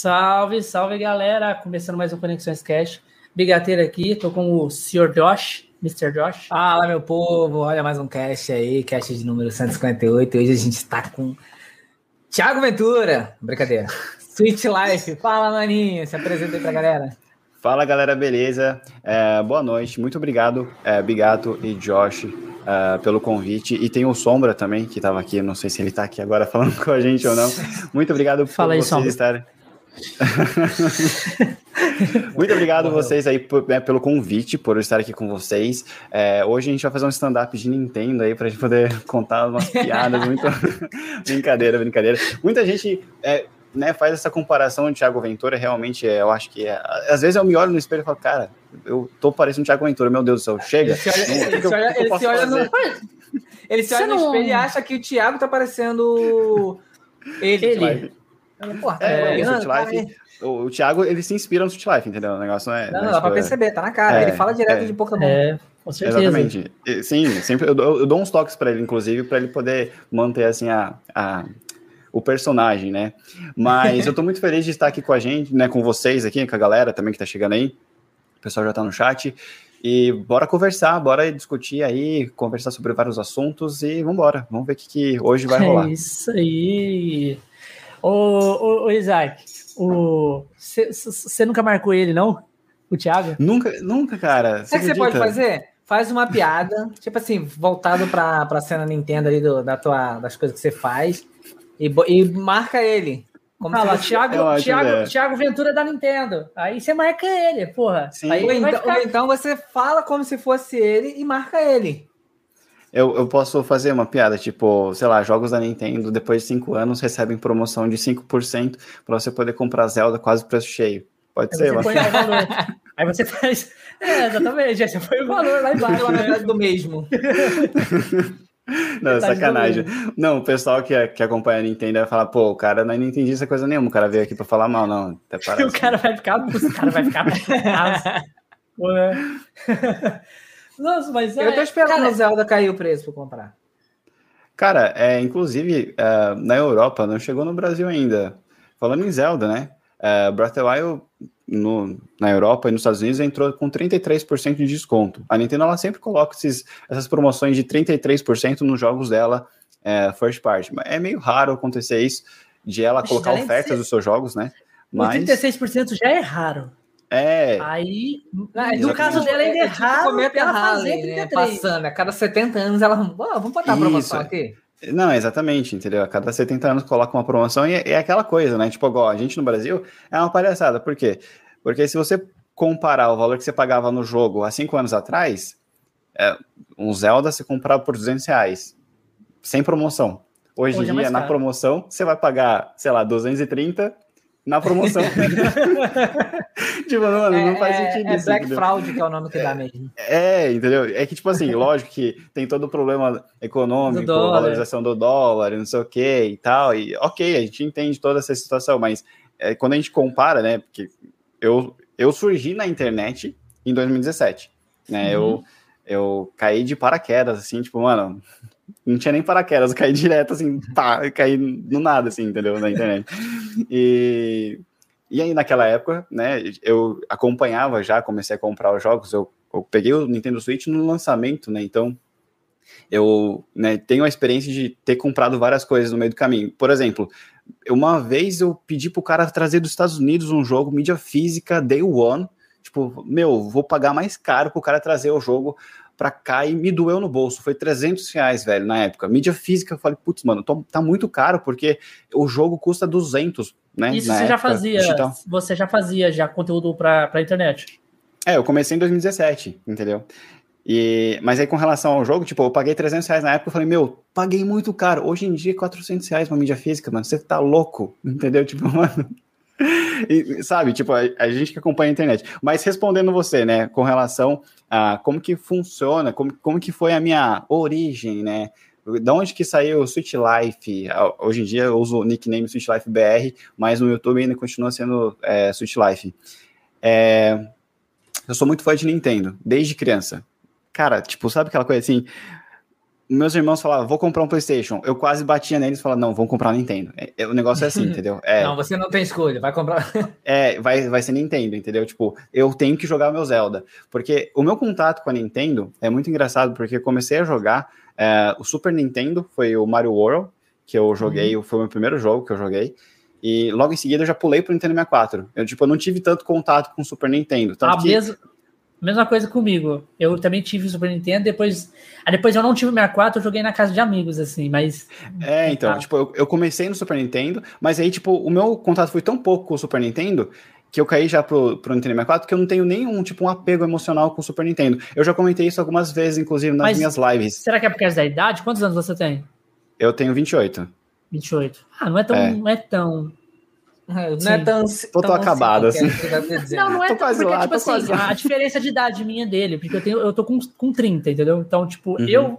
Salve, salve galera! Começando mais um Conexões Cash. Bigateiro aqui, tô com o Sr. Josh, Mr. Josh. Fala, meu povo! Olha mais um cast aí, cast de número 158. Hoje a gente está com Thiago Ventura. Brincadeira. Sweet Life. Fala, maninho. Se apresenta aí pra galera. Fala, galera, beleza? É, boa noite. Muito obrigado, é, Bigato e Josh, é, pelo convite. E tem o Sombra também, que estava aqui. Não sei se ele está aqui agora falando com a gente ou não. Muito obrigado por Fala aí, vocês Sombra. estarem. Muito obrigado vocês aí por- né, pelo convite, por eu estar aqui com vocês. É, hoje a gente vai fazer um stand-up de Nintendo aí pra gente poder contar umas piadas. Muito... brincadeira, brincadeira. Muita gente é, né, faz essa comparação de Thiago Ventura, realmente é, eu acho que é. Às vezes eu me olho no espelho e falo, cara, eu tô parecendo Thiago Ventura, meu Deus do cel, chega. Ele se olha, Não, o que ele que eu- se olha- o que eu ele posso se olha no, fazer? ele se olha Você no não- espelho e acha que o Thiago tá parecendo ele. Ele. Porra, tá É, olhando, cara, Life, o, o Thiago, ele se inspira no Sweet Life, entendeu? O negócio não é. Não, não não, é, dá pra tipo, é- perceber, tá na cara. É, ele fala direto é. de Pokémon. É, com certeza. Exatamente. E, Sim, sempre eu dou, eu dou uns toques pra ele, inclusive, pra ele poder manter assim a, a- o personagem, né? Mas eu tô muito feliz de estar aqui com a gente, né? Com vocês aqui, com a galera também que tá chegando aí. O pessoal já tá no chat. E bora conversar, bora discutir aí, conversar sobre vários assuntos e vambora. Vamos ver o que, que hoje vai rolar. É isso aí. Ô, ô, ô Isaac, você nunca marcou ele, não? O Thiago? Nunca, nunca, cara. Sabe o que você pode fazer? Faz uma piada, tipo assim, voltado pra, pra cena Nintendo ali do, da tua, das coisas que você faz e, e marca ele. Como Ah lá, Thiago, acho, Thiago, é. Thiago Ventura da Nintendo. Aí você marca ele, porra. Sim. Aí Ou então, ficar... ou então você fala como se fosse ele e marca ele. Eu, eu posso fazer uma piada, tipo, sei lá, jogos da Nintendo, depois de 5 anos, recebem promoção de 5% pra você poder comprar Zelda quase preço cheio. Pode Aí ser, você lá valor. Aí você faz. É, exatamente. Você põe o valor lá embaixo. Pela né? metade do mesmo. Não, Metade sacanagem. Não, o pessoal que, que acompanha a Nintendo vai falar, pô, o cara não entendi essa coisa nenhuma, o cara veio aqui pra falar mal, não. Até parece. o cara vai ficar. O cara vai ficar. Ué. Nossa, mas. Eu tô é, esperando cara, o Zelda cair o preço pra comprar. Cara, é, inclusive, é, na Europa, não chegou no Brasil ainda. Falando em Zelda, né? É, Breath of the Wild no- na Europa e nos Estados Unidos entrou com 33% de desconto. A Nintendo ela sempre coloca esses- essas promoções de 33% nos jogos dela é, first party. Mas É meio raro acontecer isso, de ela Acho colocar ofertas ser- dos seus jogos, né? O Mas 36% já é raro. É, Aí, Não, no exatamente. caso dela, ainda é tipo raro Cometa ela Harley, fazer né? 33. Passando, a cada 70 anos ela. "Ó, vamos botar a promoção Isso. aqui. Não, exatamente, entendeu? A cada 70 anos coloca uma promoção e é, é aquela coisa, né? Tipo, igual a gente no Brasil é uma palhaçada. Por quê? Porque se você comparar o valor que você pagava no jogo há 5 anos atrás, é, um Zelda você comprava por 200 reais, sem promoção. Hoje, Hoje é em dia, na caro. promoção, você vai pagar, sei lá, 230 na promoção. tipo, mano, não faz é, sentido é isso. Black entendeu? Fraud, que é o nome que dá mesmo. É, entendeu? É que, tipo assim, lógico que tem todo o problema econômico, Do valorização do dólar, não sei o que e tal. E ok, a gente entende toda essa situação, mas é, quando a gente compara, né? Porque eu, eu surgi na internet em 2017, né? Uhum. Eu, eu caí de paraquedas, assim, tipo, mano, não tinha nem paraquedas, eu caí direto, assim, eu caí no nada, assim, entendeu? Na internet. E, e aí, naquela época, né, eu acompanhava já, comecei a comprar os jogos, eu, eu peguei o Nintendo Switch no lançamento, né, então eu né, tenho a experiência de ter comprado várias coisas no meio do caminho. Por exemplo, uma vez eu pedi pro cara trazer dos Estados Unidos um jogo, mídia física, Day One, tipo, meu, vou pagar mais caro pro cara trazer o jogo pra cá e me doeu no bolso. Foi 300 reais, velho, na época. Mídia física, eu falei, putz, mano, tô- tá muito caro porque o jogo custa 200, né? Isso você já fazia. digital. Você já fazia já conteúdo pra, pra internet. É, eu comecei em 2017, entendeu? E, mas aí com relação ao jogo, tipo, eu paguei 300 reais na época, eu falei, meu, paguei muito caro. Hoje em dia, 400 reais uma mídia física, mano, você tá louco, entendeu? Tipo, mano... E, sabe, tipo, a, a gente que acompanha a internet. Mas respondendo você, né, com relação a como que funciona, como, como que foi a minha origem, né? Da onde que saiu o Switch Life? Ah, Hoje em dia eu uso o nickname Switch Life BR, mas no YouTube ainda continua sendo é, Switch Life. É, eu sou muito fã de Nintendo, desde criança. Cara, tipo, sabe aquela coisa assim? Meus irmãos falavam, vou comprar um PlayStation. Eu quase batia neles e falava, não, vamos comprar um Nintendo. É, é, o negócio é assim, entendeu? É, não, você não tem escolha, vai comprar. é, vai, vai ser Nintendo, entendeu? Tipo, eu tenho que jogar meu Zelda. Porque o meu contato com a Nintendo é muito engraçado, porque eu comecei a jogar é, o Super Nintendo, foi o Mario World, que eu joguei, uhum. foi o meu primeiro jogo que eu joguei. E logo em seguida eu já pulei pro Nintendo 64. Eu, tipo, eu não tive tanto contato com o Super Nintendo. Tanto a que... mesma, mesma coisa comigo. Eu também tive o Super Nintendo, depois. Aí depois eu não tive o 64, eu joguei na casa de amigos, assim, mas. É, então, tá. tipo, eu, eu, comecei no Super Nintendo, mas aí, tipo, o meu contato foi tão pouco com o Super Nintendo que eu caí já pro, pro Nintendo 64 que eu não tenho nenhum, tipo, um apego emocional com o Super Nintendo. Eu já comentei isso algumas vezes, inclusive, nas mas minhas lives. Será que é por causa da idade? Quantos anos você tem? Eu tenho 28. 28. Ah, não é tão. É. Não é tão não é tão. Tô, tão acabado assim. Não, não é tô tão, porque, lá, tipo assim, a diferença de idade minha dele, porque eu, tenho, eu tô com, com 30, entendeu? Então, tipo, uhum. eu.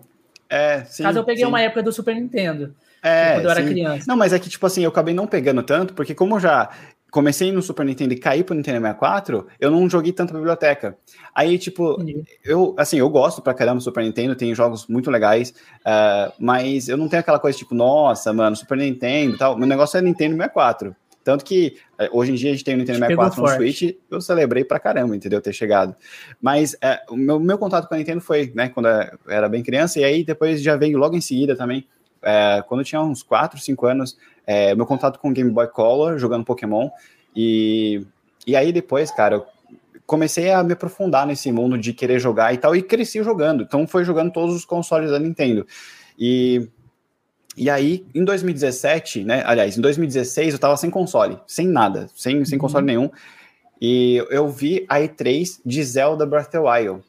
É, sim. Caso eu peguei sim. uma época do Super Nintendo. É, quando eu era criança. Não, mas é que, tipo assim, eu acabei não pegando tanto, porque como eu já comecei no Super Nintendo e caí pro Nintendo 64, eu não joguei tanto biblioteca. Aí, tipo, Entendi. eu, assim, eu gosto pra caramba do Super Nintendo, tem jogos muito legais, uh, mas eu não tenho aquela coisa tipo, nossa, mano, Super Nintendo e tal. Meu negócio é Nintendo 64. Tanto que eh, hoje em dia a gente tem o Nintendo 64 no Switch, eu celebrei pra caramba, entendeu? Ter chegado. Mas é, o meu, meu, contato com a Nintendo foi, né, quando eu era bem criança, e aí depois já veio logo em seguida também, é, quando eu tinha uns 4, 5 anos, é, meu contato com o Game Boy Color, jogando Pokémon, e, e aí depois, cara, eu comecei a me aprofundar nesse mundo de querer jogar e tal, e cresci jogando. Então foi jogando todos os consoles da Nintendo. E e aí, em 2017, né? Aliás, em 2016 eu tava sem console, sem nada, sem, sem uhum. console nenhum. E eu vi a E3 de Zelda Breath of the Wild.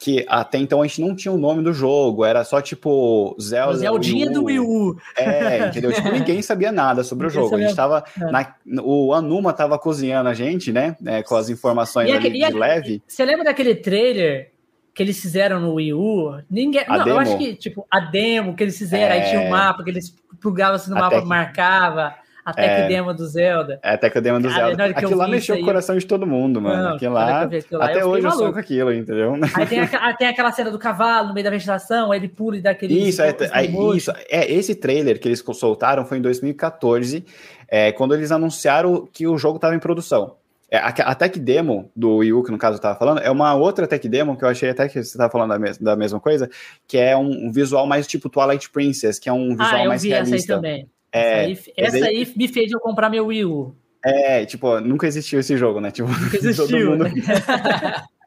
Que até então a gente não tinha o nome do jogo, era só tipo Zelda. Zeldinha do Wii U. É, entendeu? tipo, ninguém sabia nada sobre o jogo. A gente tava. É. Na, o Anuma tava cozinhando a gente, né? É, com as informações ali de leve. Você lembra daquele trailer que eles fizeram no Wii U, ninguém. A não, demo. eu acho que, tipo, a demo que eles fizeram, é... aí tinha um é. mapa que eles plugavam assim no a mapa, tec... marcava. A tech é... demo do Zelda. É, a tech demo do Cara, Zelda. Aquilo lá mexeu o coração eu... de todo mundo, mano. Não, aquilo lá, aquilo lá, até eu hoje eu sou com aquilo, entendeu? Aí tem, a, tem, aquela cena do cavalo no meio da vegetação, ele pula e dá aquele. Isso, é, é, isso. É, esse trailer que eles soltaram foi em 2014, é, quando eles anunciaram que o jogo estava em produção. É, a, a tech demo do Wii U, que no caso eu tava falando, é uma outra tech demo que eu achei até que você tava falando da, mes da mesma coisa, que é um, um, visual mais tipo Twilight Princess, que é um visual ah, eu mais vi realista. Essa aí também. É, essa, aí, essa aí me fez eu comprar meu Wii U. É, tipo, nunca existiu esse jogo, né? Tipo, nunca existiu. todo mundo...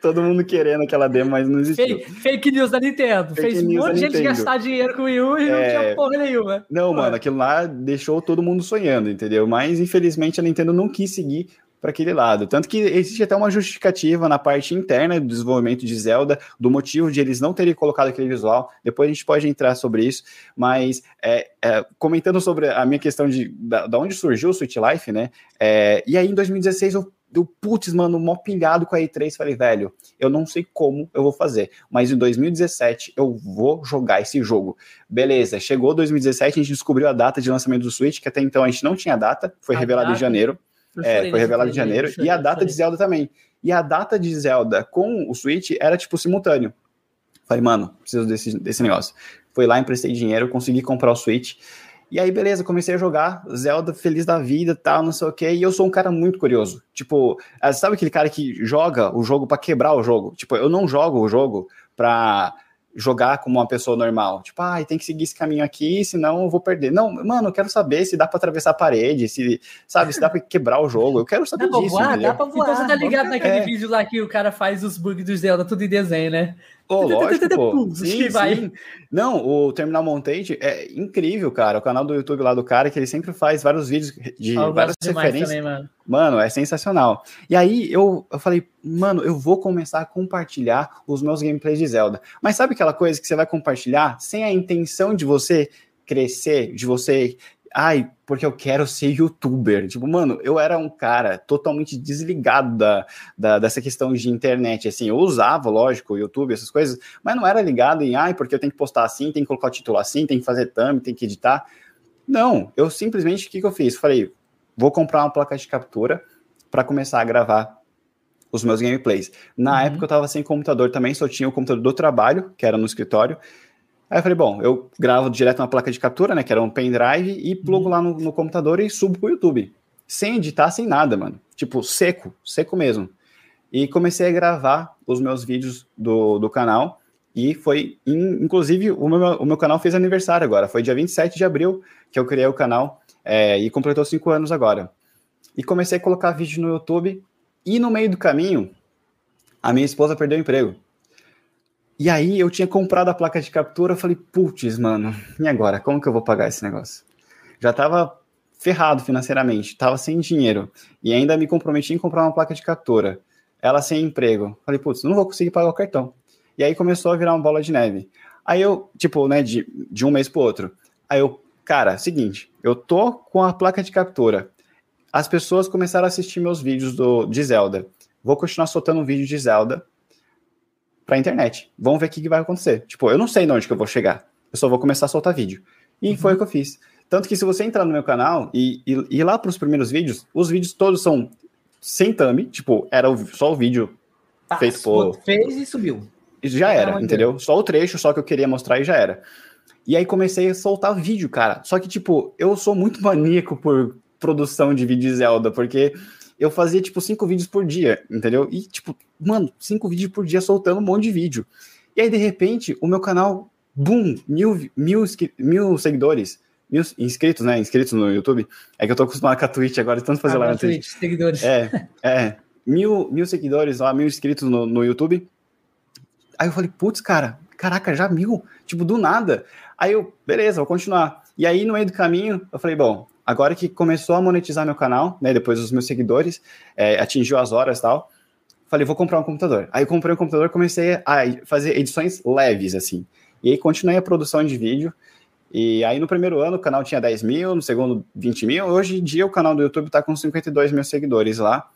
Todo mundo querendo aquela demo, mas não existiu. Fake, fake news da Nintendo. Fake Fez um monte de gente gastar dinheiro com o Wii U e é... não tinha porra nenhuma. Não, mano, aquilo lá deixou todo mundo sonhando, entendeu? Mas infelizmente a Nintendo não quis seguir para aquele lado. Tanto que existe até uma justificativa na parte interna do desenvolvimento de Zelda, do motivo de eles não terem colocado aquele visual. Depois a gente pode entrar sobre isso, mas é, é, comentando sobre a minha questão de da, da onde surgiu o Switch Life, né? É, e aí em 2016 eu deu putz, mano, mó pilhado com a E3, falei, velho, eu não sei como eu vou fazer, mas em 2017 eu vou jogar esse jogo. Beleza, chegou 2017, a gente descobriu a data de lançamento do Switch, que até então a gente não tinha data, foi a revelado data. em janeiro. É, foi revelado em janeiro. e a data de Zelda também. E a data de Zelda com o Switch era, tipo, simultâneo. Falei, mano, preciso desse, desse negócio. Fui lá, emprestei dinheiro, consegui comprar o Switch. E aí, beleza, comecei a jogar Zelda feliz da vida, tal, não sei o quê. E eu sou um cara muito curioso. Tipo, ah, sabe aquele cara que joga o jogo para quebrar o jogo? Tipo, eu não jogo o jogo pra jogar como uma pessoa normal. Tipo, ah, tem que seguir esse caminho aqui, senão eu vou perder. Não, mano, eu quero saber se dá para atravessar a parede, se, sabe, se dá para quebrar o jogo. Eu quero saber dá disso. Voar, dá pra voar. Então você tá ligado naquele é. vídeo lá que o cara faz os bugs do Zelda tudo em desenho, né? Oh, lógico, pô. Sim, sim. Não, o Terminal Montage é incrível, cara. O canal do YouTube lá do cara, que ele sempre faz vários vídeos de oh, várias referências. Também, mano. mano. é sensacional. E aí eu, eu falei, mano, eu vou começar a compartilhar os meus gameplays de Zelda. Mas sabe aquela coisa que você vai compartilhar sem a intenção de você crescer, de você ai, porque eu quero ser youtuber. Tipo, mano, eu era um cara totalmente desligado da, da, dessa questão de internet. Assim, eu usava, lógico, o YouTube, essas coisas, mas não era ligado em, ai, porque eu tenho que postar assim, tem que colocar o título assim, tem que fazer thumb, tem que editar. Não, eu simplesmente, o que, que eu fiz? Falei, vou comprar uma placa de captura para começar a gravar os meus gameplays. Na uhum. época eu tava sem computador também, só tinha o computador do trabalho, que era no escritório, Aí eu falei, bom, eu gravo direto na placa de captura, né, que era um pendrive, e plugo uhum. lá no, no computador e subo pro YouTube. Sem editar, sem nada, mano. Tipo, seco, seco mesmo. E comecei a gravar os meus vídeos do, do canal. E foi, inclusive, o meu, o meu canal fez aniversário agora. Foi dia 27 de abril que eu criei o canal é, e completou cinco anos agora. E comecei a colocar vídeo no YouTube. E no meio do caminho, a minha esposa perdeu o emprego. E aí eu tinha comprado a placa de captura, eu falei, putz, mano, e agora? Como que eu vou pagar esse negócio? Já tava ferrado financeiramente, tava sem dinheiro, e ainda me comprometi em comprar uma placa de captura. Ela sem emprego. Falei, putz, não vou conseguir pagar o cartão. E aí começou a virar uma bola de neve. Aí eu, tipo, né, de, de um mês pro outro. Aí eu, cara, seguinte, eu tô com a placa de captura. As pessoas começaram a assistir meus vídeos do, de Zelda. Vou continuar soltando um vídeo de Zelda pra internet. Vamos ver o que, que vai acontecer. Tipo, eu não sei de onde que eu vou chegar. Eu só vou começar a soltar vídeo. E uhum. foi o que eu fiz. Tanto que se você entrar no meu canal e, e, ir lá para os primeiros vídeos, os vídeos todos são sem thumb, tipo, era só o vídeo tá, feito por... Fez e subiu. Isso já era, entendeu? Só o trecho, só que eu queria mostrar e já era. E aí comecei a soltar vídeo, cara. Só que, tipo, eu sou muito maníaco por produção de vídeo Zelda, porque eu fazia, tipo, cinco vídeos por dia, entendeu? E, tipo, mano, cinco vídeos por dia soltando um monte de vídeo. E aí, de repente, o meu canal, boom, mil, mil, mil seguidores, mil inscritos, né? Inscritos no YouTube. É que eu tô acostumado com a Twitch agora, tanto fazer ah, lá na Twitch. Twitch. seguidores. É, é. Mil, mil seguidores lá, mil inscritos no, no YouTube. Aí eu falei, putz, cara, caraca, já mil, tipo, do nada. Aí eu, beleza, vou continuar. E aí, no meio do caminho, eu falei, bom, agora que começou a monetizar meu canal, né, depois dos meus seguidores, é, atingiu as horas e tal, falei, vou comprar um computador. Aí comprei um computador, comecei a fazer edições leves, assim. E aí continuei a produção de vídeo. E aí no primeiro ano o canal tinha 10 mil, no segundo 20 mil. Hoje em dia o canal do YouTube está com 52 mil seguidores lá.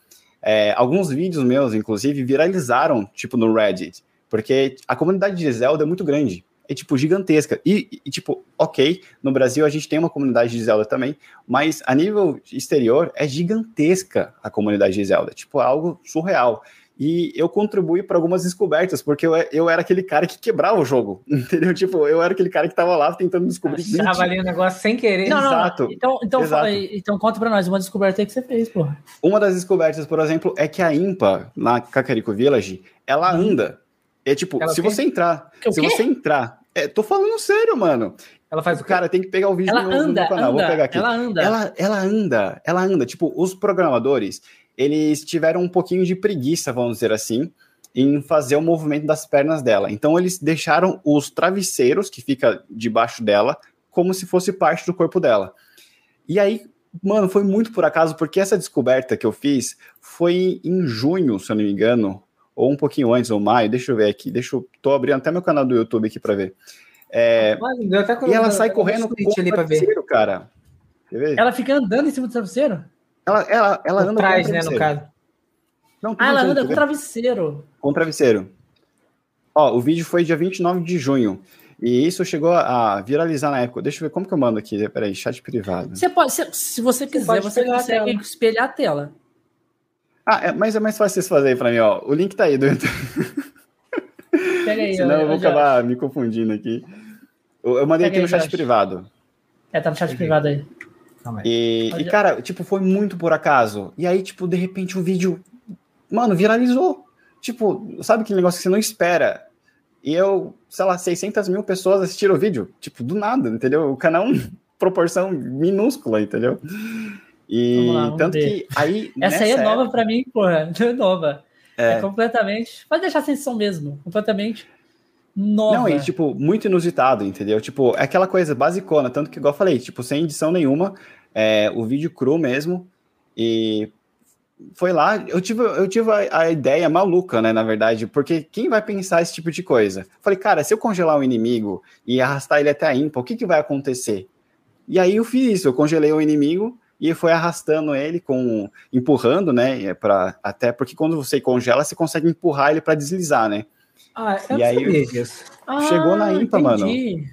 É, alguns vídeos meus, inclusive, viralizaram, tipo, no Reddit. Porque a comunidade de Zelda é muito grande é, tipo, gigantesca. E, e, tipo, ok, no Brasil a gente tem uma comunidade de Zelda também, mas a nível exterior é gigantesca a comunidade de Zelda. Tipo, é algo surreal. E eu contribuí para algumas descobertas, porque eu, eu era aquele cara que quebrava o jogo, entendeu? Tipo, eu era aquele cara que tava lá tentando descobrir. Achava ali o um negócio sem querer. Não, não, Exato. Então, então, Exato. então conta para nós uma descoberta que você fez, porra. Uma das descobertas, por exemplo, é que a Impa, na Kakariko Village, ela hum. anda. É tipo, ela se você entrar, se você entrar é, tô falando sério, mano. Ela faz o cara tem que pegar o vídeo ela no, anda, no canal. Anda, Vou pegar aqui. Ela anda. Ela, ela anda, ela anda. Tipo, os programadores, eles tiveram um pouquinho de preguiça, vamos dizer assim, em fazer o movimento das pernas dela. Então eles deixaram os travesseiros que fica debaixo dela como se fosse parte do corpo dela. E aí, mano, foi muito por acaso, porque essa descoberta que eu fiz foi em junho, se eu não me engano, ou um pouquinho antes, ou maio, deixa eu ver aqui, deixa eu, tô abrindo até meu canal do YouTube aqui para ver. É, e ela sai correndo com o travesseiro, cara. Ela fica andando em cima do travesseiro? Ela, ela, ela anda trás, com né, no caso. Não, ah, ela anda com travesseiro. Com travesseiro. Ó, o vídeo foi dia 29 de junho. E isso chegou a viralizar na época. Deixa eu ver como que eu mando aqui. Peraí, chat privado. Você pode, se, se você quiser, você, você consegue espelhar a tela. Ah, é, mas é mais fácil vocês fazerem para mim, ó. O link tá aí do YouTube. Aí, Senão eu, eu vou acabar me confundindo aqui. Eu, eu mandei Pega aqui no chat privado. É, tá no chat privado aí. E, e, cara, tipo, foi muito por acaso. E aí, tipo, de repente o vídeo, mano, viralizou. Tipo, sabe aquele negócio que você não espera? E eu, sei lá, 600 mil pessoas assistiram o vídeo. Tipo, do nada, entendeu? O canal, proporção minúscula, entendeu? E lá, tanto ver. que aí. Essa aí é nova para mim, porra. Não é nova. É. é completamente. Pode deixar sem som mesmo. Completamente nova. Não, e tipo, muito inusitado, entendeu? Tipo, é aquela coisa basicona. Tanto que, igual eu falei, tipo, sem edição nenhuma. É, o vídeo cru mesmo. E foi lá, eu tive, eu tive a, a, ideia maluca, né, na verdade, porque quem vai pensar esse tipo de coisa? Falei, cara, se eu congelar um inimigo e arrastar ele até a ímpar, o que, que vai acontecer? E aí eu fiz isso, eu congelei o inimigo e foi arrastando ele com empurrando, né, é para até porque quando você congela você consegue empurrar ele para deslizar, né? Ah, eu e aí chegou ah, na impa, entendi. mano.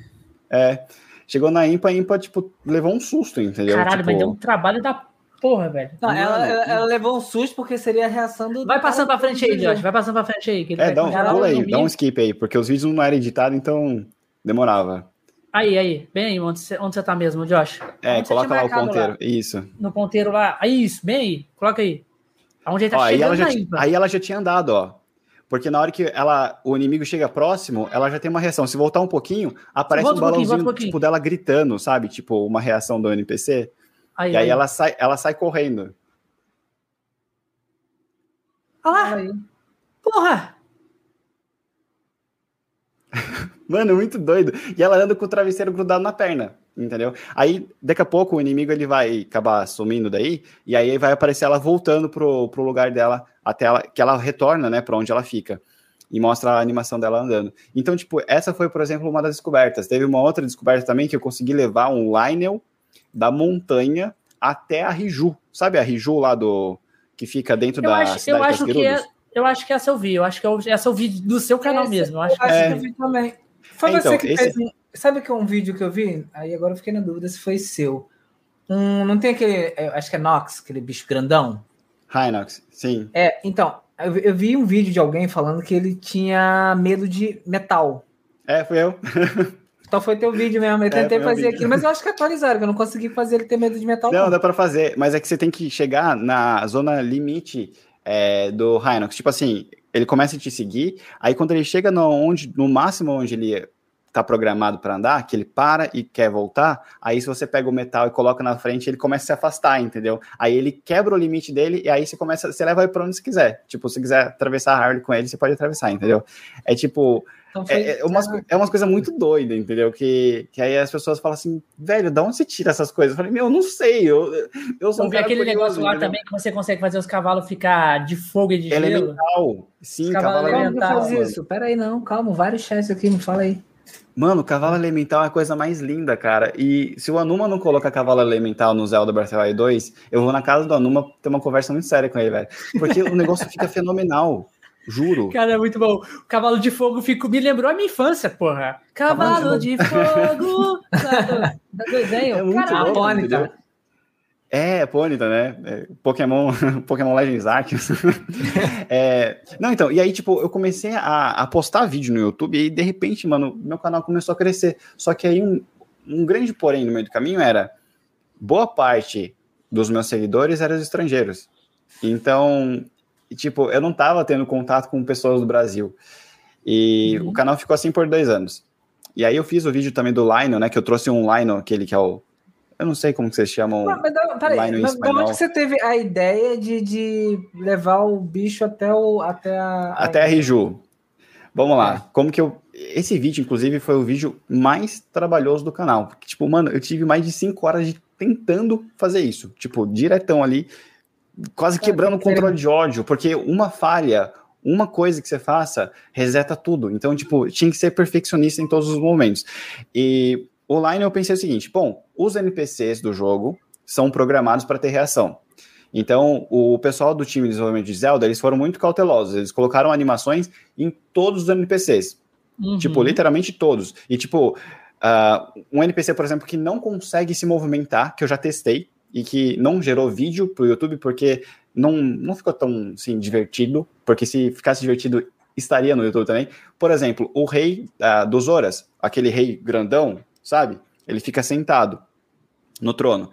É, chegou na impa, a impa tipo levou um susto, entendeu? Caralho, tipo... mas deu um trabalho da porra, velho. Não, ela, ela, ela, levou um susto porque seria a reação do. Vai passando pra frente aí, Josh. Vai passando pra frente aí. é, dá um, pula aí, dá um skip aí, porque os vídeos não eram editados, então demorava. Aí, aí, bem aí, onde você, onde você tá mesmo, Josh? É, onde coloca lá o ponteiro, lá? isso. No ponteiro lá, aí, isso, bem aí, coloca aí. Aonde ele tá ó, chegando aí ela, já, aí, aí ela já tinha andado, ó. Porque na hora que ela, o inimigo chega próximo, ela já tem uma reação. Se voltar um pouquinho, aparece um balãozinho, um tipo, dela gritando, sabe? Tipo, uma reação do NPC. Aí, e aí, aí, ela sai, ela sai correndo. Olha lá! Porra! Mano, muito doido. E ela anda com o travesseiro grudado na perna, entendeu? Aí, daqui a pouco, o inimigo ele vai acabar sumindo daí, e aí vai aparecer ela voltando pro, pro lugar dela, até ela, que ela retorna, né, pra onde ela fica. E mostra a animação dela andando. Então, tipo, essa foi, por exemplo, uma das descobertas. Teve uma outra descoberta também que eu consegui levar um Lionel da montanha até a Riju. Sabe a Riju lá do. que fica dentro eu da acho, cidade eu acho que é, Eu acho que essa eu vi. Eu acho que eu, essa eu vi do seu canal essa, mesmo. Eu acho, eu acho é... que eu vi também. Foi então, você que esse... fez. Sabe que é um vídeo que eu vi? Aí agora eu fiquei na dúvida se foi seu. Um, não tem aquele. Acho que é Nox, aquele bicho grandão. Hinox, sim. É, então, eu, eu, vi um vídeo de alguém falando que ele tinha medo de metal. É, fui eu. Então foi teu vídeo mesmo. Eu é, tentei é, fazer aquilo, mas eu acho que atualizaram, que eu não consegui fazer ele ter medo de metal. Não, não. dá para fazer, mas é que você tem que chegar na zona limite é, do Hinox. Tipo assim, ele começa a te seguir, aí quando ele chega no, onde, no máximo onde ele está programado para andar, que ele para e quer voltar, aí se você pega o metal e coloca na frente, ele começa a se afastar, entendeu? Aí ele quebra o limite dele e aí você começa, você leva ele para onde você quiser. Tipo, se quiser atravessar a Harley com ele, você pode atravessar, entendeu? É tipo, então foi, é, é, umas, é umas coisas muito doidas, entendeu? Que, que aí as pessoas falam assim, velho, de onde você tira essas coisas? Eu falei, meu, eu não sei, eu, eu sou um então, aquele curioso, negócio lá entendeu? também que você consegue fazer os cavalos ficar de fogo e de elemental. gelo. Sim, cavalo elemental. Faz isso? Pera aí, não, calma, vários chats aqui, me fala aí. Mano, cavalo elemental é a coisa mais linda, cara. E se o Anuma não coloca cavalo elemental no Zelda Breath of the Wild 2, eu vou na casa do Anuma ter uma conversa muito séria com ele, velho. Porque o negócio fica fenomenal. Juro. Cara, é muito bom. O cavalo de fogo fico, me lembrou a minha infância, porra. Cavalo, cavalo de, de fogo. da desenho. É muito Caralho, bom, É, Pônita, né? É, Pokémon, Pokémon Legends Arceus. é, não, então, e aí, tipo, eu comecei a, a, postar vídeo no YouTube e, de repente, mano, meu canal começou a crescer. Só que aí, um, um grande porém no meio do caminho era, boa parte dos meus seguidores eram estrangeiros. Então, tipo, eu não tava tendo contato com pessoas do Brasil. E uhum. o canal ficou assim por dois anos. E aí eu fiz o vídeo também do Lino, né? Que eu trouxe um Lino, aquele que é o eu não sei como que vocês chamam. Mas, mas, peraí, mas de onde você teve a ideia de, de levar o bicho até o até a até a Riju? Vamos lá. É. Como que eu esse vídeo inclusive foi o vídeo mais trabalhoso do canal, porque tipo, mano, eu tive mais de cinco horas de, tentando fazer isso, tipo, diretão ali, quase quebrando o controle de ódio, porque uma falha, uma coisa que você faça reseta tudo. Então, tipo, tinha que ser perfeccionista em todos os momentos. E Online eu pensei o seguinte: bom, os NPCs do jogo são programados para ter reação. Então, o pessoal do time de desenvolvimento de Zelda, eles foram muito cautelosos. Eles colocaram animações em todos os NPCs. Uhum. Tipo, literalmente todos. E, tipo, uh, um NPC, por exemplo, que não consegue se movimentar, que eu já testei, e que não gerou vídeo para o YouTube, porque não, não ficou tão, assim, divertido. Porque se ficasse divertido, estaria no YouTube também. Por exemplo, o rei uh, dos Horas, aquele rei grandão, sabe? Ele fica sentado no trono.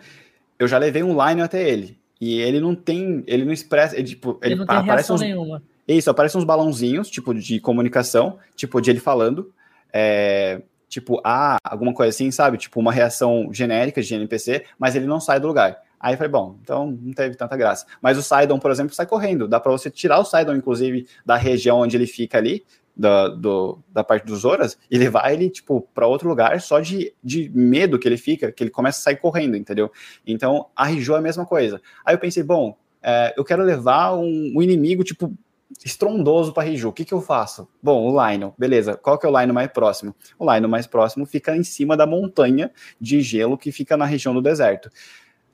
Eu já levei um line até ele. E ele não tem. Ele não expressa. Ele, tipo, ele, ele não tem aparece uns, nenhuma. Isso, aparece uns balãozinhos, tipo, de comunicação, tipo, de ele falando. É, tipo, ah, alguma coisa assim, sabe? Tipo, uma reação genérica de NPC, mas ele não sai do lugar. Aí eu falei, bom, então não teve tanta graça. Mas o Sidon, por exemplo, sai correndo. Dá para você tirar o Sidon, inclusive, da região onde ele fica ali, da, do, da parte dos Horas e levar ele, tipo, para outro lugar só de, de medo que ele fica, que ele começa a sair correndo, entendeu? Então, a Rijô é a mesma coisa. Aí eu pensei, bom, é, eu quero levar um, um inimigo, tipo, estrondoso para Riju. O que, que eu faço? Bom, o Lino, beleza. Qual que é o Lino mais próximo? O Lino mais próximo fica em cima da montanha de gelo que fica na região do deserto.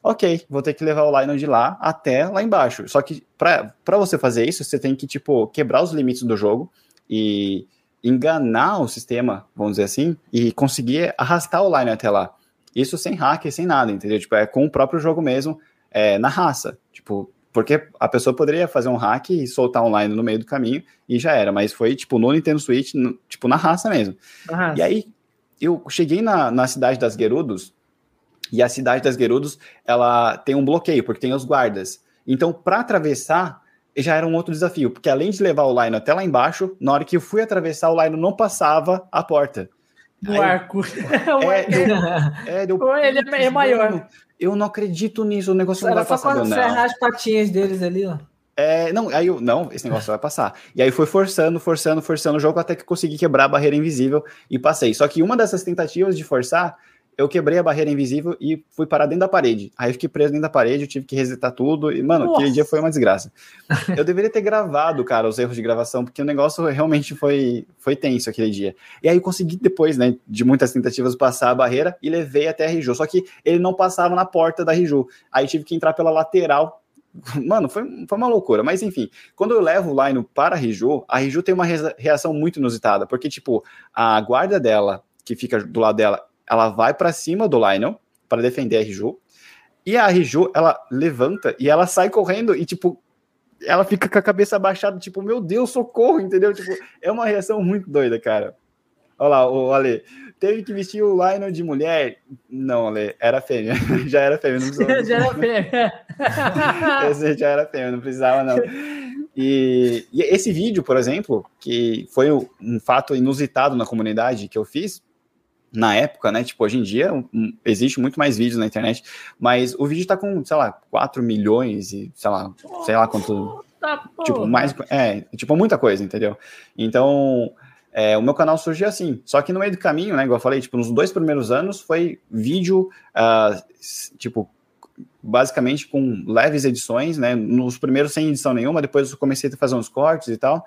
Ok, vou ter que levar o Lino de lá até lá embaixo. Só que para você fazer isso, você tem que, tipo, quebrar os limites do jogo e enganar o sistema, vamos dizer assim, e conseguir arrastar o line até lá. Isso sem hack, sem nada, entendeu? Tipo, é com o próprio jogo mesmo, é, na raça. Tipo, porque a pessoa poderia fazer um hack e soltar online no meio do caminho e já era, mas foi tipo no Nintendo Switch, no, tipo na raça mesmo. E aí eu cheguei na, na cidade das Gerudos, e a cidade das Gerudos, ela tem um bloqueio, porque tem os guardas. Então, para atravessar, já era um outro desafio, porque além de levar o Lino até lá embaixo, na hora que eu fui atravessar, o Lino não passava a porta. O Aí, arco. É, é, deu, é, ele é maior. Eu não acredito nisso, o negócio Era não vai passar. Era só serrar as patinhas deles ali, ó. É, não, aí eu, não, esse negócio vai passar. E aí foi forçando, forçando, forçando o jogo até que consegui quebrar a barreira invisível e passei. Só que uma dessas tentativas de forçar, eu quebrei a barreira invisível e fui parar dentro da parede. Aí eu fiquei preso dentro da parede, eu tive que resetar tudo. E, mano, Nossa. aquele dia foi uma desgraça. Eu deveria ter gravado, cara, os erros de gravação, porque o negócio realmente foi, foi tenso aquele dia. E aí eu consegui depois, né, de muitas tentativas, passar a barreira e levei até a Riju. Só que ele não passava na porta da Riju. Aí tive que entrar pela lateral Mano, foi, foi uma loucura. Mas enfim, quando eu levo o Lino para a Riju, a Riju tem uma reação muito inusitada, porque, tipo, a guarda dela, que fica do lado dela, ela vai para cima do Lionel para defender a Riju. E a Riju, ela levanta e ela sai correndo e, tipo, ela fica com a cabeça abaixada, tipo, meu Deus, socorro, entendeu? Tipo, é uma reação muito doida, cara. Olha lá, o Ale, teve que vestir o Lionel de mulher? Não, Ale, era fêmea. já era fêmea, não precisava. já era fêmea. esse já era fêmea, não precisava, não. E, e, esse vídeo, por exemplo, que foi um fato inusitado na comunidade que eu fiz, na época, né? Tipo, hoje em dia um, existe muito mais vídeos na internet, mas o vídeo tá com, sei lá, 4 milhões e, sei lá, sei lá quanto. Tipo, mais. É, tipo, muita coisa, entendeu? Então. É, o meu canal surgiu assim, só que no meio do caminho, né, igual eu falei, tipo, nos dois primeiros anos foi vídeo, uh, tipo, basicamente com leves edições, né, nos primeiros sem edição nenhuma, depois eu comecei a fazer uns cortes e tal,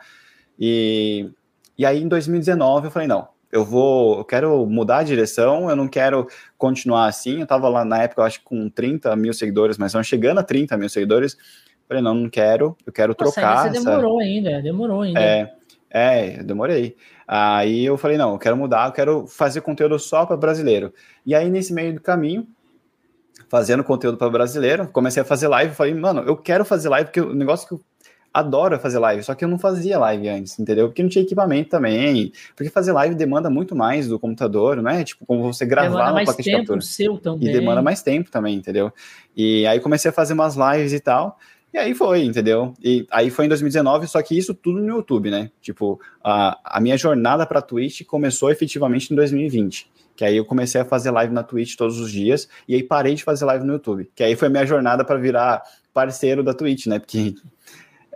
e, e aí em 2019 eu falei, não, eu vou, eu quero mudar a direção, eu não quero continuar assim. Eu tava lá na época, eu acho com 30 mil seguidores, mas não chegando a 30 mil seguidores. Falei, não, não quero, eu quero Nossa, trocar. Você demorou ainda, demorou ainda. É, é, eu demorei. Aí eu falei, não, eu quero mudar, eu quero fazer conteúdo só para brasileiro. E aí, nesse meio do caminho, fazendo conteúdo para brasileiro, comecei a fazer live, falei, mano, eu quero fazer live, porque o negócio que eu adoro fazer live, só que eu não fazia live antes, entendeu? Porque não tinha equipamento também. Porque fazer live demanda muito mais do computador, não é? Tipo, como você gravar demanda mais paquete tempo seu também. E demanda mais tempo também, entendeu? E aí comecei a fazer umas lives e tal. E aí foi, entendeu? E aí foi em 2019, só que isso tudo no YouTube, né? Tipo, a, a minha jornada para Twitch começou efetivamente em 2020. Que aí eu comecei a fazer live na Twitch todos os dias, e aí parei de fazer live no YouTube. Que aí foi a minha jornada para virar parceiro da Twitch, né? Porque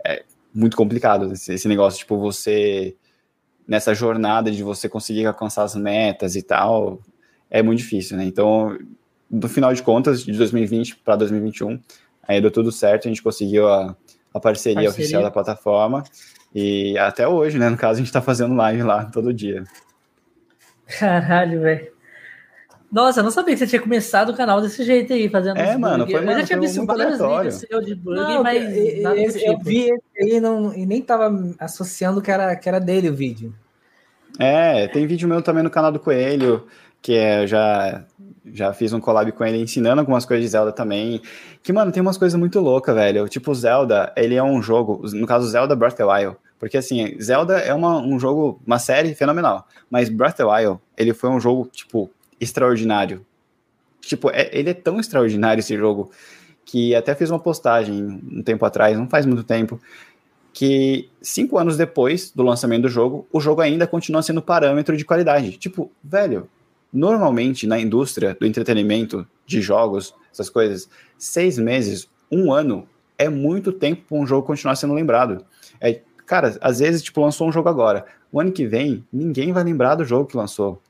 é muito complicado esse, esse negócio, tipo, você nessa jornada de você conseguir alcançar as metas e tal, é muito difícil, né? Então, no final de contas, de 2020 para 2021, aí deu tudo certo, a gente conseguiu a, a parceria, parceria, oficial da plataforma, e até hoje, né? No caso, a gente tá fazendo live lá todo dia. Caralho, velho. Nossa, eu não sabia que você tinha começado o canal desse jeito aí, fazendo É, mano, foi, Eu já tinha visto vários vídeos seu de bug, não, mas eu, nada eu, tipo. eu vi esse aí não, e nem tava associando que era, que era dele o vídeo. É, tem vídeo meu também no canal do Coelho, que é, já, já fiz um collab com ele ensinando algumas coisas de Zelda também. Que, mano, tem umas coisas muito loucas, velho. Tipo, Zelda, ele é um jogo, no caso, Zelda Breath of the Wild. Porque, assim, Zelda é uma, um jogo, uma série fenomenal. Mas Breath of the Wild, ele foi um jogo, tipo, extraordinário. Tipo, é, ele é tão extraordinário esse jogo que até fiz uma postagem um tempo atrás, não faz muito tempo, que cinco anos depois do lançamento do jogo, o jogo ainda continua sendo parâmetro de qualidade. Tipo, velho, normalmente na indústria do entretenimento, de jogos, essas coisas, seis meses, um ano é muito tempo para um jogo continuar sendo lembrado. É, cara, às vezes, tipo, lançou um jogo agora. O ano que vem, ninguém vai lembrar do jogo que lançou.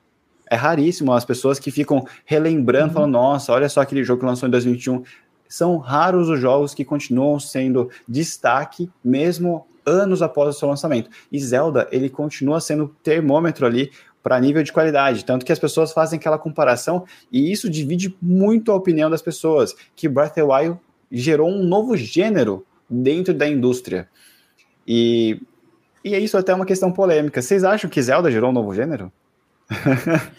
É raríssimo as pessoas que ficam relembrando, uhum. falando, nossa, olha só aquele jogo que lançou em 2021. São raros os jogos que continuam sendo destaque, mesmo anos após o seu lançamento. E Zelda, ele continua sendo termômetro ali para nível de qualidade, tanto que as pessoas fazem aquela comparação e isso divide muito a opinião das pessoas, que Breath of the Wild gerou um novo gênero dentro da indústria. E, e é isso até uma questão polêmica. Vocês acham que Zelda gerou um novo gênero?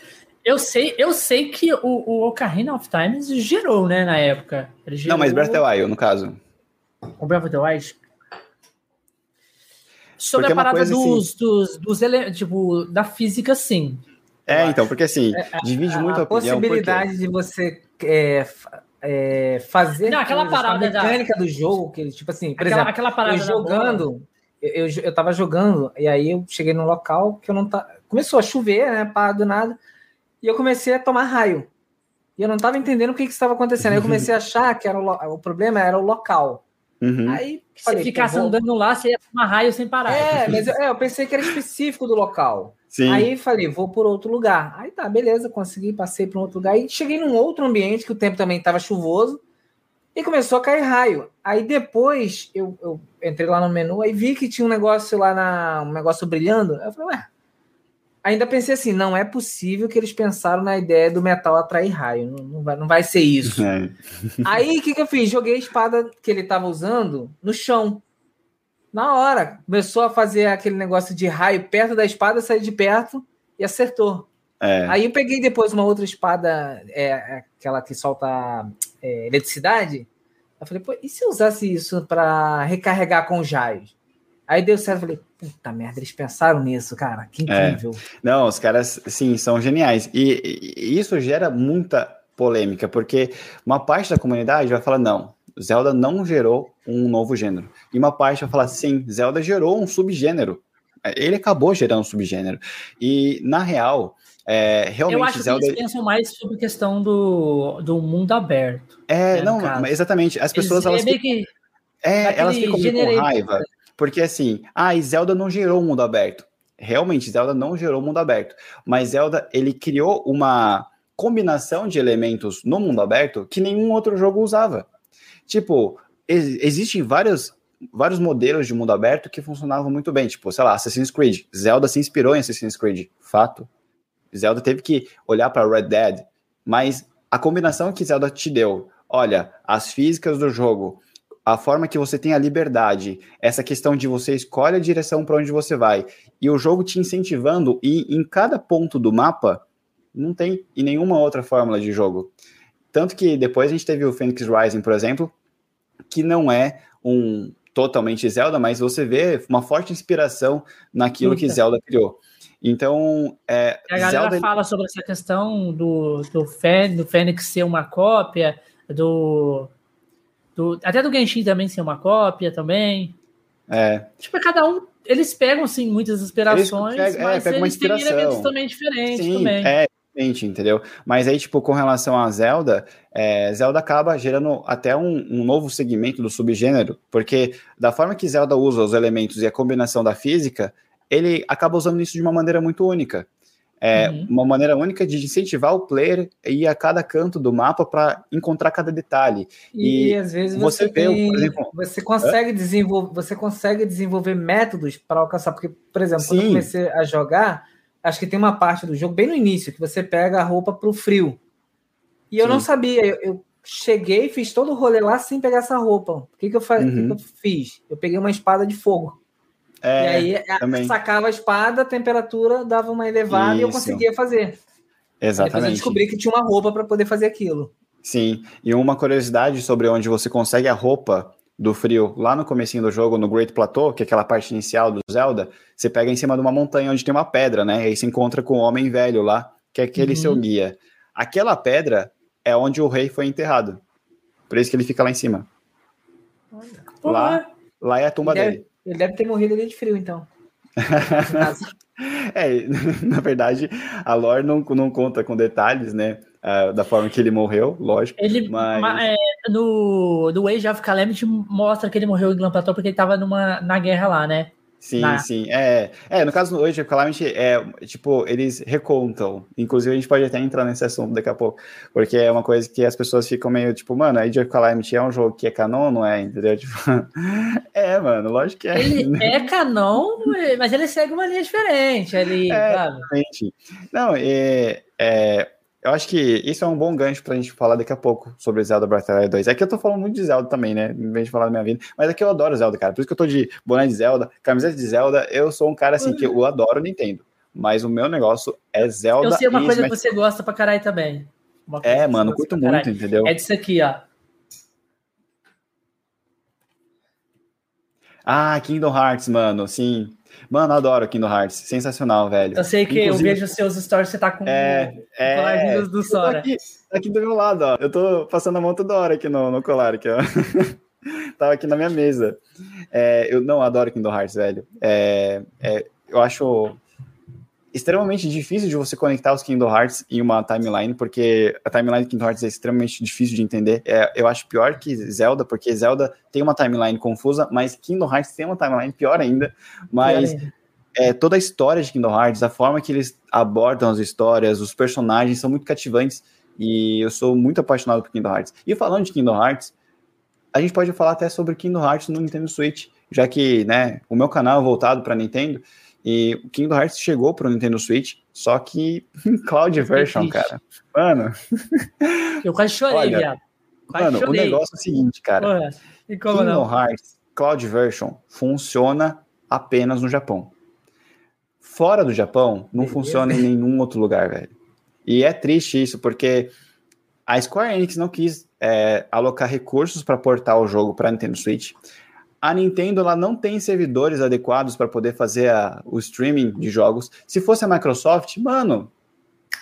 eu sei, eu sei que o, o Ocarina of Time gerou, né, na época. Gerou... Não, mas Breath of the Wild, no caso. O Breath of the Wild? Sobre Porque a parada dos, assim... dos, dos ele... tipo, da física, sim. É, então, porque assim, é, divide a, muito a, a opinião. A possibilidade de você é, é, fazer não, aquela parada a mecânica da... do jogo, que tipo assim, por aquela, exemplo, aquela parada eu jogando, eu, eu, eu tava jogando, e aí eu cheguei num local que eu não tá. Começou a chover, né? Pá, do nada. E eu comecei a tomar raio. E eu não tava entendendo o que, que estava acontecendo. Aí eu comecei a achar que era o, o problema era o local. Uhum. Aí se ficasse vou... andando lá, você ia tomar raio sem parar. É, mas eu, é, eu pensei que era específico do local. Sim. Aí falei, vou por outro lugar. Aí tá, beleza, consegui, passei para um outro lugar. E cheguei num outro ambiente que o tempo também estava chuvoso e começou a cair raio. Aí depois eu, eu, entrei lá no menu e vi que tinha um negócio lá na um negócio brilhando. Eu falei, ué. Ainda pensei assim, não é possível que eles pensaram na ideia do metal atrair raio. Não, não, vai, não vai ser isso. É. Aí o que, que eu fiz? Joguei a espada que ele estava usando no chão. Na hora. Começou a fazer aquele negócio de raio perto da espada, saí de perto e acertou. É. Aí eu peguei depois uma outra espada, é, aquela que solta é, eletricidade. Eu falei, pô, e se eu usasse isso para recarregar com os raios? Aí deu certo, eu falei, puta merda, eles pensaram nisso, cara, que é. incrível. É. Não, os caras, sim, são geniais. E, e, isso gera muita polêmica, porque uma parte da comunidade vai falar, não, Zelda não gerou um novo gênero. E uma parte vai falar, sim, Zelda gerou um subgênero. Ele acabou gerando um subgênero. E, na real, é, realmente, eu acho Zelda... que eles pensam mais sobre a questão do, do mundo aberto. É, né, não, exatamente. As pessoas eles, elas, é ficam, é, elas ficam com raiva. Porque assim, ah, e Zelda não gerou um mundo aberto. Realmente, Zelda não gerou um mundo aberto. Mas Zelda, ele criou uma combinação de elementos no mundo aberto que nenhum outro jogo usava. Tipo, ex existem vários, vários modelos de mundo aberto que funcionavam muito bem. Tipo, sei lá, Assassin's Creed. Zelda se inspirou em Assassin's Creed. Fato. Zelda teve que olhar para Red Dead, mas a combinação que Zelda te deu, olha, as físicas do jogo, a forma que você tem a liberdade, essa questão de você escolhe a direção para onde você vai, e o jogo te incentivando e em cada ponto do mapa, não tem em nenhuma outra fórmula de jogo. Tanto que depois a gente teve o Phoenix Rising, por exemplo, que não é um totalmente Zelda, mas você vê uma forte inspiração naquilo Eita. que Zelda criou. Então, é, a galera Zelda... fala sobre essa questão do, do, Fê, do Fênix ser uma cópia, do, do, até do Genshin também ser uma cópia também. É. Tipo, é cada um, eles pegam, assim, muitas inspirações, pegam, é, mas eles têm elementos também diferentes Sim, também. É, entendeu? Mas aí, tipo, com relação a Zelda, é, Zelda acaba gerando até um, um, novo segmento do subgênero, porque da forma que Zelda usa os elementos e a combinação da física, ele acaba usando isso de uma maneira muito única. É uhum. uma maneira única de incentivar o player a ir a cada canto do mapa para encontrar cada detalhe. E, e às vezes você, você tem, vê, por exemplo, você consegue desenvolver, você consegue desenvolver métodos para alcançar, porque, por exemplo, Sim. quando eu comecei a jogar, acho que tem uma parte do jogo bem no início que você pega a roupa para o frio. E eu Sim. não sabia, eu, eu cheguei, fiz todo o rolê lá sem pegar essa roupa. O que, que, eu, uhum. que, que eu fiz? Eu peguei uma espada de fogo. É, e aí também. sacava a espada, a temperatura dava uma elevada Isso. e eu conseguia fazer. Exatamente. Depois eu descobri que tinha uma roupa para poder fazer aquilo. Sim, e uma curiosidade sobre onde você consegue a roupa do frio lá no comecinho do jogo, no Great Plateau, que é aquela parte inicial do Zelda, você pega em cima de uma montanha onde tem uma pedra, né? E aí você encontra com o homem velho lá, que é aquele uhum. seu guia. Aquela pedra é onde o rei foi enterrado. Por isso que ele fica lá em cima. Olha. Lá, lá é a tumba dele. Ele deve ter morrido ali de frio, então. é, na verdade, a lore não, não conta com detalhes, né? Uh, da forma que ele morreu, lógico. Ele, mas... É, no, no Age of Calamity mostra que ele morreu em Glamplatão porque ele tava numa, na guerra lá, né? Sim, na... sim. É, é, no caso hoje, Calamity, é, tipo, eles recontam. Inclusive, a gente pode até entrar nesse assunto daqui a pouco, porque é uma coisa que as pessoas ficam meio, tipo, mano, Age of Calamity é um jogo que é canon, não é? Entendeu? Tipo, é, mano, lógico que é. Ele é canon, mas ele segue uma linha diferente ali, é, sabe? Não, é, é eu acho que isso é um bom gancho pra gente falar daqui a pouco sobre Zelda Breath of the Wild 2. É que eu tô falando muito de Zelda também, né? Em vez de falar da minha vida. Mas é que eu adoro Zelda, cara. Por isso que eu tô de boné de Zelda, camiseta de Zelda. Eu sou um cara assim que eu adoro Nintendo. Mas o meu negócio é Zelda. Eu sei uma coisa Smash... que você gosta pra caralho também. É, mano, curto muito, entendeu? É disso aqui, ó. Ah, Kingdom Hearts, mano, sim. Mano, adoro Kingdom Hearts. Sensacional, velho. Eu sei que Inclusive, eu vejo seus stories, você tá com é, é, do Sora. Aqui, aqui do meu lado, ó. Eu tô passando a mão toda hora aqui no, no colar, aqui, ó. Tava aqui na minha mesa. É, eu não adoro Kingdom Hearts, velho. É, é, eu acho extremamente difícil de você conectar os Kingdom Hearts em uma timeline, porque a timeline de Kingdom Hearts é extremamente difícil de entender. É, eu acho pior que Zelda, porque Zelda tem uma timeline confusa, mas Kingdom Hearts tem uma timeline pior ainda. Mas é, toda a história de Kingdom Hearts, a forma que eles abordam as histórias, os personagens são muito cativantes. E eu sou muito apaixonado por Kingdom Hearts. E falando de Kingdom Hearts, a gente pode falar até sobre Kingdom Hearts no Nintendo Switch, já que né, o meu canal é voltado para Nintendo. E o Kingdom Hearts chegou pro Nintendo Switch, só que em cloud version, cara. Mano. Eu quase chorei, Olha, viado. Quase mano, chorei. o negócio é o seguinte, cara. Kingdom não? Hearts Cloud Version funciona apenas no Japão. Fora do Japão, não Beleza. funciona em nenhum outro lugar, velho. E é triste isso, porque a Square Enix não quis é, alocar recursos para portar o jogo para Nintendo Switch a Nintendo ela não tem servidores adequados para poder fazer a, o streaming de jogos. Se fosse a Microsoft, mano,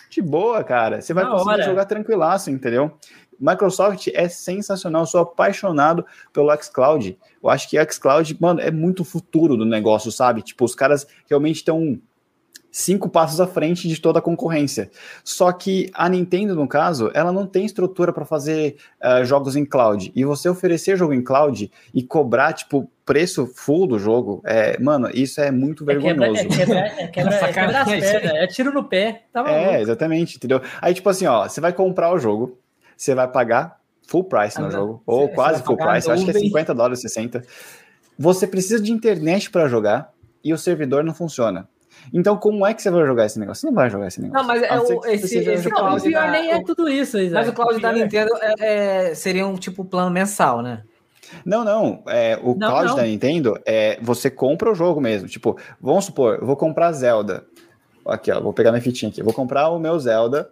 de boa, cara. Você vai Na conseguir hora. jogar tranquilaço, entendeu? Microsoft é sensacional, eu sou apaixonado pelo xCloud. Eu acho que xCloud, mano, é muito futuro do negócio, sabe? Tipo, os caras realmente estão cinco passos à frente de toda a concorrência. Só que a Nintendo, no caso, ela não tem estrutura para fazer uh, jogos em cloud. E você oferecer jogo em cloud e cobrar, tipo, preço full do jogo, é, mano, isso é muito vergonhoso. É quebra, é quebra, é quebra, é, é tiro no pé. Tá é, exatamente, entendeu? Aí, tipo assim, ó, você vai comprar o jogo, você vai pagar full price no ah, jogo, ou quase full price, acho que é 50 dólares, 60. Você precisa de internet para jogar e o servidor não funciona. Então, como é que você vai jogar esse negócio? Você não vai jogar esse negócio. Não, mas é o, esse, esse cloud. O pior da, nem é tudo isso, Isaac. Mas o cloud da Nintendo é, é, seria um tipo plano mensal, né? Não, não. É, o não, cloud não. da Nintendo é você compra o jogo mesmo. Tipo, vamos supor, eu vou comprar Zelda. Aqui, ó, vou pegar minha fitinha aqui. Vou comprar o meu Zelda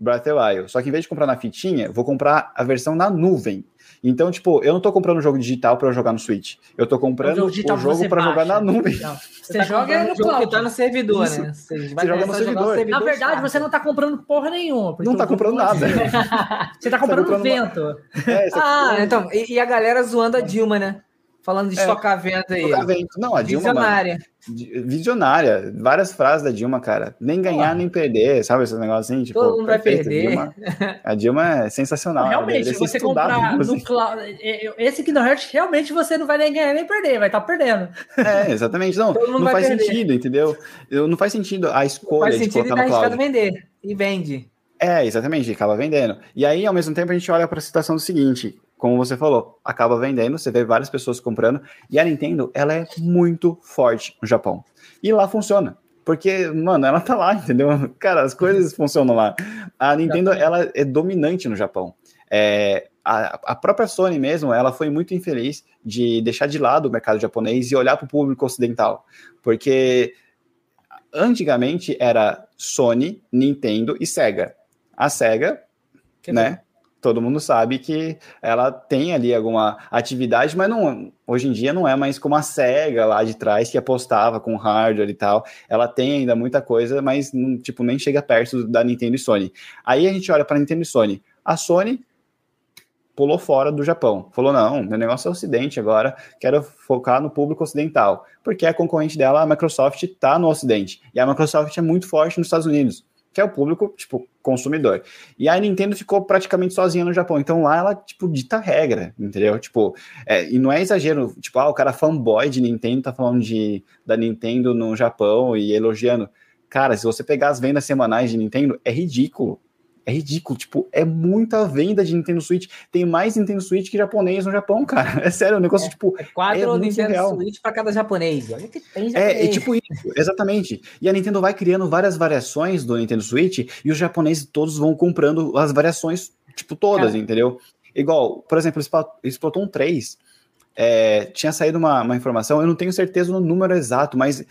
Breath of the Wild. Só que em vez de comprar na fitinha, vou comprar a versão na nuvem. Então, tipo, eu não tô comprando um jogo digital para jogar no Switch. Eu tô comprando o, jogo para jogar na nuvem. Não, você, você tá joga no cloud. Que tá no servidor, Isso. né? Você, você joga no servidor. servidor. Na verdade, você não tá comprando porra nenhuma. Não tá comprando nada. você tá comprando, tá comprando vento. Uma... É, ah, então, e, e, a galera zoando a Dilma, né? Falando de é, estocar vento aí. Estocar vento. Não, a Dilma. Visionária. Mano, visionária. Várias frases da Dilma, cara. Nem ganhar, nem perder, sabe? Esse negócio assim. Tipo, Todo mundo vai perder. A Dilma, a Dilma é sensacional. Realmente, você comprar no cloud. É, é, esse Kingdom Hearts, realmente você não vai nem ganhar nem perder, vai estar tá perdendo. É, exatamente. Não, não faz perder. sentido, entendeu? Não faz sentido a escolha faz sentido de colocar no cloud. vender. E vende. É, exatamente, acaba vendendo. E aí, ao mesmo tempo, a gente olha para a situação do seguinte: como você falou, acaba vendendo, você vê várias pessoas comprando, e a Nintendo, ela é muito forte no Japão. E lá funciona. Porque, mano, ela tá lá, entendeu? Cara, as coisas funcionam lá. A Nintendo, ela é dominante no Japão. É, a, a, própria Sony mesmo, ela foi muito infeliz de deixar de lado o mercado japonês e olhar para o público ocidental. Porque antigamente era Sony, Nintendo e Sega. A Sega, que né? Todo mundo sabe que ela tem ali alguma atividade, mas não, hoje em dia não é mais como a SEGA lá de trás que apostava com hardware e tal. Ela tem ainda muita coisa, mas não, tipo, nem chega perto da Nintendo e Sony. Aí a gente olha para Nintendo e Sony. A Sony pulou fora do Japão. Falou: "Não, meu negócio é ocidente agora, quero focar no público ocidental". Porque a concorrente dela, a Microsoft, está no ocidente. E a Microsoft é muito forte nos Estados Unidos que é o público, tipo, consumidor. E a Nintendo ficou praticamente sozinha no Japão. Então lá ela, tipo, dita regra, entendeu? Tipo, é, e não é exagero, tipo, ah, o cara fanboy de Nintendo tá falando de, da Nintendo no Japão e elogiando. Cara, se você pegar as vendas semanais de Nintendo, é ridículo. É ridículo, tipo, é muita venda de Nintendo Switch. Tem mais Nintendo Switch que japonês no Japão, cara. É sério, o negócio, é, tipo. É quatro é Nintendo real. Switch para cada japonês. Olha que tem japonês. É, é tipo isso, exatamente. E a Nintendo vai criando várias variações do Nintendo Switch e os japoneses todos vão comprando as variações, tipo, todas, cara. entendeu? Igual, por exemplo, Splatoon 3. É, tinha saído uma, uma informação, eu não tenho certeza no número exato, mas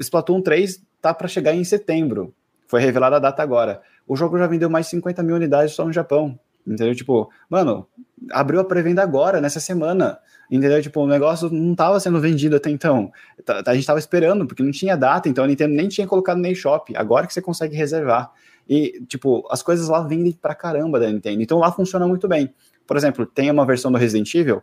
Splatoon 3 tá para chegar em setembro. Foi revelada a data agora. O jogo já vendeu mais de 50 mil unidades só no Japão. entendeu? Tipo, mano, abriu a pré-venda agora, nessa semana, entendeu? Tipo, o negócio não estava sendo vendido até então. Tá, a gente estava esperando, porque não tinha data, então a Nintendo nem tinha colocado no eShop. Agora que você consegue reservar. E, tipo, as coisas lá vendem pra caramba da Nintendo. Então lá funciona muito bem. Por exemplo, tem uma versão do Resident Evil,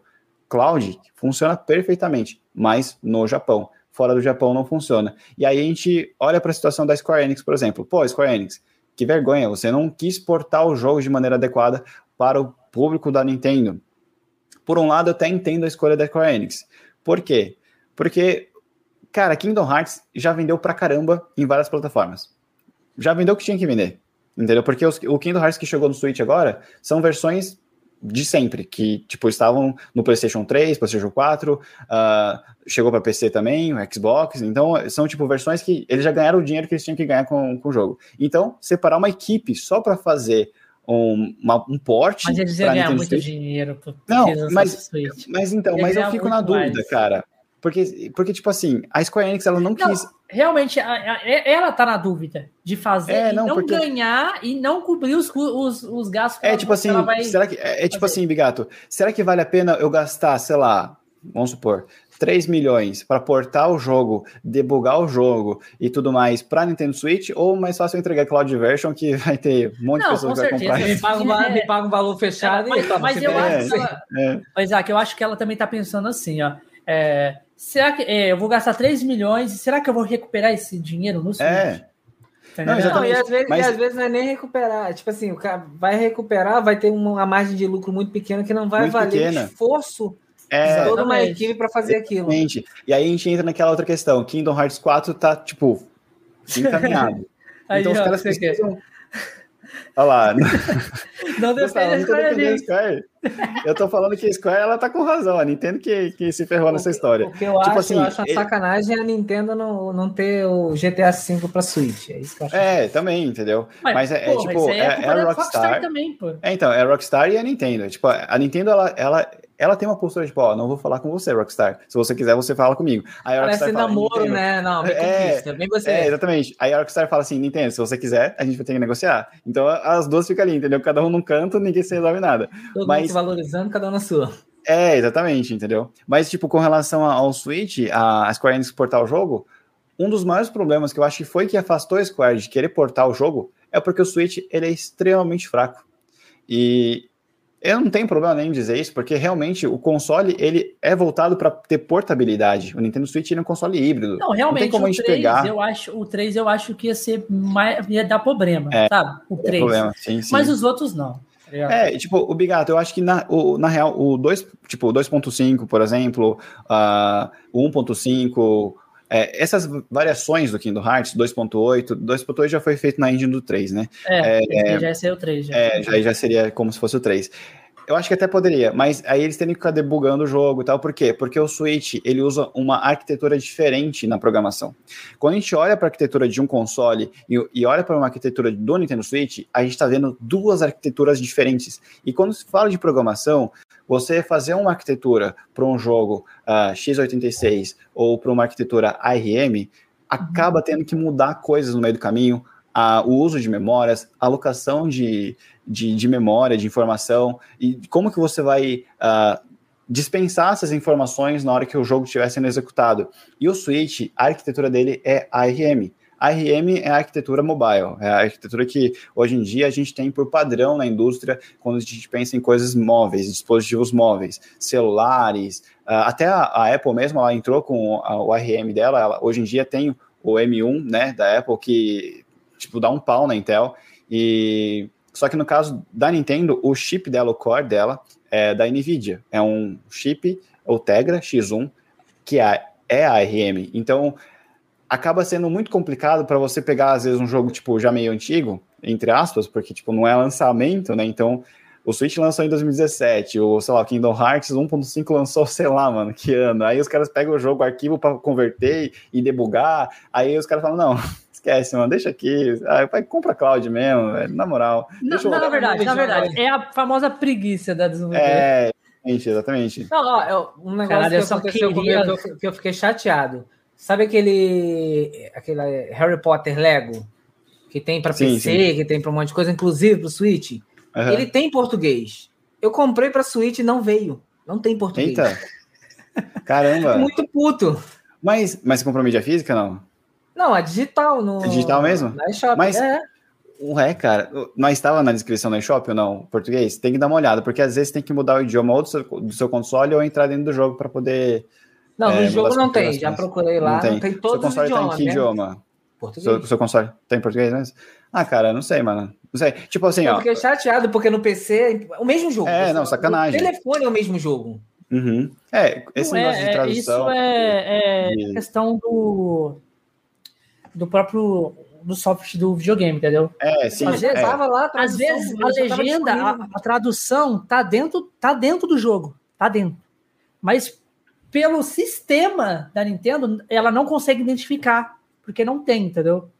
Cloud, funciona perfeitamente, mas no Japão. Fora do Japão não funciona. E aí a gente olha para a situação da Square Enix, por exemplo. Pô, Square Enix, que vergonha, você não quis portar o jogo de maneira adequada para o público da Nintendo. Por um lado, eu até entendo a escolha da Square Enix. Por quê? Porque, cara, Kingdom Hearts já vendeu pra caramba em várias plataformas. Já vendeu o que tinha que vender. Entendeu? Porque os, o Kingdom Hearts que chegou no Switch agora são versões de sempre, que tipo estavam no PlayStation 3, PlayStation 4, uh, ah, chegou para PC também, o Xbox. Então são tipo versões que eles já ganharam o dinheiro que eles tinham que ganhar com, com o jogo. Então separar uma equipe só para fazer um, uma, um porte. Mas eles iam ganhar muito Switch. dinheiro. Não, mas, mas então, mas eu fico na dúvida, mais. cara. Porque, porque, tipo assim, a Square Enix, ela não, não quis. Realmente, a, a, ela tá na dúvida de fazer é, não, e não porque... ganhar e não cobrir os, os, os gastos que É, ela, tipo assim, será que. É, é tipo assim, Bigato, será que vale a pena eu gastar, sei lá, vamos supor, 3 milhões para portar o jogo, debugar o jogo e tudo mais para Nintendo Switch, ou mais fácil entregar Cloud Version que vai ter um monte não, de pessoas que vai comprar. Me paga, um, me paga um valor fechado é, e mas, mas eu acho que ela, é. Isaac, eu acho que ela também está pensando assim, ó. É, será que é, eu vou gastar 3 milhões e será que eu vou recuperar esse dinheiro no Switch? É. Não, não, e, às vezes, mas... e às vezes não é nem recuperar. Tipo assim, o cara vai recuperar, vai ter uma margem de lucro muito pequena que não vai muito valer pequena. o esforço é, toda uma equipe para fazer aquilo. E aí a gente entra naquela outra questão. Kingdom Hearts 4 tá, tipo, encaminhado. aí, então ó, os caras precisam... Olha lá. Não defende a Square. Eu tô falando que a Square ela tá com razão. A Nintendo que, que se ferrou o nessa que, história. O que eu tipo acho, assim, eu acho uma sacanagem é a Nintendo não, não ter o GTA V pra Switch. É isso que eu acho. É, também, entendeu? Mas, Mas é, é, tipo, é, é, a Rockstar. Também, pô. É, então, é a Rockstar e a Nintendo. Tipo, a Nintendo ela, ela ela tem uma postura de, tipo, ó, não vou falar com você, Rockstar. Se você quiser, você fala comigo. Aí a Parece fala, namoro, né? Não, me é, bem você. É, exatamente. Aí a Rockstar fala assim, Nintendo, se você quiser, a gente vai ter que negociar. Então as duas ficam ali, entendeu? Cada um num canto, ninguém se resolve nada. Todo Mas... mundo se valorizando, cada um na sua. É, exatamente, entendeu? Mas, tipo, com relação ao Switch, a Square Enix portar o jogo, um dos maiores problemas que eu acho que foi que afastou a Square de querer portar o jogo é porque o Switch ele é extremamente fraco. E eu não tenho problema nem em dizer isso, porque realmente o console ele é voltado para ter portabilidade. O Nintendo Switch é um console híbrido. Não, realmente, não tem como o, a gente 3, pegar. Eu acho, o 3 eu acho que ia ser mais, ia dar problema, é, sabe? O 3. Problema, sim, sim. Mas os outros não. Tá é, tipo, o Bigato, eu acho que na, o, na real, o 2, tipo, 2.5, por exemplo, uh, o 1.5, é, essas variações do Kingdom Hearts, 2.8, 2.8 já foi feito na engine do 3, né? É, é já ia o 3. Já. É, já, já seria como se fosse o 3. Eu acho que até poderia, mas aí eles têm que ficar debugando o jogo e tal. Por quê? Porque o Switch ele usa uma arquitetura diferente na programação. Quando a gente olha para a arquitetura de um console e, e olha para uma arquitetura do Nintendo Switch, a gente está vendo duas arquiteturas diferentes. E quando se fala de programação, você fazer uma arquitetura para um jogo uh, x86 ou para uma arquitetura ARM acaba tendo que mudar coisas no meio do caminho, uh, o uso de memórias, alocação de, de, de, memória, de informação, e como que você vai uh, dispensar essas informações na hora que o jogo estiver sendo executado. E o Switch, a arquitetura dele é ARM. ARM é a arquitetura mobile, é a arquitetura que hoje em dia a gente tem por padrão na indústria quando a gente pensa em coisas móveis, dispositivos móveis, celulares, uh, até a, Apple mesmo, ela entrou com o ARM dela, ela, hoje em dia tem o M1, né, da Apple, que, tipo, dá um pau na Intel, e... Só que no caso da Nintendo, o chip dela, o core dela, é da NVIDIA, é um chip, o Tegra X1, que é, é ARM, então acaba sendo muito complicado para você pegar, às vezes, um jogo, tipo, já meio antigo, entre aspas, porque, tipo, não é lançamento, né? Então, o Switch lançou em 2017, o, sei lá, o Kingdom Hearts 1.5 lançou, sei lá, mano, que ano. Aí os caras pegam o jogo, o arquivo para converter e debugar, aí os caras falam, não, esquece, mano, deixa aqui, ah, vai, compra cloud mesmo, velho, na moral. Não, não na verdade, na verdade, é a famosa preguiça da desenvolvedora. É, exatamente. Não, ó, um negócio Caralho, que aconteceu queria... comigo que eu fiquei chateado. Sabe aquele, aquele Harry Potter Lego que tem para PC, sim. que tem para um monte de coisa, inclusive para o Switch? uhum. ele tem português. Eu comprei para Switch e não veio. Não tem português. Eita. Caramba. Muito puto. Mas, mas você comprou mídia física, não? Não, é digital. No, é digital mesmo? Na eShop, mas, é. Ué, cara, nós estava na descrição da eShop ou não? Português? Tem que dar uma olhada, porque às vezes tem que mudar o idioma ou do seu, do seu console ou entrar dentro do jogo para poder. Não, no é, jogo não tem, já procurei lá, não tem, não tem todos seu console os idiomas. Tá em que né? idioma? Português. Seu, seu console tem português mesmo? Ah, cara, não sei, mano. Não sei. Tipo assim, eu ó. fiquei chateado porque no PC é o mesmo jogo. É, não, sacanagem. O telefone é o mesmo jogo. Uhum. É, esse não negócio é, de tradução. Isso é, é questão do, do próprio do software do videogame, entendeu? É, sim. Às vezes, é. lá, a Às vezes a legenda, a, a, tradução tá dentro, tá dentro do jogo, tá dentro. Mas pelo sistema da Nintendo, ela não consegue identificar, porque não tem, entendeu?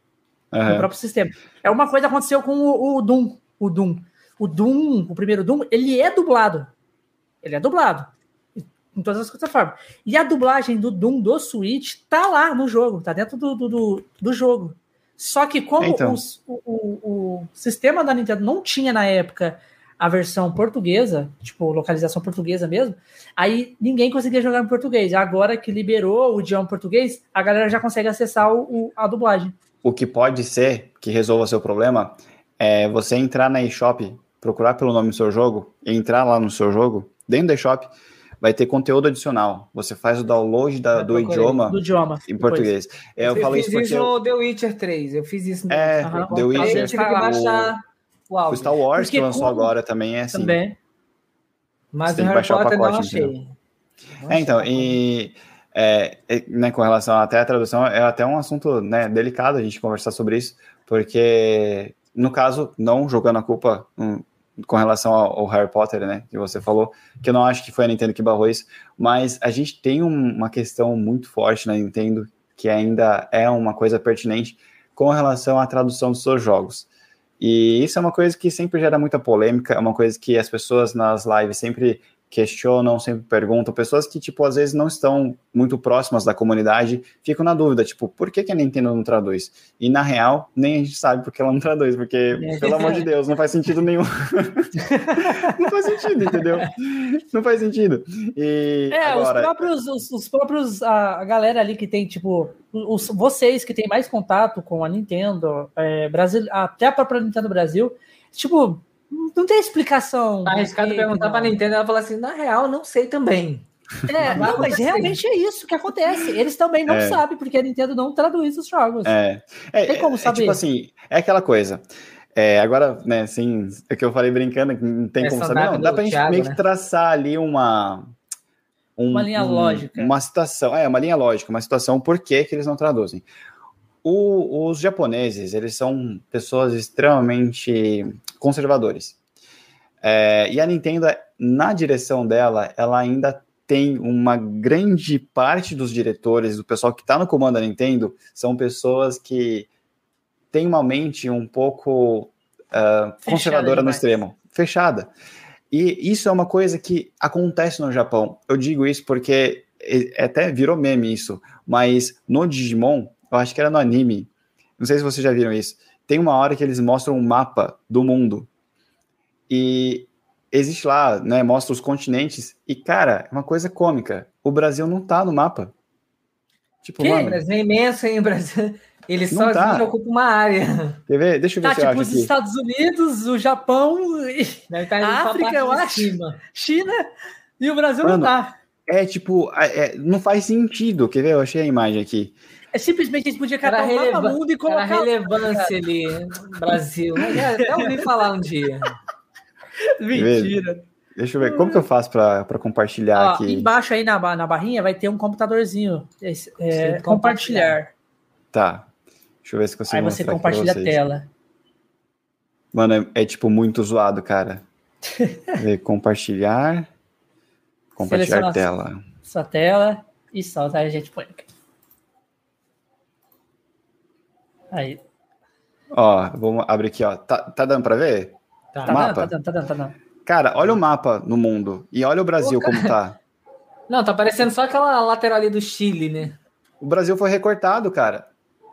Uhum. No próprio sistema. É uma coisa que aconteceu com o, o Doom, o Doom. O Doom, o primeiro Doom, ele é dublado. Ele é dublado em todas as plataformas. E a dublagem do Doom do Switch tá lá no jogo, tá dentro do, do, do, do jogo. Só que como então. os, o, o, o, sistema da Nintendo não tinha na época a versão portuguesa, tipo localização portuguesa mesmo, aí ninguém conseguia jogar em português. Agora que liberou o idioma português, a galera já consegue acessar o, a dublagem. O que pode ser que resolva seu problema é você entrar na eShop, procurar pelo nome do seu jogo, entrar lá no seu jogo, dentro da eShop, vai ter conteúdo adicional. Você faz o download da, do, idioma do idioma em português. É, eu, eu falei isso porque... isso no The Witcher 3, eu fiz isso. No... É, uhum. The Witcher. Eu tive que baixar o, o, o Star Wars porque que lançou como... agora também é assim. Também. Mas o Harry Potter pacote, não achei. Não é, então, e... É, né, com relação até à tradução, é até um assunto né, delicado a gente conversar sobre isso, porque, no caso, não jogando a culpa, um, com relação ao, ao, Harry Potter, né, que você falou, que eu não acho que foi a Nintendo que barrou isso, mas a gente tem um, uma questão muito forte na Nintendo, que ainda é uma coisa pertinente com relação à tradução dos seus jogos. E isso é uma coisa que sempre gera muita polêmica, é uma coisa que as pessoas nas lives sempre questionam, sempre perguntam, pessoas que, tipo, às vezes não estão muito próximas da comunidade, ficam na dúvida, tipo, por que, que a Nintendo não traduz? E, na real, nem a gente sabe porque ela não traduz, porque, é. pelo amor de Deus, não faz sentido nenhum. não faz sentido, entendeu? Não faz sentido. E é, agora... os próprios, os, os, próprios, a, galera ali que tem, tipo, os, vocês que têm mais contato com a Nintendo, é, Brasil, até a própria Nintendo Brasil, tipo, não tem explicação. Tá arriscado perguntar para a Nintendo, ela fala assim: na real, não sei também. É, não, mas realmente é isso que acontece. Eles também não é. sabem, porque a Nintendo não traduz os jogos. É. é tem como saber. É, tipo assim, é aquela coisa. É, agora, né, assim, é que eu falei brincando, não tem como saber, não. Dá pra gente Thiago, meio né? que traçar ali uma. Um, uma linha um, lógica. Uma situação, é, uma linha lógica, uma situação, por que, que eles não traduzem. O, os japoneses, eles são pessoas extremamente conservadores. É, e a Nintendo, na direção dela, ela ainda tem uma grande parte dos diretores, do pessoal que está no comando da Nintendo, são pessoas que têm uma mente um pouco uh, conservadora no extremo, fechada. E isso é uma coisa que acontece no Japão. Eu digo isso porque até virou meme isso, mas no Digimon eu acho que era no anime, não sei se vocês já viram isso, tem uma hora que eles mostram um mapa do mundo. E existe lá, né, mostra os continentes, e cara, é uma coisa cômica, o Brasil não tá no mapa. Tipo, que? Mano, o Brasil é imenso, hein, o Brasil... Ele só tá. ocupa uma área. Quer ver? Deixa eu ver tá, se tipo eu os aqui. Estados Unidos, o Japão, a África, eu acho, cima. China, e o Brasil Mano, não tá. É tipo, é, não faz sentido. Quer ver? Eu achei a imagem aqui. É simplesmente a gente podia catar o mapa mundo e colocar. Era relevância ali no Brasil. Até ouvi falar um dia. Mentira. Deixa eu ver, como que eu faço para compartilhar Ó, aqui? Embaixo aí na, na barrinha vai ter um computadorzinho. É, compartilhar. Tá. Deixa eu ver se consigo Aí você compartilha a tela. Mano, é, é, tipo muito zoado, cara. ver, compartilhar. Compartilhar Seleciona tela. Sua tela e solta. Aí a gente põe aqui. Aí. Ó, vamos abrir aqui, ó. Tá, tá dando para ver? Tá, tá mapa? Dando, tá dando, tá dando, tá dando. Cara, olha o mapa no mundo e olha o Brasil como tá. Não, tá parecendo só aquela lateral ali do Chile, né? O Brasil foi recortado, cara.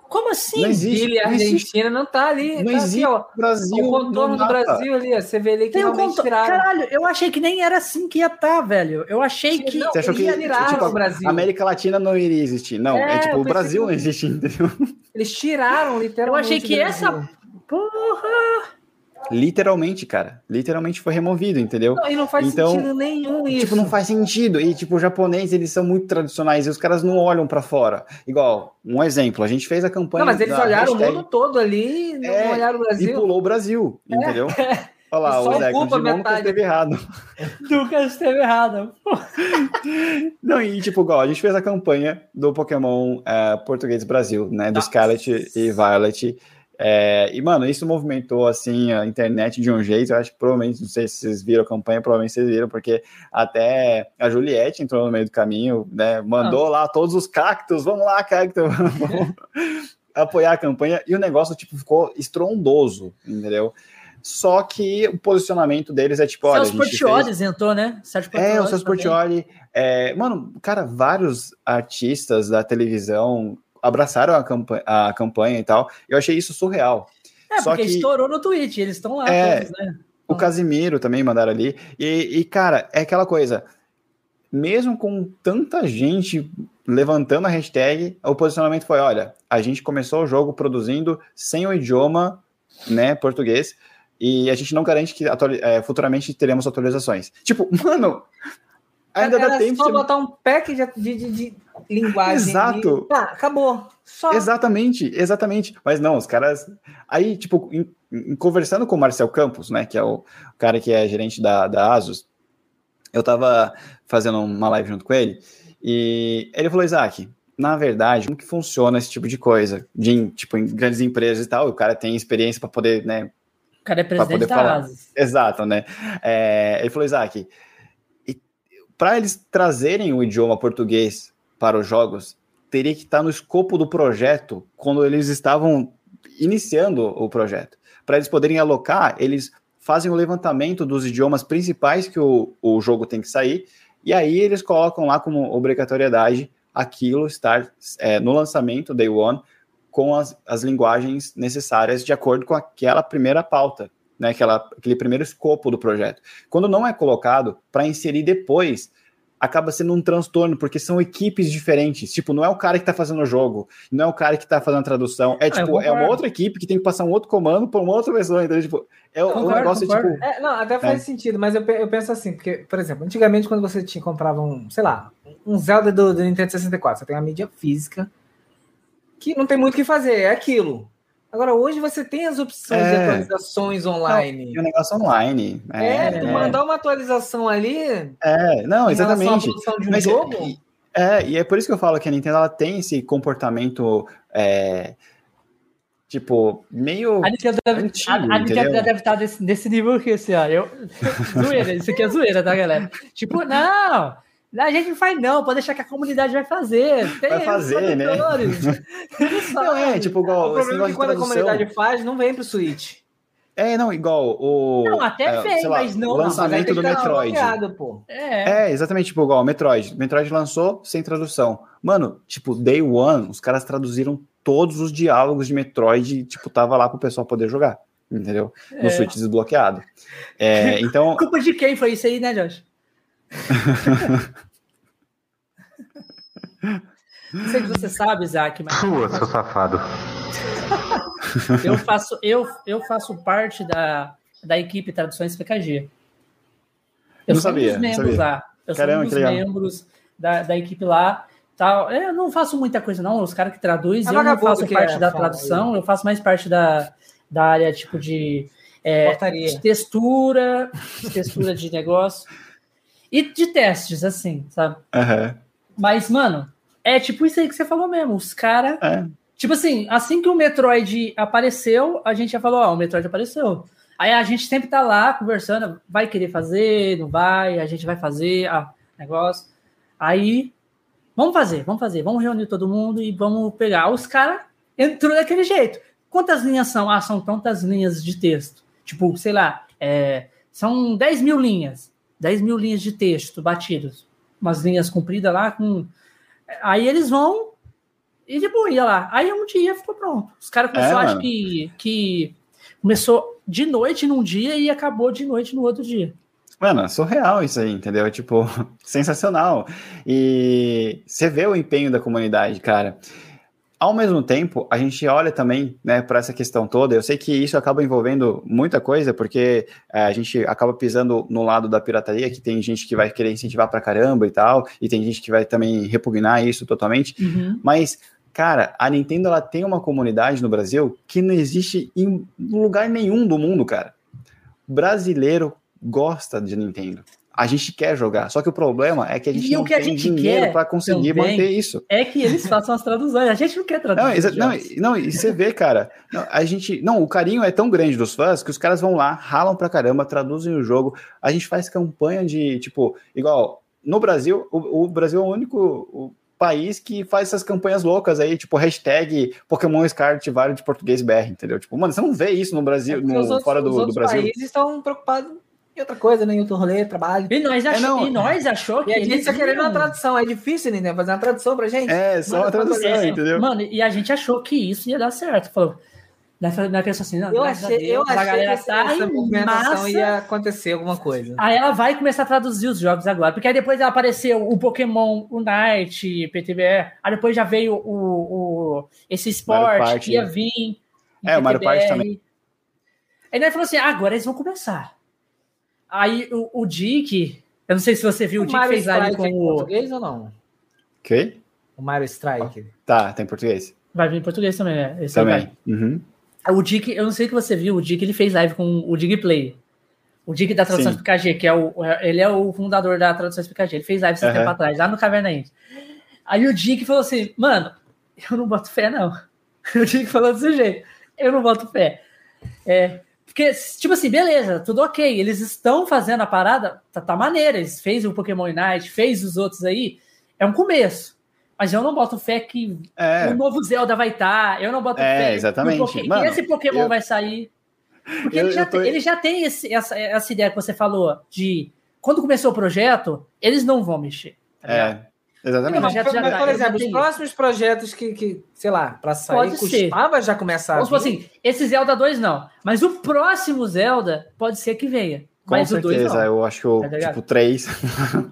Como assim? Não existe. Chile Argentina não tá ali. Não tá existe. Aqui, ó, Brasil. o contorno do Brasil ali, ó, você vê ali que Tem realmente conto... tiraram. Caralho, eu achei que nem era assim que ia estar, velho. Eu achei que. Não, Você achou que tipo, o Brasil. a América Latina não iria existir? Não, é, É, tipo, eu o Brasil que- não existe, entendeu? Eles tiraram Eu literalmente. achei que essa. Porra! Literalmente, cara. Literalmente foi removido, entendeu? Não, e não faz Então, sentido nenhum isso. Tipo, não faz sentido. E, tipo, os japoneses, eles são muito tradicionais e os caras não olham pra fora. Igual, um exemplo, a gente fez a campanha. Não, mas eles olharam hashtag o mundo todo ali, não É, olharam o E Brasil. pulou o Brasil, entendeu? Olha lá, E o Zé, Digimon nunca esteve errado. Nunca esteve errado. Não, e tipo, igual, a gente fez a campanha do Pokémon eh, Português Brasil, né? Do Nossa. Scarlet e Violet. É, e, mano, isso movimentou, assim, a internet de um jeito, eu acho que provavelmente, não sei se vocês viram a campanha, provavelmente vocês viram, porque até a Juliette entrou no meio do caminho, né, mandou lá todos os cactos, vamos lá, cacto, vamos apoiar a campanha, e o negócio, tipo, ficou estrondoso, entendeu? Só que o posicionamento deles é tipo, olha, Celso gente fez... Portioli entrou, né? Sérgio É, o Celso. Portioli. É, mano, cara, vários artistas da televisão abraçaram a, campanha, a campanha e tal. Eu achei isso surreal. É, Só porque que- estourou no Twitch, eles estão lá É, todos, né? O Casimiro também mandaram ali. E, e, cara, é aquela coisa. Mesmo com tanta gente levantando a hashtag, o posicionamento foi: olha, a gente começou o jogo produzindo sem o idioma né, português. E a gente não garante que é, futuramente teremos atualizações. Tipo, mano, ainda dá tempo. só de- botar um pack de, de- de linguagem. Exato. Tá, acabou. Só. Exatamente, exatamente. Mas não, os caras. Aí, tipo, em- em- conversando com o Marcel Campos, né, que é o cara que é gerente da, da Asus, eu tava fazendo uma live junto com ele, e ele falou: Isaac, na verdade, como que funciona esse tipo de coisa? De, tipo, em grandes empresas e tal, o cara tem experiência para poder, né, O cara é presidente poder da falar. ASUS. Exato, né? É, ele falou, Isaac, para eles trazerem o idioma português para os jogos, teria que estar no escopo do projeto quando eles estavam iniciando o projeto. Para eles poderem alocar, eles fazem o levantamento dos idiomas principais que o, o jogo tem que sair, e aí eles colocam lá como obrigatoriedade aquilo estar é, no lançamento, day one, com as, as linguagens necessárias de acordo com aquela primeira pauta, né, aquela, aquele primeiro escopo do projeto. Quando não é colocado, para inserir depois, acaba sendo um transtorno, porque são equipes diferentes. Tipo, não é o cara que está fazendo o jogo, não é o cara que está fazendo a tradução, é eu tipo, é uma outra equipe que tem que passar um outro comando para uma outra pessoa, entendeu? Tipo, é Concordo, negócio, concordo. tipo, É, não, até faz É. sentido, mas eu, eu penso assim, porque, por exemplo, antigamente quando você tinha, comprava um, sei lá, um Zelda do, do Nintendo 64, você tem uma mídia física que não tem muito o que fazer, é aquilo. Agora, hoje você tem as opções de É. atualizações online. é um negócio online. É, tu é, mandar uma atualização ali é, não, exatamente. de um Mas, jogo. e- É, e é por isso que eu falo que a Nintendo ela tem esse comportamento é, tipo, meio A Nintendo deve, Antigo, a, a Nintendo deve estar desse, desse nível aqui, assim, ó. Eu, zoeira, isso aqui é zoeira, tá, galera? Tipo, não, a gente não faz não, pode deixar que a comunidade vai fazer. Tem Vai fazer, né? Não, é, tipo, o igual esse problema é que quando a tradução. comunidade faz, não vem pro Switch. É, não, igual o. Não, até é, vem, sei lá, mas não- O não, Mas aí lançamento do Metroid. bloqueado. É, É, exatamente, tipo, igual o Metroid. Metroid lançou sem tradução. Mano, tipo, Day One, os caras traduziram todos os diálogos de Metroid e, tipo, tava lá pro pessoal poder jogar. Entendeu? No É. Switch desbloqueado. É, então, culpa de quem foi isso aí, né, Josh? Não sei se você sabe, Isaac, mas Sua, seu safado. eu faço, eu, eu faço parte da, da equipe Traduções PKG. Eu Não sou sabia, um dos membros sabia. lá. Eu Caramba, sou um dos membros da, da equipe lá. Tal. É, Eu não faço muita coisa, não. Os caras que traduzem, É eu não faço parte é, da tradução, eu faço mais parte da, da área tipo de, é, de textura, de textura de negócio. E de testes, assim, sabe? aham, Mas, mano, é tipo isso aí que você falou mesmo. Os caras. é. Tipo assim, assim que o Metroid apareceu, a gente já falou, ó, o Metroid apareceu. Aí a gente sempre tá lá conversando, vai querer fazer, não vai, a gente vai fazer, ah, negócio. Aí, vamos fazer, vamos fazer, vamos reunir todo mundo e vamos pegar. Os caras entrou daquele jeito. Quantas linhas são? Ah, são tantas linhas de texto. Tipo, sei lá, é, são 10 mil linhas. 10 mil linhas de texto batidos. Umas linhas compridas lá com. Aí eles vão E de boa, ia lá. Aí um dia ficou pronto. Os caras começaram, é, acho que, que começou de noite num dia e acabou de noite no outro dia. Mano, é surreal isso aí, entendeu? Tipo, sensacional. E você vê o empenho da comunidade, cara. Ao mesmo tempo, a gente olha também né, para essa questão toda. Eu sei que isso acaba envolvendo muita coisa, porque é, a gente acaba pisando no lado da pirataria, que tem gente que vai querer incentivar para caramba e tal, e tem gente que vai também repugnar isso totalmente. Uhum. Mas Cara, a Nintendo ela tem uma comunidade no Brasil que não existe em lugar nenhum do mundo, cara. brasileiro gosta de Nintendo. A gente quer jogar, só que o problema é que a gente e não tem gente dinheiro para conseguir manter isso. É que eles façam as traduções. A gente não quer traduzir. Não, não, não, e você vê, cara, não, a gente, não, o carinho é tão grande dos fãs que os caras vão lá, ralam pra caramba, traduzem o jogo. A gente faz campanha de, tipo, igual no Brasil, o, o Brasil é o único país que faz essas campanhas loucas aí, tipo hashtag Pokémon Scarlet Vale de português BR, entendeu? Tipo, mano, você não vê isso no Brasil, é no, outros, fora do, do Brasil. Os países estão preocupados em outra coisa, né? Em outro rolê, trabalho. E nós, achou, é, e nós achou que. E a gente tá querendo uma tradução. É difícil, né? Fazer uma tradução pra gente. É, só Mano, uma tradução, é, entendeu? Mano, e a gente achou que isso ia dar certo. Falou, na pessoa assim, não, eu achei, Deus, eu achei que essa, tá essa movimentação massa. ia acontecer alguma coisa. Aí ela vai começar a traduzir os jogos agora, porque aí depois apareceu o Pokémon Unite, PTBR, aí depois já veio o, o esse esporte que ia vir. É, o Mario Party também. Aí nós falou assim, ah, agora eles vão começar. Aí o, o Dick, eu não sei se você viu, o, o Dick fez ali com o... português ou não? Que? O Mario Strike. Tá, tem português. Vai vir em português também, né? Esse também. Uhum. O Dick, eu não sei que você viu, o Dick ele fez live com o Dig Play. O Dick da tradução PKG, que é o. Ele é o fundador da tradução PKG. Ele fez live esse uhum. tempo atrás, lá no Caverna Indie. Aí o Dick falou assim, mano, eu não boto fé, não. O Dick falou desse jeito. Eu não boto fé. É, porque, tipo assim, beleza, tudo ok. Eles estão fazendo a parada, tá, tá maneira. Eles fez o Pokémon Unite, fez os outros aí. É um começo. Mas eu não boto fé que é. o novo Zelda vai estar. Tá, eu não boto é, fé exatamente. que, Mano, esse Pokémon eu... vai sair. Porque eu, ele, já tô... tem, ele já tem esse, essa, essa ideia que você falou de quando começou o projeto, eles não vão mexer. Tá é. Exatamente. Mas, mas, tá, por exemplo, os próximos projetos que, que, sei lá, para sair pode custava ser. já começar. Vamos assim, esse Zelda 2 não. Mas o próximo Zelda pode ser que venha. Com Mas certeza, dois, eu acho que o tá tipo 3.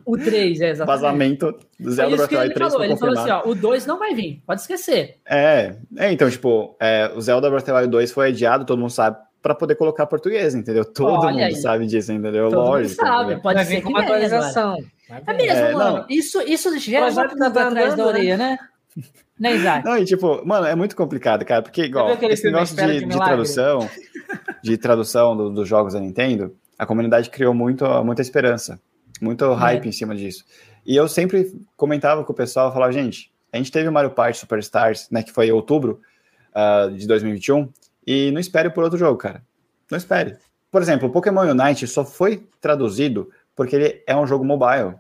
O 3, é exatamente. Vazamento do Zelda Breath of the 3 falou. Ele falou assim: ó, o 2 não vai vir, pode esquecer. É, é então, tipo, é, o Zelda Breath of the 2 foi adiado, todo mundo sabe, para poder colocar português, entendeu? Todo Olha mundo aí. sabe disso, entendeu? Todo Lógico. Mundo sabe, pode ser com uma atualização. É mesmo, é, mano. Não. Isso, isso gera uma tá atrás da orelha, né? Né, Isaac? Não, e tipo, mano, é muito complicado, cara, porque igual, esse negócio de, de, de tradução, de tradução do, dos jogos da Nintendo, a comunidade criou muito, muita esperança, muito é. hype em cima disso. E eu sempre comentava com o pessoal, falava, gente, a gente teve o Mario Party Superstars, né, que foi em outubro uh, de 2021, e não espere por outro jogo, cara. Não espere. Por exemplo, o Pokémon Unite só foi traduzido porque ele é um jogo mobile.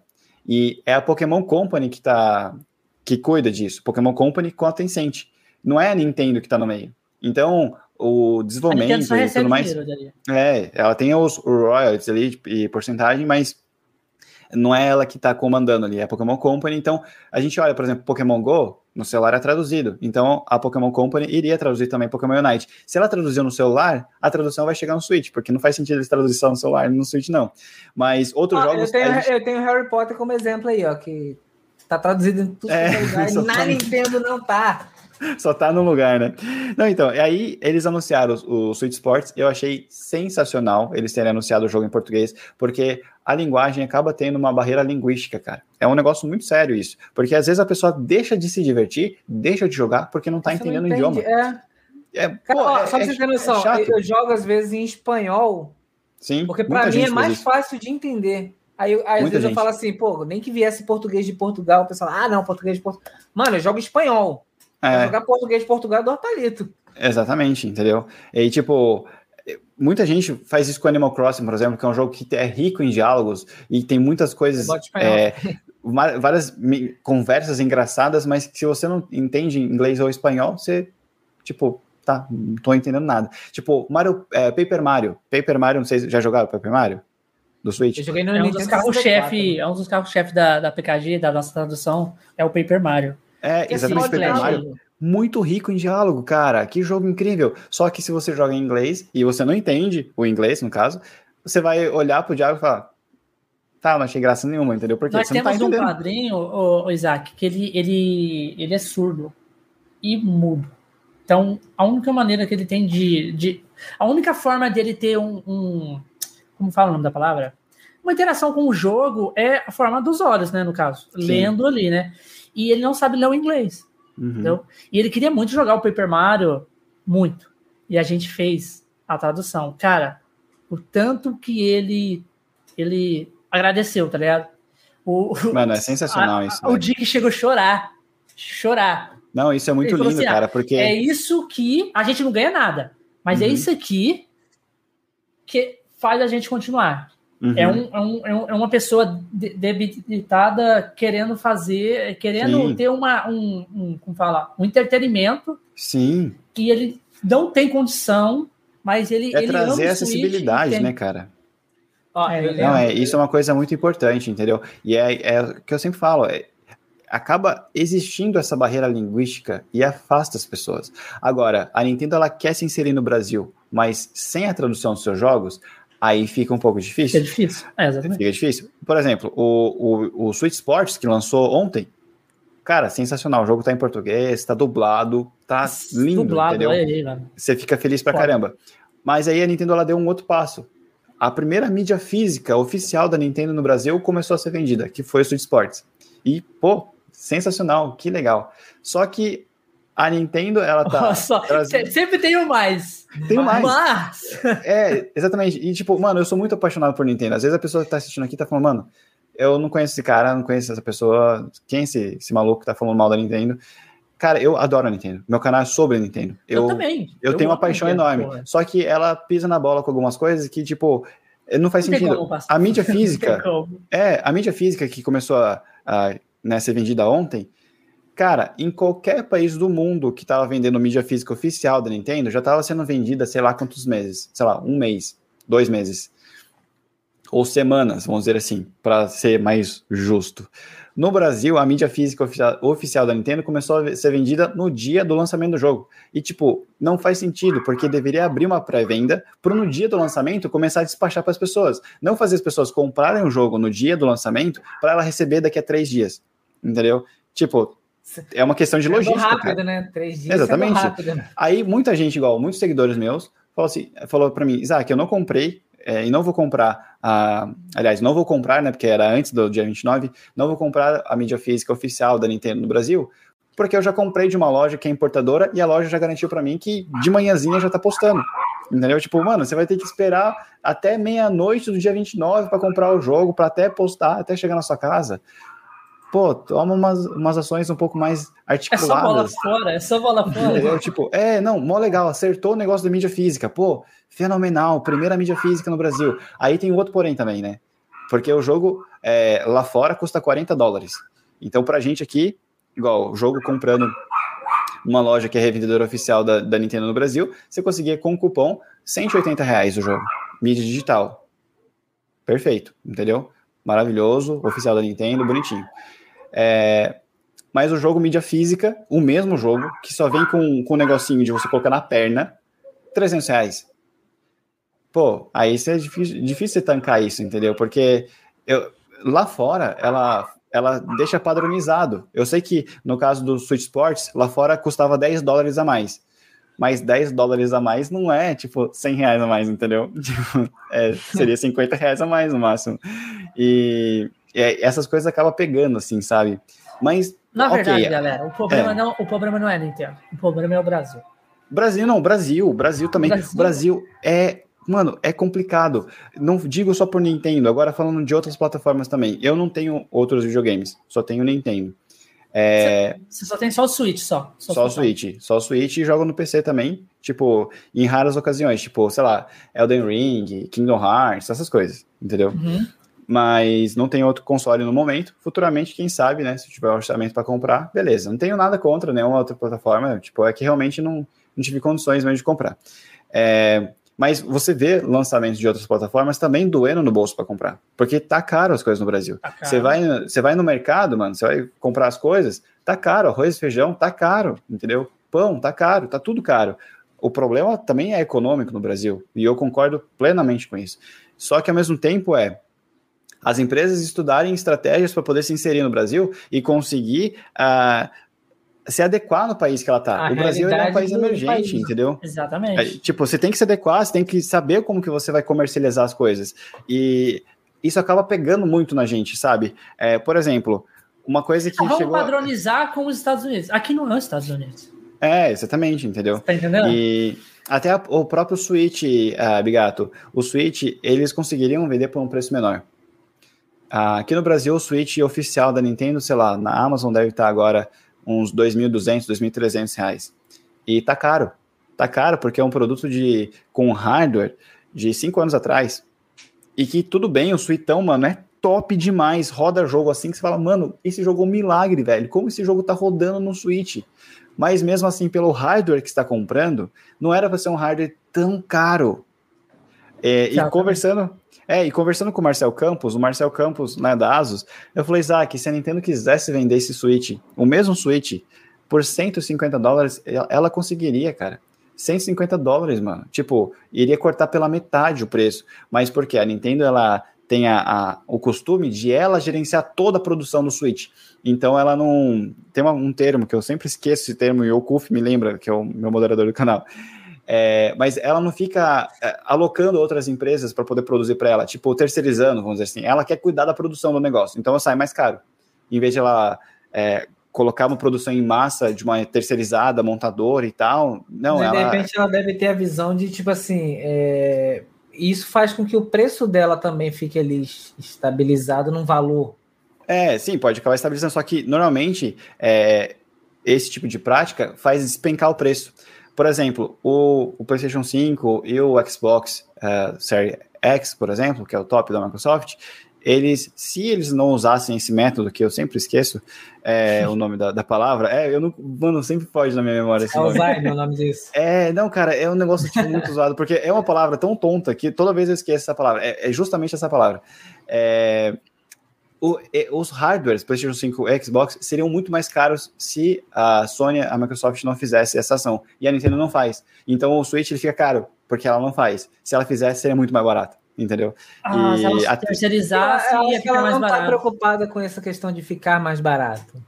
E é a Pokémon Company que tá que cuida disso. Pokémon Company com a Tencent. Não é a Nintendo que está no meio. Então, o desenvolvimento e tudo mais. É, ela tem os royalties ali e porcentagem, mas não é ela que está comandando ali, é a Pokémon Company. Então, a gente olha, por exemplo, Pokémon Go, no celular é traduzido. Então, a Pokémon Company iria traduzir também Pokémon Unite. Se ela traduziu no celular, a tradução vai chegar no Switch, porque não faz sentido eles traduzir só no celular e no Switch, não. Mas outros ah, jogos. Eu tenho, gente... eu tenho Harry Potter como exemplo aí, ó, que tá traduzido em tudo é, lugar, na tá... Nintendo não tá. Só tá no lugar, né? Não, então, aí eles anunciaram o, o Switch Sports, eu achei sensacional eles terem anunciado o jogo em português, porque a linguagem acaba tendo uma barreira linguística, cara. É um negócio muito sério isso, porque às vezes a pessoa deixa de se divertir, deixa de jogar porque não tá você entendendo não o idioma. É. É, cara, pô, ó, é, só pra é, você ter noção, é eu jogo às vezes em espanhol, Sim, porque para mim é mais isso. fácil de entender. Aí, aí às vezes gente. eu falo assim, pô, nem que viesse português de Portugal, o pessoal, ah, não, português de Portugal. Mano, eu jogo espanhol. É. Jogar português de Portugal é do palito. Exatamente, entendeu? E tipo, muita gente faz isso com Animal Crossing, por exemplo, que é um jogo que é rico em diálogos e tem muitas coisas, é, várias conversas engraçadas, mas se você não entende inglês ou espanhol, você, tipo, tá, não tô entendendo nada. Tipo, Mario, é, Paper Mario, Paper Mario, não sei se já jogaram Paper Mario? Do Switch? Eu joguei no é um dos carros-chefe, é um dos carros-chefe da, da PKG, da nossa tradução, é o Paper Mario. É, exatamente, Paper Mario. Muito rico em diálogo, cara. Que jogo incrível. Só que se você joga em inglês e você não entende o inglês, no caso, você vai olhar pro diálogo e falar: Tá, não achei graça nenhuma, entendeu? Porque Nós você temos não tá um padrinho, o, o, Isaac, que ele, ele, ele é surdo e mudo. Então, a única maneira que ele tem de. de a única forma dele ter um, um. Como fala o nome da palavra? Uma interação com o jogo é a forma dos olhos, né? No caso, Sim. lendo ali, né? E ele não sabe ler o inglês. Uhum. E ele queria muito jogar o Paper Mario, muito. E a gente fez a tradução. Cara, o tanto que ele ele agradeceu, tá ligado? O, Mano, é sensacional a, isso. O Dick chegou a chorar. Chorar. Não, isso é muito lindo, assim, cara, porque. É isso que a gente não ganha nada. Mas é uhum. é isso aqui que faz a gente continuar. Uhum. É, um, é, um, é uma pessoa debilitada querendo fazer, querendo Sim. ter uma, um, um, como fala, um entretenimento. Sim. Que ele não tem condição, mas ele. É ele trazer acessibilidade, né, cara? é, não, é, isso é uma coisa muito importante, entendeu? E é, é o que eu sempre falo, é, acaba existindo essa barreira linguística e afasta as pessoas. Agora, a Nintendo ela quer se inserir no Brasil, mas sem a tradução dos seus jogos, aí fica um pouco difícil. É difícil, é, exatamente. Fica difícil. Por exemplo, o, o, o Switch Sports, que lançou ontem, cara, sensacional. O jogo tá em português, tá dublado, tá lindo, dublado, entendeu? Aí, Você fica feliz pra Pode. caramba. Mas aí a Nintendo ela deu um outro passo a primeira mídia física oficial da Nintendo no Brasil começou a ser vendida, que foi o Switch Sports. E, pô, sensacional, que legal. Só que a Nintendo, ela tá. Nossa, ela... Sempre tem o mais. Tem o mais. Mas... É, exatamente. E, tipo, mano, eu sou muito apaixonado por Nintendo. Às vezes a pessoa que tá assistindo aqui tá falando, mano, eu não conheço esse cara, não conheço essa pessoa. Quem é esse, esse maluco que tá falando mal da Nintendo? Cara, eu adoro a Nintendo. Meu canal é sobre a Nintendo. Eu, eu também. Eu, eu tenho uma paixão enorme. Porra. Só que ela pisa na bola com algumas coisas que, tipo, não faz não sentido. A mídia física. é, a mídia física que começou a, a né, ser vendida ontem. Cara, em qualquer país do mundo que estava vendendo mídia física oficial da Nintendo, já estava sendo vendida, sei lá quantos meses. Sei lá, um mês, dois meses. Ou semanas, vamos dizer assim, para ser mais justo. No Brasil, a mídia física oficial da Nintendo começou a ser vendida no dia do lançamento do jogo. E, tipo, não faz sentido, porque deveria abrir uma pré-venda para no dia do lançamento começar a despachar para as pessoas. Não fazer as pessoas comprarem o jogo no dia do lançamento para ela receber daqui a três dias. Entendeu? Tipo, é uma questão de logística. rápido, cara. né? Três dias. Exatamente. Rápido? Aí muita gente, igual, muitos seguidores meus, falou assim, falou para mim, Isaac, eu não comprei é, e não vou comprar, a, aliás, não vou comprar, né, porque era antes do dia 29, não vou comprar a mídia física oficial da Nintendo no Brasil, porque eu já comprei de uma loja que é importadora e a loja já garantiu para mim que de manhãzinha já tá postando. Entendeu? Tipo, mano, você vai ter que esperar até meia-noite do dia 29 para comprar o jogo, para até postar, até chegar na sua casa pô, toma umas, umas ações um pouco mais articuladas. É só bola fora, é só bola fora. Entendeu? tipo, é, não, mó legal, acertou o negócio da mídia física, pô, fenomenal, primeira mídia física no Brasil. Aí tem outro porém também, né? Porque o jogo é, lá fora custa 40 dólares. Então, pra gente aqui, igual, o jogo comprando numa loja que é revendedora oficial da, da Nintendo no Brasil, você conseguia com cupom 180 reais o jogo, mídia digital. Perfeito, entendeu? Maravilhoso, oficial da Nintendo, bonitinho. É, mas o jogo mídia física, o mesmo jogo, que só vem com, com um negocinho de você colocar na perna, 300 reais. Pô, aí é difícil, difícil tancar isso, entendeu? Porque eu, lá fora, ela, ela deixa padronizado. Eu sei que no caso do Switch Sports, lá fora custava 10 dólares a mais. Mas 10 dólares a mais não é, tipo, 100 reais a mais, entendeu? Tipo, é, seria 50 reais a mais no máximo. E é, essas coisas acabam pegando, assim, sabe? Mas. Na okay, verdade, galera, o problema, é. não, o problema não é Nintendo, o problema é o Brasil. Brasil não, Brasil, Brasil também. Brasil, Brasil é Mano, é complicado. Não digo só por Nintendo, agora falando de outras plataformas também. Eu não tenho outros videogames, só tenho Nintendo. É... Você só tem só o Switch, só. Só, só o Switch. Só o Switch e jogo no PC também. Tipo, em raras ocasiões. Tipo, sei lá, Elden Ring, Kingdom Hearts, essas coisas. Entendeu? Uhum mas não tem outro console no momento. Futuramente, quem sabe, né? Se tiver orçamento para comprar, beleza. Não tenho nada contra nenhuma outra plataforma, tipo, é que realmente não, não tive condições mesmo de comprar. É, Mas você vê lançamentos de outras plataformas também doendo no bolso para comprar. Porque tá caro as coisas no Brasil. Tá você, vai, você vai no mercado, mano, você vai comprar as coisas, tá caro. Arroz e feijão tá caro, entendeu? Pão tá caro, tá tudo caro. O problema também é econômico no Brasil. E eu concordo plenamente com isso. Só que ao mesmo tempo é as empresas estudarem estratégias para poder se inserir no Brasil e conseguir uh, se adequar no país que ela está. O Brasil é um país emergente, país. entendeu? Exatamente. É, tipo, você tem que se adequar, você tem que saber como que você vai comercializar as coisas. E isso acaba pegando muito na gente, sabe? É, por exemplo, uma coisa que vamos chegou... padronizar com os Estados Unidos. Aqui não é os Estados Unidos. É, exatamente, entendeu? Você tá entendendo? E até a, o próprio Switch, uh, Bigato, o Switch, eles conseguiriam vender por um preço menor. Uh, aqui no Brasil, o Switch oficial da Nintendo, sei lá, na Amazon deve estar agora uns 2.200, 2.300 reais. E tá caro. Tá caro porque é um produto de com hardware de 5 anos atrás. E que tudo bem, o Suitão, mano, é top demais. Roda jogo assim que você fala, mano, esse jogo é um milagre, velho. Como esse jogo tá rodando no Switch? Mas mesmo assim, pelo hardware que está comprando, não era para ser um hardware tão caro. É, e conversando, é, e conversando com o Marcel Campos, o Marcel Campos, né, da Asus, eu falei, Isaac, se a Nintendo quisesse vender esse Switch, o mesmo Switch, por 150 dólares, ela conseguiria, cara. 150 dólares, mano. Tipo, iria cortar pela metade o preço. Mas porque a Nintendo, ela tem a, a, o costume de ela gerenciar toda a produção do Switch. Então ela não. Tem uma, um termo que eu sempre esqueço esse termo, e o Kuf me lembra, que é o meu moderador do canal. É, mas ela não fica é, alocando outras empresas para poder produzir para ela, tipo terceirizando, vamos dizer assim. Ela quer cuidar da produção do negócio, então ela sai mais caro. Em vez de ela é, colocar uma produção em massa de uma terceirizada, montadora e tal, não. Mas, ela... De repente ela deve ter a visão de tipo assim, é... isso faz com que o preço dela também fique ali estabilizado num valor. É, sim, pode acabar estabilizando, só que normalmente é, esse tipo de prática faz despencar o preço. Por exemplo, o, o PlayStation 5 e o Xbox uh, Series X, por exemplo, que é o top da Microsoft, eles, se eles não usassem esse método, que eu sempre esqueço é, o nome da, da, palavra, é, eu não, mano, sempre foge na minha memória. Esse Alzheimer, o nome disso. É, não, cara, é um negócio tipo, muito usado, porque é uma palavra tão tonta que toda vez eu esqueço essa palavra. É, é justamente essa palavra. É, o, os hardwares PlayStation 5 e Xbox seriam muito mais caros se a Sony, a Microsoft não fizesse essa ação. E a Nintendo não faz. Então o Switch ele fica caro, porque ela não faz. Se ela fizesse, seria muito mais barato. Entendeu? Ah, e se ela até... terceirizasse, ela, ia ela não está preocupada com essa questão de ficar mais barato.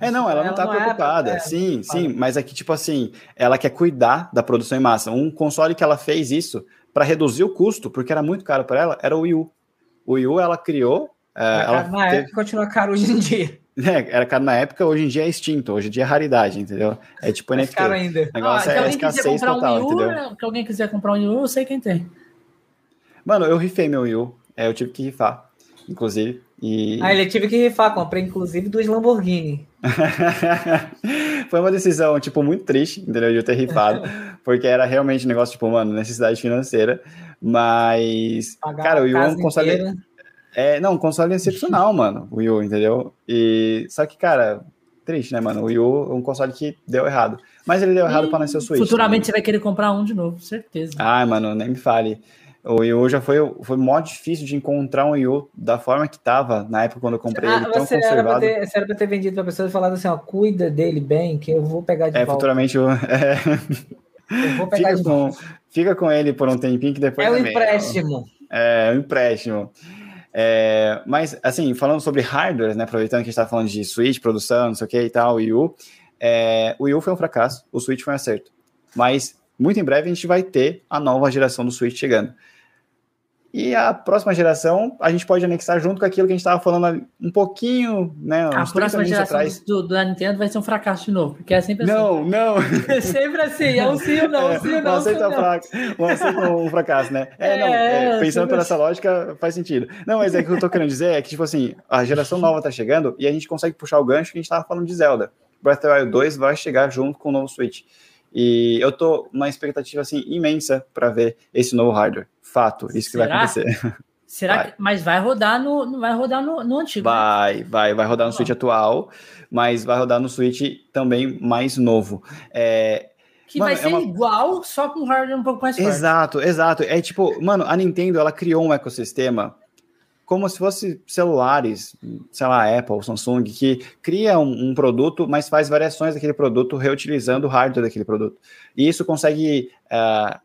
É, não, ela, ela não tá não é preocupada. É, sim, é, sim, mas aqui, tipo assim, ela quer cuidar da produção em massa. Um console que ela fez isso para reduzir o custo, porque era muito caro para ela, era o Wii U. O Wii U ela criou é, ela na teve... época continua caro hoje em dia. É, era caro na época, hoje em dia é extinto, hoje em dia é raridade, entendeu? É tipo NFT. caro ainda. O negócio ah, é escassez total, um entendeu? Né? Que alguém quiser comprar um Wii U, eu sei quem tem. Mano, eu rifei meu Wii U, é, eu tive que rifar, inclusive. E... Ah, ele tive que rifar, comprei inclusive dois Lamborghini. Foi uma decisão, tipo, muito triste, entendeu? De eu ter rifado, porque era realmente um negócio, tipo, mano, necessidade financeira, mas... Pagar cara, o Wii U é um console... Inteira é, não, um console excepcional, mano, o Wii U, entendeu? E só que, cara, triste, né, mano? O Wii U é um console que deu errado. Mas ele deu errado para nascer o Switch. Futuramente né? você vai querer comprar um de novo, certeza. Ai, mano, nem me fale. O Wii U já foi, foi mó difícil de encontrar um Wii U da forma que tava na época quando eu comprei ah, ele tão você conservado. Era ter, você era pra ter vendido pra pessoa e falado assim, ó, cuida dele bem, que eu vou pegar de é, volta. Futuramente eu... É, eu vou pegar fica de com, volta. Fica com ele por um tempinho que depois... É um empréstimo. É, um empréstimo. É, mas, assim, falando sobre hardware, né, aproveitando que a gente está falando de Switch, produção, não sei o que e tal, Wii U, é, o Wii U foi um fracasso, o Switch foi um acerto. Mas, muito em breve, a gente vai ter a nova geração do Switch chegando. E a próxima geração, a gente pode anexar junto com aquilo que a gente estava falando um pouquinho, né? A próxima geração do, do, Nintendo vai ser um fracasso de novo, porque é sempre assim. Não, não. É sempre assim, é um sim ou não, um sim ou não. Um aceita, um, aceita um fracasso, né? É, é não, é, pensando por essa lógica, faz sentido. Não, mas é que o que eu tô querendo dizer é que, tipo assim, a geração nova tá chegando e a gente consegue puxar o gancho que a gente tava falando de Zelda. Breath of the Wild 2 vai chegar junto com o novo Switch. E eu tô numa expectativa assim imensa para ver esse novo hardware. Fato, isso Será? que vai acontecer. Será vai. que. Mas vai rodar no. Vai rodar no, no antigo. Né? Vai, né? vai, vai rodar no Switch atual, mas vai rodar no Switch também mais novo. É, Que mano, vai ser é uma... igual, só com hardware um pouco mais forte. Exato, exato. É tipo, mano, a Nintendo, ela criou um ecossistema como se fosse celulares, sei lá, Apple, Samsung, que cria um, um, produto, mas faz variações daquele produto reutilizando o hardware daquele produto. E isso consegue uh,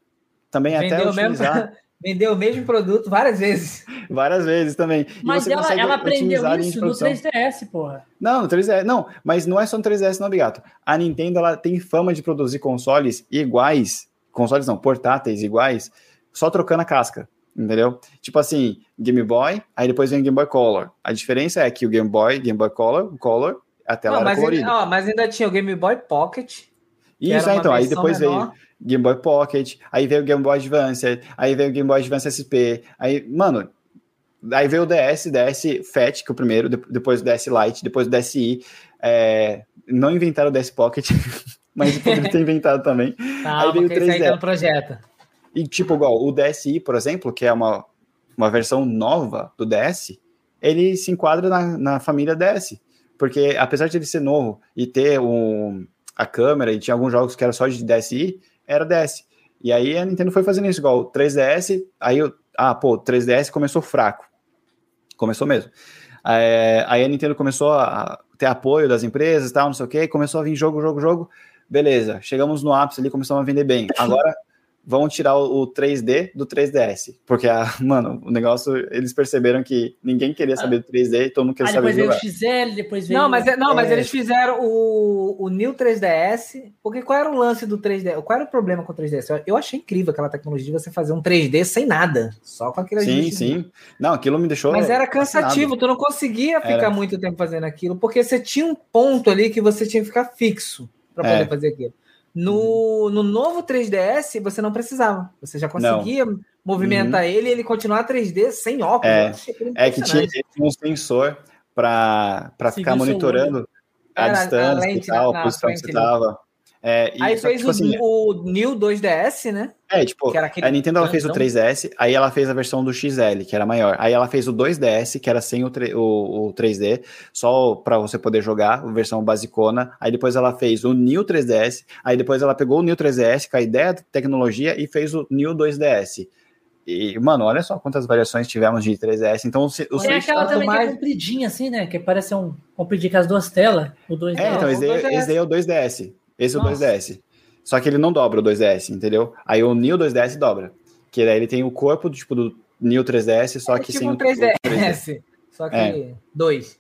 também até utilizar... Mesmo, vendeu o mesmo produto várias vezes. Várias vezes também. Mas ela, ela aprendeu isso no 3DS, porra. Não, no 3DS. Não, mas não é só no 3DS, não, Bigato. A Nintendo ela tem fama de produzir consoles iguais, consoles não, portáteis iguais, só trocando a casca. Entendeu? Tipo assim, Game Boy, aí depois vem Game Boy Color. A diferença é que o Game Boy, Game Boy Color, Color, a tela não, era mas colorida. Ainda, ó, mas ainda tinha o Game Boy Pocket. Isso, é, então. Aí depois menor. veio Game Boy Pocket, aí veio o Game Boy Advance, aí veio o Game Boy Advance SP, aí, mano, aí veio o DS, DS Fat, que é o primeiro, depois o DS Lite, depois o DSi, é, não inventaram o DS Pocket, mas poderia ter inventado também. Calma, aí veio o 3DS. Aí tá projeto. E tipo, igual o DSi, por exemplo, que é uma, uma versão nova do DS, ele se enquadra na, na família DS. Porque apesar de ele ser novo e ter um, a câmera, e tinha alguns jogos que era só de DSi, era DS. E aí a Nintendo foi fazendo isso, igual o 3DS, aí, ah, pô, o 3DS começou fraco. Começou mesmo. É, aí a Nintendo começou a ter apoio das empresas, tal, não sei o que, começou a vir jogo, jogo, jogo. Beleza, chegamos no ápice ali, começamos a vender bem. Agora vão tirar o, 3D do 3DS. Porque, a, mano, o negócio, eles perceberam que ninguém queria ah. saber do 3D e todo mundo queria ah, saber depois veio o XL, depois veio... Não, mas, é, não, mas eles fizeram o, o New 3DS, porque qual era o lance do 3DS? Qual era o problema com o 3DS? Eu achei incrível aquela tecnologia de você fazer um 3D sem nada, só com aquele Sim, sim. Não, aquilo me deixou... Mas era cansativo, tu não conseguia ficar era. muito tempo fazendo aquilo, porque você tinha um ponto ali que você tinha que ficar fixo para poder é. fazer aquilo. No, uhum. no novo 3DS, você não precisava. Você já conseguia não. movimentar uhum. ele e ele continuar 3D sem óculos. É, é que tinha, tinha um sensor para ficar monitorando a distância e tal, a posição que você estava. É, aí e, fez tipo, o, assim, o New 2DS, né? É, tipo, a Nintendo ela fez o 3DS, aí ela fez a versão do XL, que era maior. Aí ela fez o 2DS, que era sem o, o, o 3D, só para você poder jogar, a versão basicona. Aí depois ela fez o New 3DS, aí depois ela pegou o New 3DS com a ideia da tecnologia e fez o New 2DS. E, mano, olha só quantas variações tivemos de 3DS. Então, o, o Switch é aquela tá também mais... que é compridinha, assim, né? Que parece um compridinho com as duas telas. O 2DS. É, então, esse, esse daí é o 2DS. Esse é o 2DS. Só que ele não dobra o 2DS, entendeu? Aí o New 2DS dobra. Que daí ele tem o corpo do tipo do New 3DS, só é que tipo sem um 3DS. 3DS. Só que é. dois.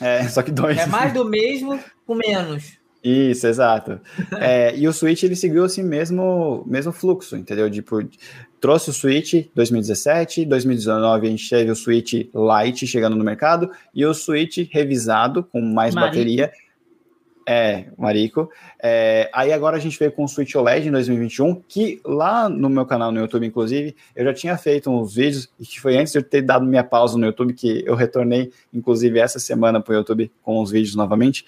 É, só que dois. É mais do mesmo com menos. Isso, exato. é, e o Switch ele seguiu assim mesmo, mesmo fluxo, entendeu? Tipo, trouxe o Switch 2017, 2019 a gente teve o Switch Lite chegando no mercado e o Switch revisado com mais Marico. bateria é, Marico. É, aí agora a gente veio com o Switch OLED em 2021, que lá no meu canal no YouTube, inclusive, eu já tinha feito uns vídeos, e que foi antes de eu ter dado minha pausa no YouTube, que eu retornei, inclusive, essa semana para o YouTube com os vídeos novamente.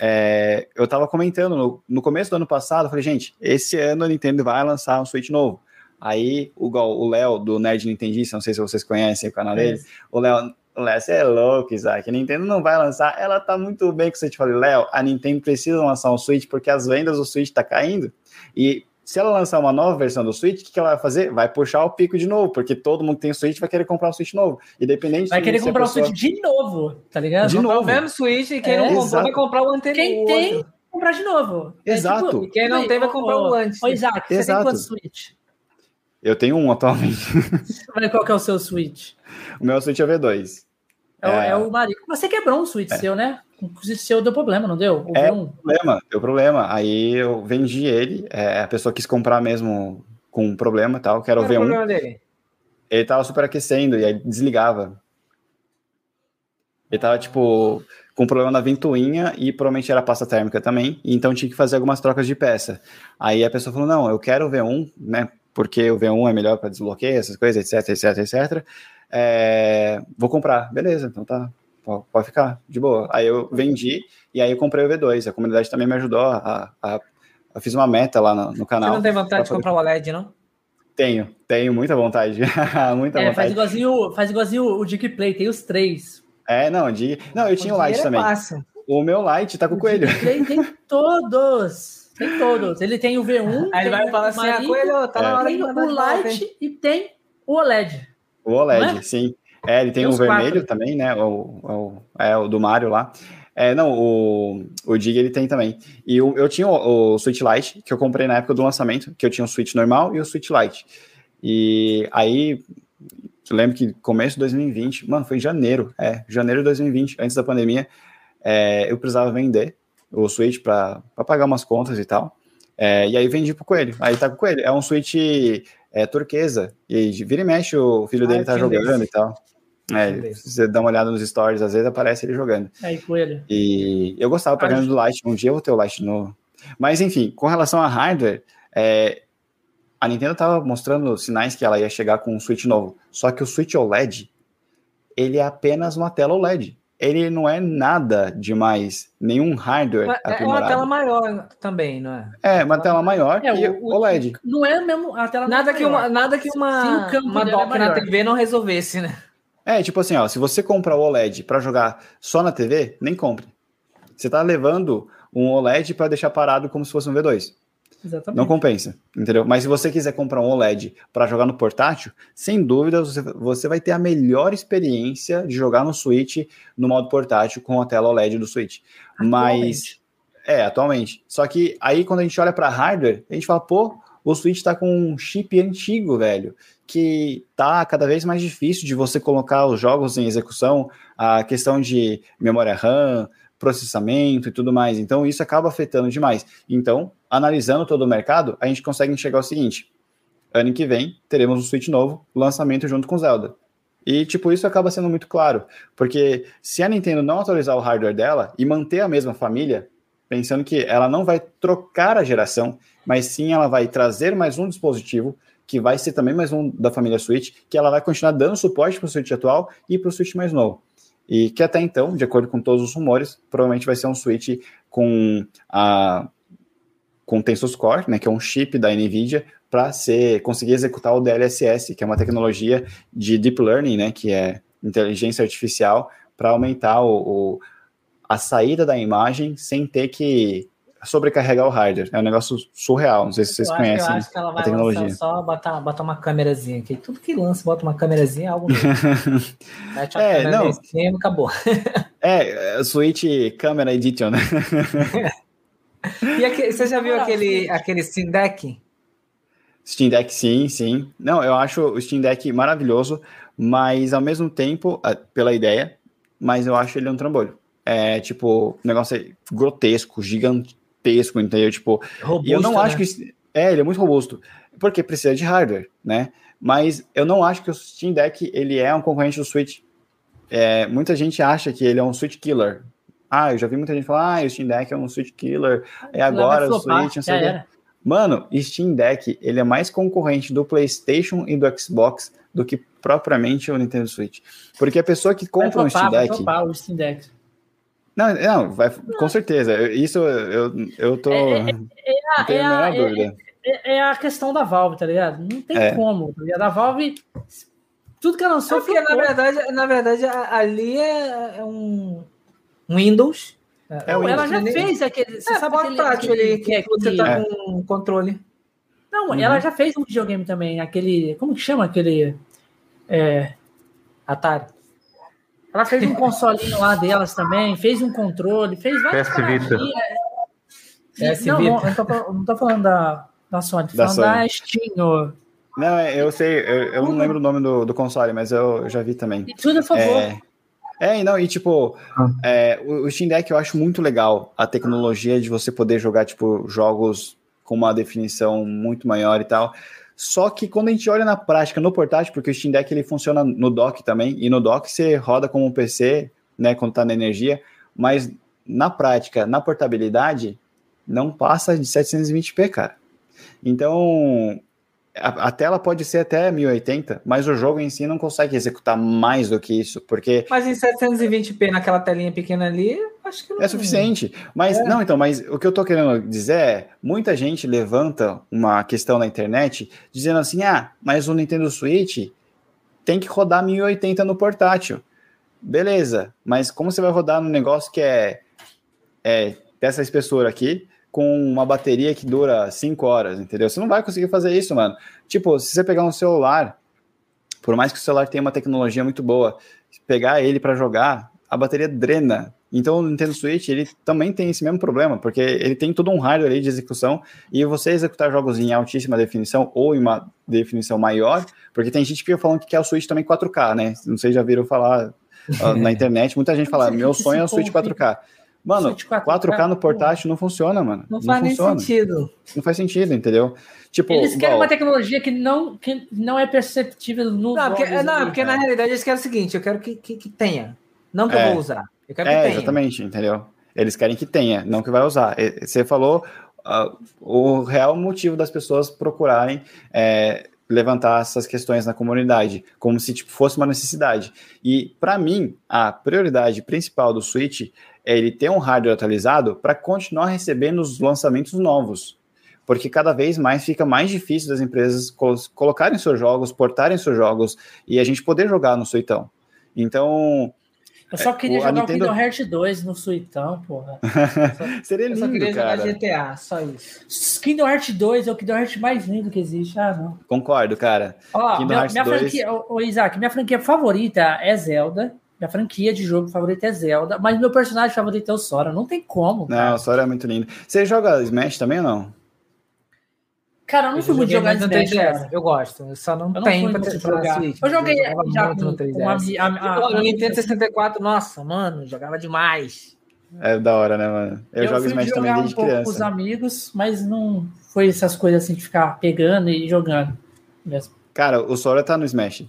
É, eu estava comentando no, no, começo do ano passado, falei, gente, esse ano a Nintendo vai lançar um Switch novo. Aí o Léo, do Nerd Nintendista, não sei se vocês conhecem o canal dele, o Léo Léo, você é louco, Isaac. A Nintendo não vai lançar. Ela tá muito bem com o Switch. Falei, Léo, a Nintendo precisa lançar um Switch porque as vendas do Switch tá caindo. E se ela lançar uma nova versão do Switch, o que, que ela vai fazer? Vai puxar o pico de novo, porque todo mundo que tem Switch vai querer comprar um Switch novo. Independente Vai querer comprar o pessoa... Switch de novo, tá ligado? De novo. o mesmo Switch e quem é, não comprou exato. vai comprar o anterior. Quem tem, comprar de novo. Exato. É, tipo, e quem não tem vai comprar o antes. Ô, Isaac, você tem quantos Switch? Eu tenho um atualmente. Qual que é o seu Switch? O meu Switch é V2. É, é, é o marido. Você quebrou um Switch é. seu, né? O Switch seu deu problema, não deu? é, um... problema, deu problema. Aí eu vendi ele, é, a pessoa quis comprar mesmo com um problema e tal, que era o V1. problema dele? Ele tava superaquecendo e aí desligava. Ele tava, tipo, com problema na ventoinha e provavelmente era pasta térmica também, então tinha que fazer algumas trocas de peça. Aí a pessoa falou, não, eu quero o V1, né, porque o V1 é melhor para desbloqueio, essas coisas, etc, etc, etc. É, vou comprar, beleza, então tá, pode ficar, de boa. Aí eu vendi e aí eu comprei o V2. A comunidade também me ajudou a. a, a fiz uma meta lá no, no, canal. Você não tem vontade de comprar o OLED, não? Tenho, tenho muita vontade. muita é, vontade. Faz igualzinho, faz igualzinho o Dick Play, tem os três. É, não, de, não eu o tinha o Light é também. O meu Light tá com o coelho. Play tem todos. Tem todos. Ele tem o V1. Aí ele vai falar assim: a Coelho, tá é. na hora de o Light e tem o OLED. O OLED, é? sim. É, ele tem, tem o vermelho quatro. também, né? O, o, é, o do Mario lá. É, não, o, o Dig ele tem também. E eu, eu tinha o, o Switch Lite, que eu comprei na época do lançamento, que eu tinha o Switch normal e o Switch Lite. E aí, eu lembro que começo de 2020, mano, foi em janeiro, é, janeiro de 2020, antes da pandemia, é, eu precisava vender o Switch para pagar umas contas e tal. É, e aí vendi pro Coelho. Aí tá com o Coelho. É um Switch é, turquesa. E vira e mexe, o filho ah, dele tá jogando e tal. É, se você dá uma olhada nos stories, às vezes aparece ele jogando. Aí, Coelho. E eu gostava pra do Light. Um dia eu vou ter o Light novo. Mas, enfim, com relação a hardware, é, a Nintendo tava mostrando sinais que ela ia chegar com um Switch novo. Só que o Switch OLED, ele é apenas uma tela OLED. Ele não é nada demais, nenhum hardware é, É uma tela maior também, não é? É, uma tela maior é, e o, OLED. Não é mesmo a tela nada que uma Nada que uma, uma dock é na TV não resolvesse, né? É, tipo assim, ó, se você compra o OLED para jogar só na TV, nem compre. Você tá levando um OLED para deixar parado como se fosse um V2. Exatamente. Não compensa, entendeu? Mas se você quiser comprar um OLED para jogar no portátil, sem dúvida você, você vai ter a melhor experiência de jogar no Switch no modo portátil com a tela OLED do Switch. Atualmente. Mas é, atualmente. Só que aí quando a gente olha para hardware, a gente fala, pô, o Switch está com um chip antigo, velho, que tá cada vez mais difícil de você colocar os jogos em execução, a questão de memória RAM, processamento e tudo mais. Então, isso acaba afetando demais. Então, analisando todo o mercado, a gente consegue enxergar o seguinte: ano que vem teremos um Switch novo, lançamento junto com Zelda. E, tipo, isso acaba sendo muito claro, porque se a Nintendo não atualizar o hardware dela e manter a mesma família, pensando que ela não vai trocar a geração, mas sim ela vai trazer mais um dispositivo que vai ser também mais um da família Switch, que ela vai continuar dando suporte para o Switch atual e para o Switch mais novo. E que até então, de acordo com todos os rumores, provavelmente vai ser um Switch com a com Tensor Core, né, que é um chip da Nvidia para conseguir executar o DLSS, que é uma tecnologia de deep learning, né, que é inteligência artificial para aumentar o, o, a saída da imagem sem ter que sobrecarregar o hardware. É um negócio surreal. Não sei se vocês eu conhecem acho, que ela vai a tecnologia. Só botar, botar uma câmerazinha aqui. Tudo que lança, bota uma câmerazinha, algo Mete a é, câmera não. em acabou. é, Switch Camera Edition, né? e aqui, você já viu aquele, aquele Steam Deck? Steam Deck, sim, sim. Não, eu acho o Steam Deck maravilhoso, mas ao mesmo tempo, pela ideia, mas eu acho ele um trambolho. É, tipo, um negócio grotesco, gigantesco, entendeu? Tipo, robusto, eu não né? acho que. É, ele é muito robusto, porque precisa de hardware, né? Mas eu não acho que o Steam Deck ele é um concorrente do Switch. É, muita gente acha que ele é um Switch killer. Ah, eu já vi muita gente falar, ah, o Steam Deck é um Switch killer, é agora o Switch, não sei o Mano, Steam Deck, ele é mais concorrente do PlayStation e do Xbox do que propriamente o Nintendo Switch. Porque a pessoa que compra um Steam Deck... O Steam Deck. Não, não, vai, com certeza. Isso eu, eu tô. É, é, é, não tenho a, menor é, dúvida. É, é, a questão da Valve, tá ligado? Não tem é. como. Tá ligado? A Valve. Tudo que ela lançou. É porque, na verdade, na verdade, ali é, um Windows. É, ela já fez aquele. Você sabe aquele, tátil ali que, que você tá com controle. Não, uhum. ela já fez um videogame também, aquele. Como que chama aquele? É, Atari. Ela fez um consolinho lá delas também, fez um controle, fez várias. PS não, Vita. Não, não, tô, não tô falando da, da Sony, tô da falando Sony. da Steam. Não, é, eu sei, eu, eu não lembro o nome do, do console, mas eu, eu já vi também. E tudo a favor. É, é, não, e tipo, ah. é, o, Steam Deck eu acho muito legal a tecnologia de você poder jogar, tipo, jogos com uma definição muito maior e tal. Só que quando a gente olha na prática, no portátil, porque o Steam Deck ele funciona no dock também, e no dock você roda como um PC, né, quando tá na energia, mas na prática, na portabilidade, não passa de 720p, cara. Então, a, a, tela pode ser até 1080, mas o jogo em si não consegue executar mais do que isso, porque... Mas em 720p naquela telinha pequena ali, acho que não... É suficiente. Mas, é. não, então, mas o que eu tô querendo dizer é, muita gente levanta uma questão na internet dizendo assim, ah, mas o Nintendo Switch tem que rodar 1080 no portátil. Beleza, mas como você vai rodar num negócio que é, é dessa espessura aqui, com uma bateria que dura 5 horas, entendeu? Você não vai conseguir fazer isso, mano. Tipo, se você pegar um celular, por mais que o celular tenha uma tecnologia muito boa, pegar ele para jogar, a bateria drena. Então o Nintendo Switch ele também tem esse mesmo problema, porque ele tem todo um hardware aí de execução e você executar jogos em altíssima definição ou em uma definição maior, porque tem gente que fica falando que quer o Switch também 4K, né? Não sei se já viram falar na internet, muita gente fala, meu sonho é o Switch 4K. Mano, 4K, 4K no portátil não funciona, mano. Não, não faz funciona. nem sentido. Não faz sentido, entendeu? Tipo, eles querem igual... uma tecnologia que não, que não é perceptível no. Não, porque, não, ali, porque na realidade eles querem o seguinte: eu quero que, que, que tenha. Não que é. eu vou usar. Eu quero é, que tenha. Exatamente, entendeu? Eles querem que tenha, não que vai usar. Você falou uh, o real motivo das pessoas procurarem é, levantar essas questões na comunidade, como se tipo, fosse uma necessidade. E, para mim, a prioridade principal do Switch é ele ter um hardware atualizado para continuar recebendo os lançamentos novos. Porque cada vez mais fica mais difícil das empresas colocarem seus jogos, portarem seus jogos e a gente poder jogar no Suitão. Então, eu só queria o, jogar Nintendo... o Kingdom Hearts 2 no Suitão, porra. Só... Seria lindo, Eu só queria cara. jogar GTA, só isso. Kingdom Hearts 2 é o Kingdom Hearts mais lindo que existe. Ah, não. Concordo, cara. Ó, Kingdom minha, minha 2... franquia, ô, Isaac, minha franquia favorita é Zelda. Minha franquia de jogo favorita é Zelda, mas meu personagem favorito é o Sora. Não tem como. Cara. Não, o Sora é muito lindo. Você joga Smash também ou não? Cara, eu não eu fui muito jogar Smash, cara. Eu gosto, eu só não, eu tenho pra jogar. Switch, eu joguei eu já com, no 3DS. a, a, no Nintendo 64, nossa, mano, jogava demais. É da hora, né, mano? Eu, eu jogo Smash também desde um criança. com os amigos, mas não foi essas coisas assim de ficar pegando e jogando mesmo. Cara, o Sora tá no Smash.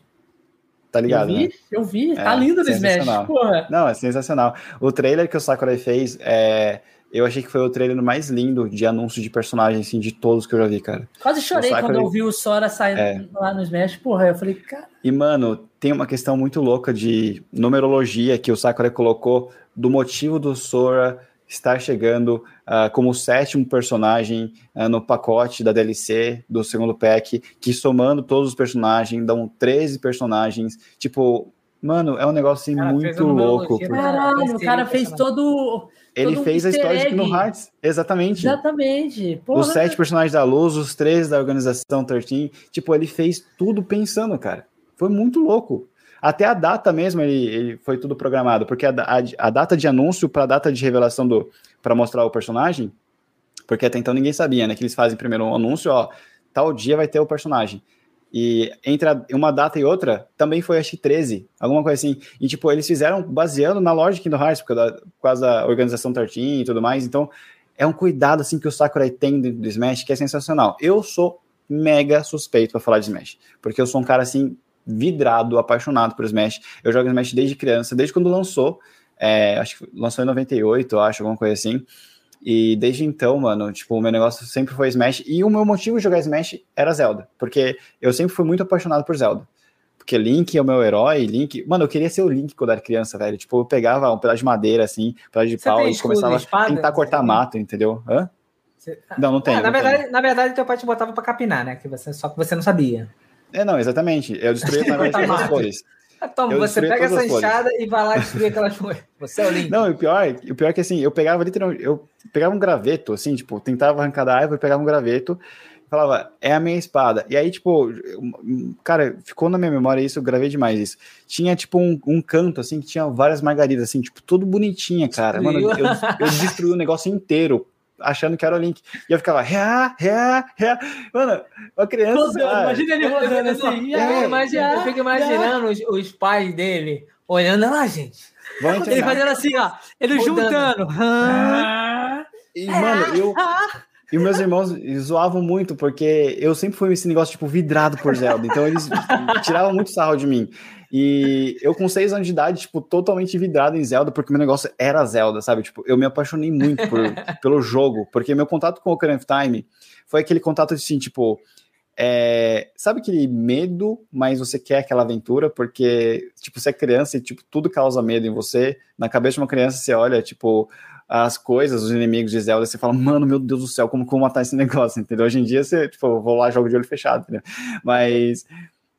Tá ligado, eu vi, né? Eu vi, tá é, lindo no Smash, porra. Não, é sensacional. O trailer que o Sakurai fez é eu achei que foi o trailer mais lindo de anúncio de personagem, assim, de todos que eu já vi, cara. Quase chorei quando eu vi o Sora saindo é. lá no Smash, porra, eu falei, cara... E, mano, tem uma questão muito louca de numerologia que o Sakurai colocou do motivo do Sora estar chegando uh, como sétimo personagem uh, no pacote da DLC do segundo pack, que somando todos os personagens, dão 13 personagens, tipo... Mano, é um negócio assim, cara, muito louco. Caralho, o cara fez todo ele fez um a história egg. de Kingdom Hearts. Exatamente. Exatamente. Porra. Os sete personagens da luz, os três da organização 13. Tipo, ele fez tudo pensando, cara. Foi muito louco. Até a data mesmo, ele, ele foi tudo programado, porque a, a, a data de anúncio para a data de revelação do para mostrar o personagem, porque até então ninguém sabia, né? Que eles fazem primeiro um anúncio, ó, tal dia vai ter o personagem. E entre uma data e outra, também foi acho que 13, alguma coisa assim. E tipo, eles fizeram baseando na lógica Kingdom Hearts, por causa, da, organização 13 e tudo mais. Então, é um cuidado assim que o Sakurai tem dentro do Smash que é sensacional. Eu sou mega suspeito para falar de Smash, porque eu sou um cara assim vidrado, apaixonado por Smash. Eu jogo Smash desde criança, desde quando lançou. É, acho que lançou em 98, acho, alguma coisa assim. E desde então, mano, tipo, o meu negócio sempre foi Smash. E o meu motivo de jogar Smash era Zelda. Porque eu sempre fui muito apaixonado por Zelda. Porque Link é o meu herói, Link. Mano, eu queria ser o Link quando era criança, velho. Tipo, eu pegava um pedaço de madeira, assim, um pedaço de Você pau e começava a tentar cortar mato, entendeu? Hã? Você... Não, não tem. Ah, na, verdade, na verdade, teu pai te botava pra capinar, né? Que você, só que você não sabia. É, não, exatamente. Eu destruía verdade as cores. Toma, eu você pega essa enxada e vai lá destruir aquelas coisas. Você é o lindo. Não, o pior, o pior é que assim, eu pegava literalmente, eu pegava um graveto, assim, tipo, tentava arrancar da árvore, pegava um graveto, falava, é a minha espada. E aí, tipo, cara, ficou na minha memória isso, eu gravei demais isso. Tinha, tipo, um, um canto, assim, que tinha várias margaridas, assim, tipo, tudo bonitinha, cara. Mano, eu, eu destruí o negócio inteiro achando que era o Link. E eu ficava, reá, reá, reá. Mano, uma criança. Rodando, imagina ele rodando assim. É, imagina, eu fico imaginando os, os, pais dele olhando lá, gente. ele fazendo assim, ó. Ele rodando. juntando. E, mano, eu. E meus irmãos zoavam muito, porque eu sempre fui esse negócio, tipo, vidrado por Zelda. Então eles tiravam muito sarro de mim. E eu, com seis anos de idade, tipo, totalmente vidrado em Zelda, porque meu negócio era Zelda, sabe? Tipo, eu me apaixonei muito por, pelo jogo, porque meu contato com o Ocarina of Time foi aquele contato assim, tipo. É, sabe aquele medo, mas você quer aquela aventura, porque, tipo, você é criança e, tipo, tudo causa medo em você. Na cabeça de uma criança, você olha, tipo, as coisas, os inimigos de Zelda, você fala, mano, meu Deus do céu, como que eu vou matar esse negócio, entendeu? Hoje em dia, você, tipo, vou lá, jogo de olho fechado, entendeu? Mas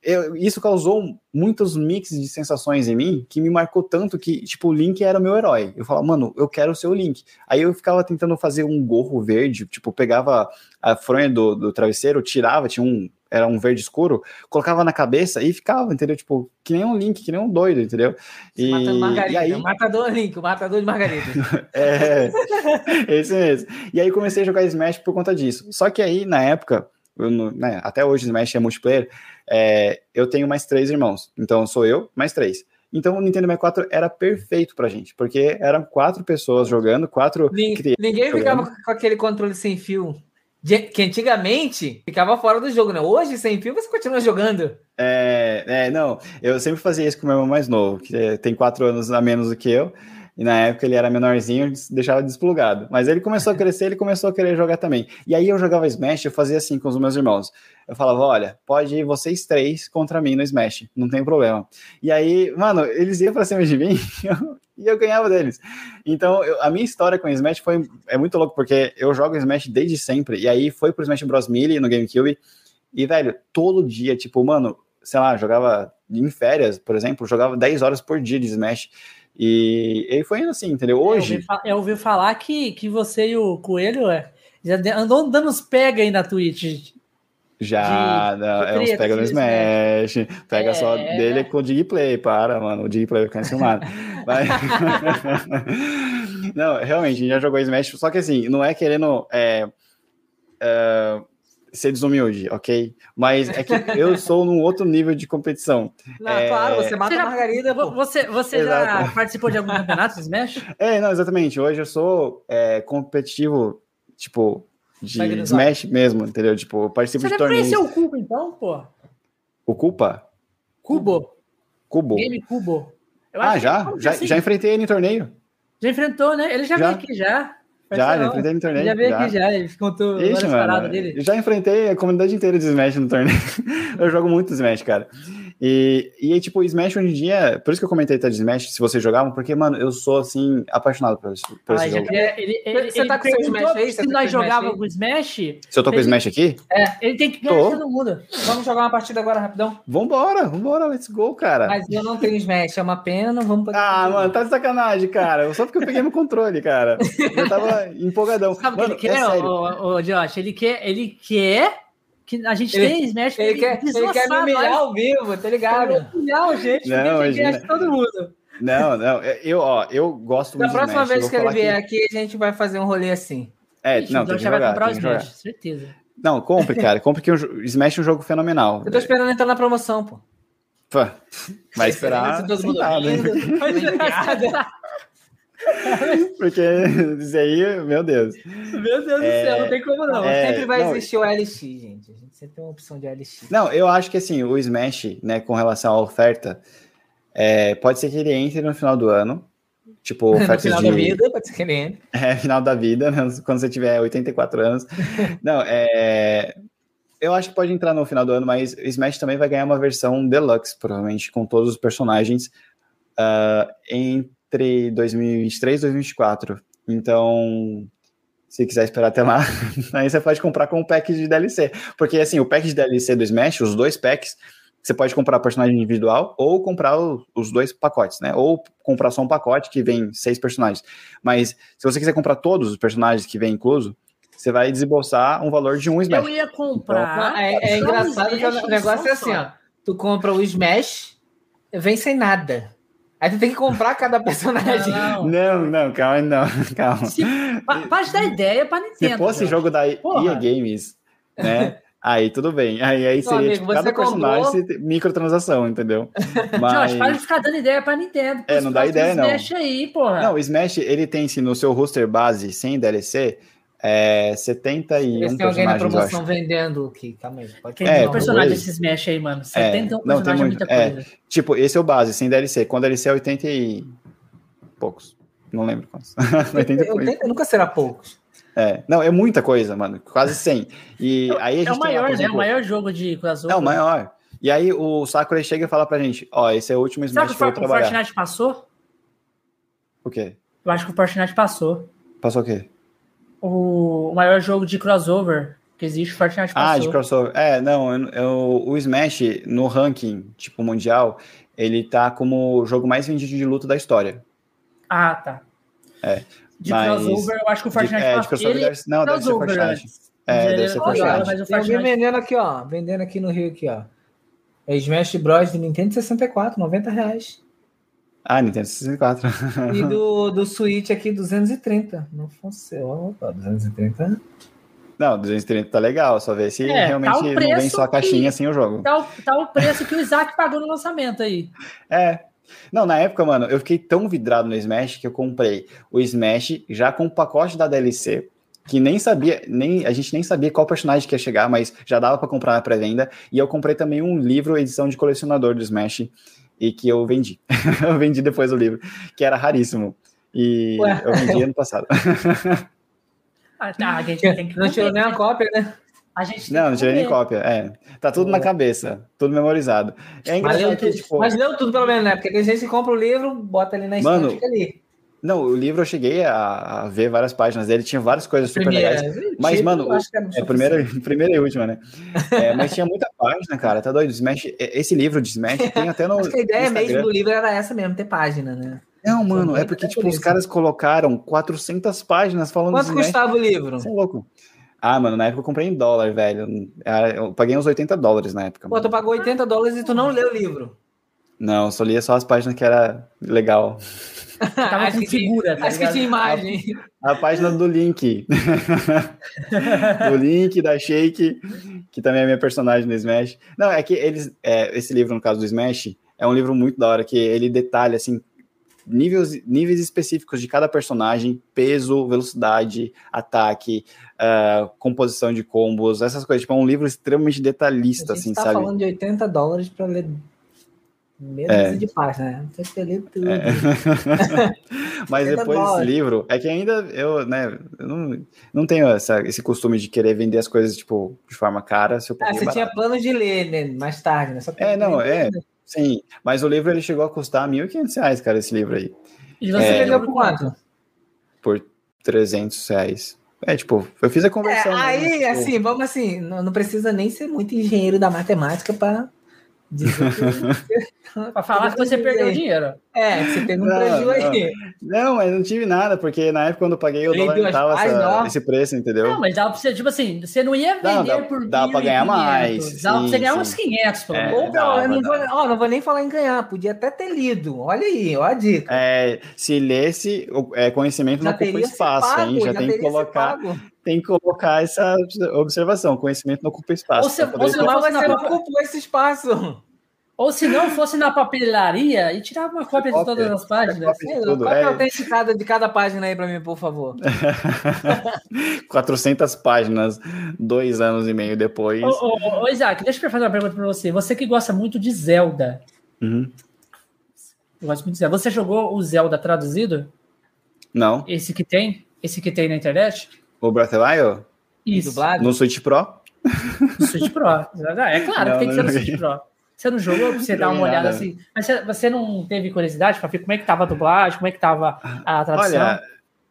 eu, isso causou muitos mix de sensações em mim que me marcou tanto que, tipo, o Link era o meu herói. Eu falava, mano, eu quero ser o Link. Aí eu ficava tentando fazer um gorro verde, tipo, pegava a fronha do, do travesseiro, tirava, tinha um, era um verde escuro, colocava na cabeça e ficava, entendeu? Tipo, que nem um Link, que nem um doido, entendeu? E, e aí... o matador Link, o matador de Margarida. é, esse mesmo. E aí comecei a jogar Smash por conta disso. Só que aí, na época, eu, né, até hoje Smash é multiplayer, é, eu tenho mais três irmãos. Então sou eu, mais três. Então o Nintendo 64 era perfeito pra gente, porque eram quatro pessoas jogando, quatro Ninguém, ninguém ficava com aquele controle sem fio que antigamente ficava fora do jogo, né? Hoje, sem fio, você continua jogando. É, é, não, eu sempre fazia isso com o meu irmão mais novo, que tem quatro anos a menos do que eu, e na época ele era menorzinho, deixava desplugado. Mas ele começou a crescer, ele começou a querer jogar também. E aí eu jogava Smash, eu fazia assim com os meus irmãos. Eu falava, olha, pode ir vocês três contra mim no Smash, não tem problema. E aí, mano, eles iam pra cima de mim, e eu ganhava deles. Então, eu, a minha história com o Smash foi é muito louco, porque eu jogo Smash desde sempre, e aí foi pro Smash Bros. Melee no GameCube, e, velho, todo dia, tipo, mano, sei lá, jogava em férias, por exemplo, jogava 10 horas por dia de Smash, e, e foi indo assim, entendeu? Hoje... Eu ouvi, eu ouvi falar que, que você e o Coelho é, já andou dando uns pega aí na Twitch, já, de, não, de é uns pega no Smash, Smash. pega é... só dele com o Digplay, para, mano, o Digplay vai ficar enciumado. Mas... não, realmente, a gente já jogou Smash, só que assim, não é querendo é, é, ser desumilde, ok? Mas é que eu sou num outro nível de competição. Não, é... Claro, você mata você a Margarida. Pô. Você, você já participou de algum campeonato de Smash? É, não, exatamente. Hoje eu sou é, competitivo, tipo, de Smash mesmo, entendeu? Tipo, eu participo Você de torneios. Você o Cubo, então, pô? O Culpa? Cubo. Cubo. Game Cubo. ah, já? Já, assim. já enfrentei ele em torneio. Já enfrentou, né? Ele já, já. veio aqui já. Já, já enfrentei no torneio. Já veio já. aqui já, ele contou Ixi, várias paradas dele. Já enfrentei a comunidade inteira de Smash no torneio. eu jogo muito Smash, cara. E, e aí, tipo, Smash hoje em dia, por isso que eu comentei até de Smash, se vocês jogavam, porque, mano, eu sou, assim, apaixonado por, por esse jogo. É, ele, ele, você ele tá com o Smash aí? Se nós jogávamos com Smash... Se eu tô com o Smash aqui? É, ele tem que ganhar todo mundo. Vamos jogar uma partida agora, rapidão? Vambora, vambora, let's go, cara. Mas eu não tenho Smash, é uma pena, não vamos. Ah, mano, tá de sacanagem, cara. Só porque eu peguei no controle, cara. Eu tava empolgadão. Sabe o que ele quer, é ô, ô, Josh? Ele quer... Ele quer que a gente ele, tem Smash ele, quer, ele quer me humilhar ao vivo, tá ligado? Ele humilhar gente, não, porque imagina. todo mundo. Não, não, eu, ó, eu gosto muito Da próxima Smash, vez que ele vier aqui, a gente vai fazer um rolê assim. É, não, tem que jogar, vai comprar o Smash, jogar. certeza. Não, compre, cara, compre que o Smash é um jogo fenomenal. Eu tô esperando entrar na promoção, pô. Pô, vai esperar. Todo mundo Porque isso aí, meu Deus. Meu Deus é, do céu, não tem como não. É, sempre vai não, existir o LX, gente. A gente sempre tem uma opção de LX. Não, eu acho que assim, o Smash, né, com relação à oferta, é, pode ser que ele entre no final do ano. Tipo, oferta no final de... da vida, pode ser que ele entre. É, final da vida, né, quando você tiver 84 anos. não, é. Eu acho que pode entrar no final do ano, mas o Smash também vai ganhar uma versão deluxe, provavelmente, com todos os personagens. Uh, em entre 2023 e 2024. Então, se quiser esperar até lá, aí você pode comprar com o pack de DLC. Porque, assim, o pack de DLC do Smash, os dois packs, você pode comprar personagem individual ou comprar o, os dois pacotes, né? Ou comprar só um pacote que vem seis personagens. Mas se você quiser comprar todos os personagens que vem incluso, você vai desembolsar um valor de um Smash. Eu ia comprar. Então, é, é engraçado que o negócio é assim, ó. Tu compra o Smash, vem sem nada. Aí tu tem que comprar cada personagem. Não, não, não calma, não, calma. Se, pode dar ideia para Nintendo. Se fosse cara. jogo da Porra. EA Games, né? Aí tudo bem. Aí, aí seria amigo, tipo, cada personagem comprou... microtransação, entendeu? Mas... Jorge, para ficar dando ideia para Nintendo. É, não dá ideia, não. Smash aí, porra. Não, o Smash, ele tem, sim, no seu roster base, sem DLC, é 71 Esse tem alguém na promoção vendendo aqui, calma aí. Pode é, tem personagem esse Smash aí, mano. 70 é, não, tem muito, é muita é, Tipo, esse é o base, sem DLC. Com DLC é 80 e poucos. Não lembro quantos. 80, 80 nunca será poucos. É, não, é muita coisa, mano. Quase 100. E é, aí a gente é o maior, né? É o maior jogo de crossover. É o maior. E aí o Sakura chega e fala pra gente, ó, esse é o último Smash Sabe que eu vou trabalhar. o Fortnite passou? O quê? Eu acho que o Fortnite passou. Passou o quê? O maior jogo de crossover Que existe Fortnite passou. Ah, de crossover. É, não, eu, eu, o Smash, no ranking, tipo, mundial, ele tá como o jogo mais vendido de luta da história. Ah, tá. É. De mas, crossover, eu acho que o Fortnite... De, é, de crossover, ele, não, deve ser Fortnite. É, deve ser Fortnite. Tem alguém vendendo aqui, ó, vendendo aqui no Rio, aqui, ó. É Smash Bros. de Nintendo 64, 90 reais. Ah, Nintendo 64. e do, do Switch aqui, 230. Não funciona. Opa, 230. Não, 230 tá legal, só ver se é, realmente tá não vem só a caixinha que, sem o jogo. Tá, tá o preço que o Isaac pagou no lançamento aí. É. Não, na época, mano, eu fiquei tão vidrado no Smash que eu comprei o Smash já com o pacote da DLC, que nem sabia, nem a gente nem sabia qual personagem que ia chegar, mas já dava para comprar na pré-venda. E eu comprei também um livro, edição de colecionador do Smash, e que eu vendi. eu vendi depois o livro, que era raríssimo. E Ué. eu vendi ano passado. ah, tá, a gente tem que Não tirou nem a cópia, né? A gente não, não tirei nem cópia. É. Tá tudo na cabeça, tudo memorizado. É engraçado mas, que, tipo... mas leu tudo pelo menos, né? Porque a gente compra o livro, bota ali na Mano, ali. Não, o livro eu cheguei a, a, ver várias páginas dele, tinha várias coisas super primeira, legais. Mas, tipo, mano, é, é primeira, primeira e última, né? É, mas tinha muita página, cara, tá doido. Smash, esse livro de Smash tem até no. Acho que a ideia Instagram. mesmo do livro era essa mesmo, ter página, né? Não, mano, é porque, tipo, os caras colocaram 400 páginas falando Quanto custava o livro? Você é louco. Ah, mano, na época eu comprei em dólar, velho. Eu paguei uns 80 dólares na época. Pô, mano. tu pagou 80 dólares e tu não leu o livro. Não, só lia só as páginas que era legal. Tava acho com figura, tá Acho que tinha imagem. A, a página do Link. do Link, da Shake, que também é minha personagem no Smash. Não, é que eles. É, esse livro, no caso do Smash, é um livro muito da hora, que ele detalha, assim, níveis, níveis específicos de cada personagem, peso, velocidade, ataque, uh, composição de combos, essas coisas. Tipo, é um livro extremamente detalhista, assim, tá sabe? falando de 80 dólares para ler Meia é. de página, né? Tem que ler tudo. É. Mas depois desse livro, é que ainda eu, né, eu não, não tenho essa, esse costume de querer vender as coisas, tipo, de forma cara. Se eu ah, você barato. tinha plano de ler, né, mais tarde, né? é, não, é, sim. Mas o livro, ele chegou a custar R$ 1.500, cara, esse livro aí. E você é, vendeu por quanto? Por 300 reais. É, tipo, eu fiz a conversão. É, aí, tipo... assim, vamos assim, não, não precisa nem ser muito engenheiro da matemática para para falar que você perdeu dinheiro. É, você teve um prejuízo aí. Não, mas não tive nada, porque na época quando eu paguei o dólar não tava essa, esse preço, entendeu? Não, mas dava pra você, tipo assim, você não ia vender não, dá, por Dá pra ganhar mais. Dava pra você ganhar uns 500, pelo é, Ou, dava, eu não vou, ó, não vou nem falar em ganhar, podia até ter lido. Olha aí, ó a dica. É, se lesse, é, conhecimento já não ocupa espaço, pago, hein? Já, já tem que colocar tem que colocar essa observação. Conhecimento não ocupa espaço. Ou se, ou se não, você não ocupou esse espaço. Ou se não fosse na papelaria e tirava uma cópia, de todas as páginas. Tudo, Qual é, é a autenticada de cada página aí para mim, por favor? 400 páginas, dois anos e meio depois. Ô, ô, ô Isaac, deixa eu fazer uma pergunta para você. Você que gosta muito de Zelda. Uhum. Eu gosto muito de Zelda. Você jogou o Zelda traduzido? Não. Esse que tem? Esse que tem na internet? O Breath of the Wild? Isso. Dublado? No Switch Pro? No Switch Pro. É claro não, que tem que ser no Switch Pro. Você não jogou pra você dar uma olhada assim? Mas você não teve curiosidade para ver como é que tava a dublagem, como é que tava a tradução? Olha,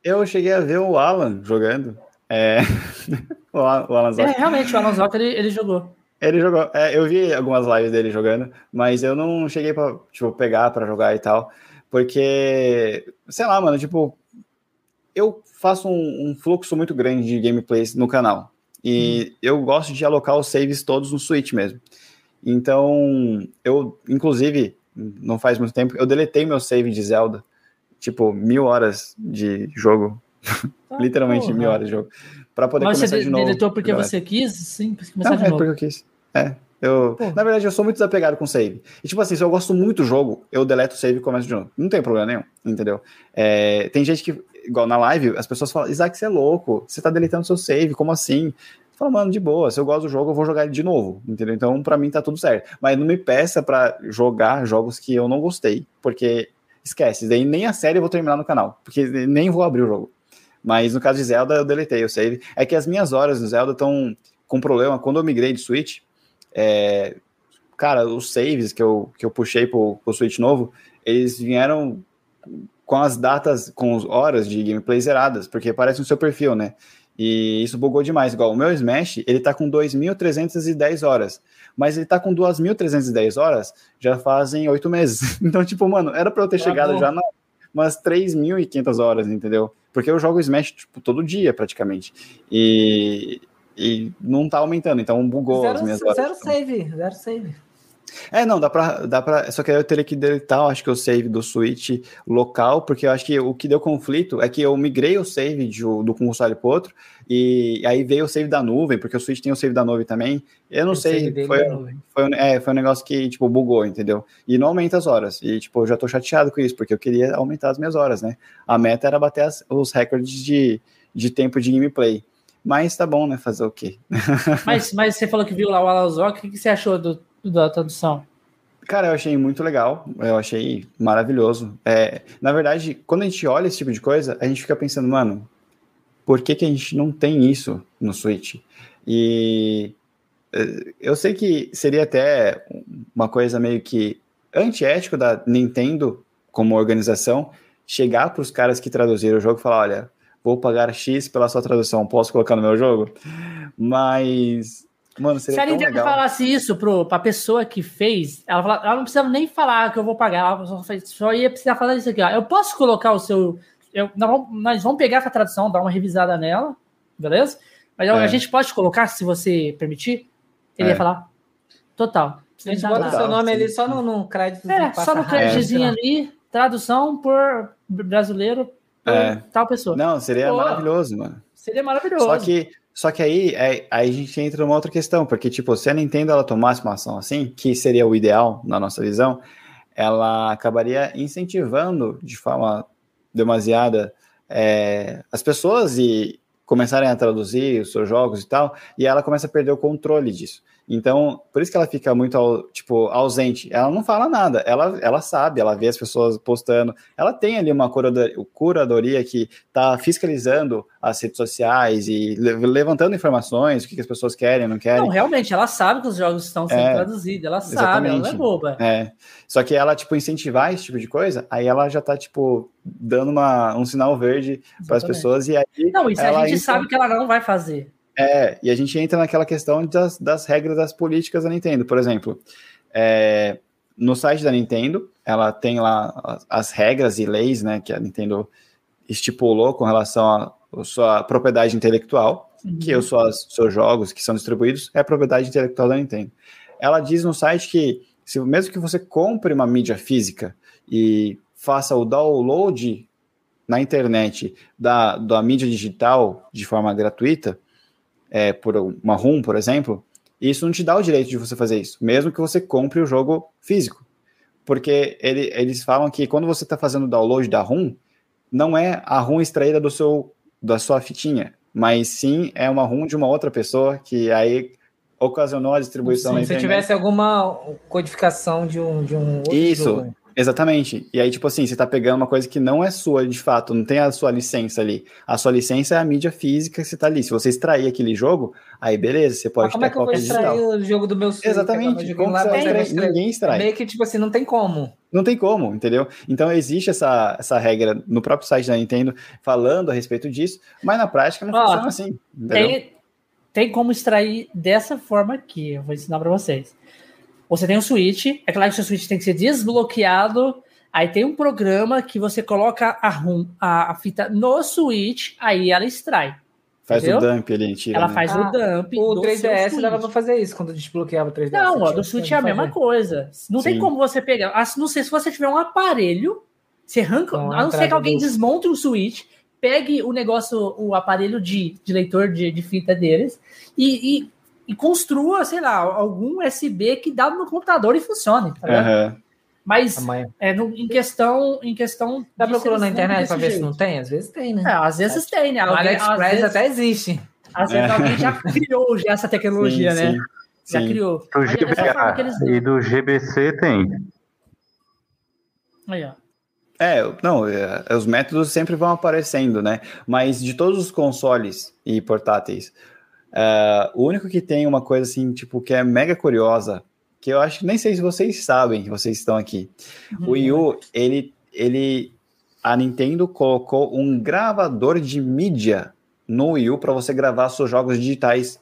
eu cheguei a ver o Alan jogando. É... o Alan Zoc. É, realmente, o Alan Zoc, ele, ele jogou. Ele jogou. É, eu vi algumas lives dele jogando, mas eu não cheguei pra tipo, pegar para jogar e tal. Porque, sei lá, mano, tipo, eu faço um, um fluxo muito grande de gameplays no canal. E hum. eu gosto de alocar os saves todos no Switch mesmo. Então, eu, inclusive, não faz muito tempo, eu deletei meu save de Zelda. Tipo, mil horas de jogo. Ah, Literalmente porra. mil horas de jogo. Pra poder Mas começar você de novo. deletou porque você quis? Sim, começar não, de é novo. porque eu quis. É. Eu, na verdade, eu sou muito desapegado com save. E, tipo assim, se eu gosto muito do jogo, eu deleto o save e começo de novo. Não tem problema nenhum, entendeu? É, tem gente que, igual na live, as pessoas falam, Isaac, você é louco, você tá deletando seu save, como assim? Fala, mano, de boa, se eu gosto do jogo, eu vou jogar ele de novo, entendeu? Então, para mim tá tudo certo. Mas não me peça para jogar jogos que eu não gostei, porque esquece, daí nem a série eu vou terminar no canal, porque nem vou abrir o jogo. Mas no caso de Zelda, eu deletei o save. É que as minhas horas no Zelda estão com problema. Quando eu migrei de Switch, é... cara, os saves que eu, que eu puxei pro, pro Switch novo, eles vieram com as datas, com as horas de gameplay zeradas, porque aparece no seu perfil, né? E isso bugou demais. Igual o meu Smash, ele tá com 2.310 horas. Mas ele tá com 2.310 horas já fazem oito meses. Então, tipo, mano, era pra eu ter tá chegado bom. já na, umas 3.500 horas, entendeu? Porque eu jogo Smash, tipo, todo dia, praticamente. E, e não tá aumentando, então bugou zero, as minhas horas. Zero save, zero save. É, não, dá pra, dá pra. Só que aí eu teria que deletar, acho que o save do Switch local, porque eu acho que o que deu conflito é que eu migrei o save de, do console pro outro, e aí veio o save da nuvem, porque o Switch tem o save da nuvem também. Eu não sei, foi, foi, é, foi um negócio que, tipo, bugou, entendeu? E não aumenta as horas. E, tipo, eu já tô chateado com isso, porque eu queria aumentar as minhas horas, né? A meta era bater as, os recordes de, de tempo de gameplay. Mas tá bom, né? Fazer o quê? mas, mas você falou que viu lá o Alazok, o que, que você achou do, da tradução? Cara, eu achei muito legal, eu achei maravilhoso. É, na verdade, quando a gente olha esse tipo de coisa, a gente fica pensando, mano, por que, que a gente não tem isso no Switch? E é, eu sei que seria até uma coisa meio que antiético da Nintendo como organização chegar para os caras que traduziram o jogo e falar, olha, vou pagar X pela sua tradução, posso colocar no meu jogo? Mas Mano, Se a Nintendo falasse isso pro, pra pessoa que fez, ela, fala, ela não precisa nem falar que eu vou pagar, ela só, só ia precisar falar isso aqui, ó. Eu posso colocar o seu. Eu, nós, nós vamos pegar essa tradução, dar uma revisada nela, beleza? Mas é. a gente pode colocar, se você permitir. Ele é. ia falar. Total. A gente bota o seu nome sim. ali só no, no crédito. É, só no créditozinho é, ali, tradução por brasileiro por é. tal pessoa. Não, seria Pô, maravilhoso, mano. Seria maravilhoso. Só que só que aí, é, aí a gente entra numa outra questão, porque, tipo, se a Nintendo ela tomasse uma ação assim, que seria o ideal na nossa visão, ela acabaria incentivando de forma demasiada é, as pessoas e começarem a traduzir os seus jogos e tal, e ela começa a perder o controle disso. Então, por isso que ela fica muito, tipo, ausente. Ela não fala nada, ela, ela sabe, ela vê as pessoas postando. Ela tem ali uma curadoria que está fiscalizando as redes sociais e levantando informações, o que, as pessoas querem, não querem. Não, realmente, ela sabe que os jogos estão sendo é, traduzidos, ela sabe, exatamente. ela não é boba. É. Só que ela, tipo, incentivar esse tipo de coisa, aí ela já tá, tipo, dando uma, um sinal verde para as pessoas e aí. Não, isso a gente sabe que ela não vai fazer. É, e a gente entra naquela questão das, das regras das políticas da Nintendo. Por exemplo, é, no site da Nintendo, ela tem lá as, as, regras e leis né, que a Nintendo estipulou com relação à sua propriedade intelectual, uhum. que os seus jogos que são distribuídos é propriedade intelectual da Nintendo. Ela diz no site que, se, mesmo que você compre uma mídia física e faça o download na internet da, da mídia digital de forma gratuita, é, por uma ROM, por exemplo, isso não te dá o direito de você fazer isso, mesmo que você compre o jogo físico. Porque ele, eles falam que quando você está fazendo o download da ROM, não é a ROM extraída do seu, da sua fitinha, mas sim é uma ROM de uma outra pessoa que aí ocasionou a distribuição sim, Se tivesse alguma codificação de um, de um outro Isso, jogo. Exatamente. E aí, tipo assim, você tá pegando uma coisa que não é sua de fato, não tem a sua licença ali. A sua licença é a mídia física que você tá ali. Se você extrair aquele jogo, aí beleza, você pode Mas como ter é que eu vou extrair o jogo do meu filho? Exatamente. Como lá, extrair? Ninguém extrai. Meio que, tipo assim, não tem como. Não tem como, entendeu? Então existe essa, essa regra no próprio site da Nintendo falando a respeito disso, mas na prática não Ó, funciona assim. Tem, tem como extrair dessa forma aqui. Eu vou ensinar para vocês. Você tem um switch, é claro que o seu switch tem que ser desbloqueado. Aí tem um programa que você coloca a, rum, a, a fita no switch, aí ela extrai. Faz entendeu? o dump ali, tira. Ela né? faz ah, o dump. O 3DS dava pra fazer isso quando desbloqueava o 3DS. Não, ó, do Switch é a mesma coisa. Não Sim. tem como você pegar. Ah, não sei se você tiver um aparelho, você arranca. Então, a não ser que alguém do... desmonte o Switch, pegue o negócio, o aparelho de, de leitor de, de fita deles e, e e construa, sei lá, algum USB que dá no computador e funcione, tá uhum. Mas é, no, em questão. Em questão Dá procurando na internet para ver se não tem? Às vezes tem, né? É, às vezes tem, né? No AliExpress vezes, até existe. Às vezes alguém já criou já essa tecnologia, sim, né? Sim, já sim. criou. Do GBA, eles... E do GBC tem. Aí, ó. É, não, é, os métodos sempre vão aparecendo, né? Mas de todos os consoles e portáteis, Uh, o único que tem uma coisa assim, tipo, que é mega curiosa, que eu acho que nem sei se vocês sabem que vocês estão aqui. Uhum. O Wii U, ele, ele. A Nintendo colocou um gravador de mídia no Wii U para você gravar seus jogos digitais.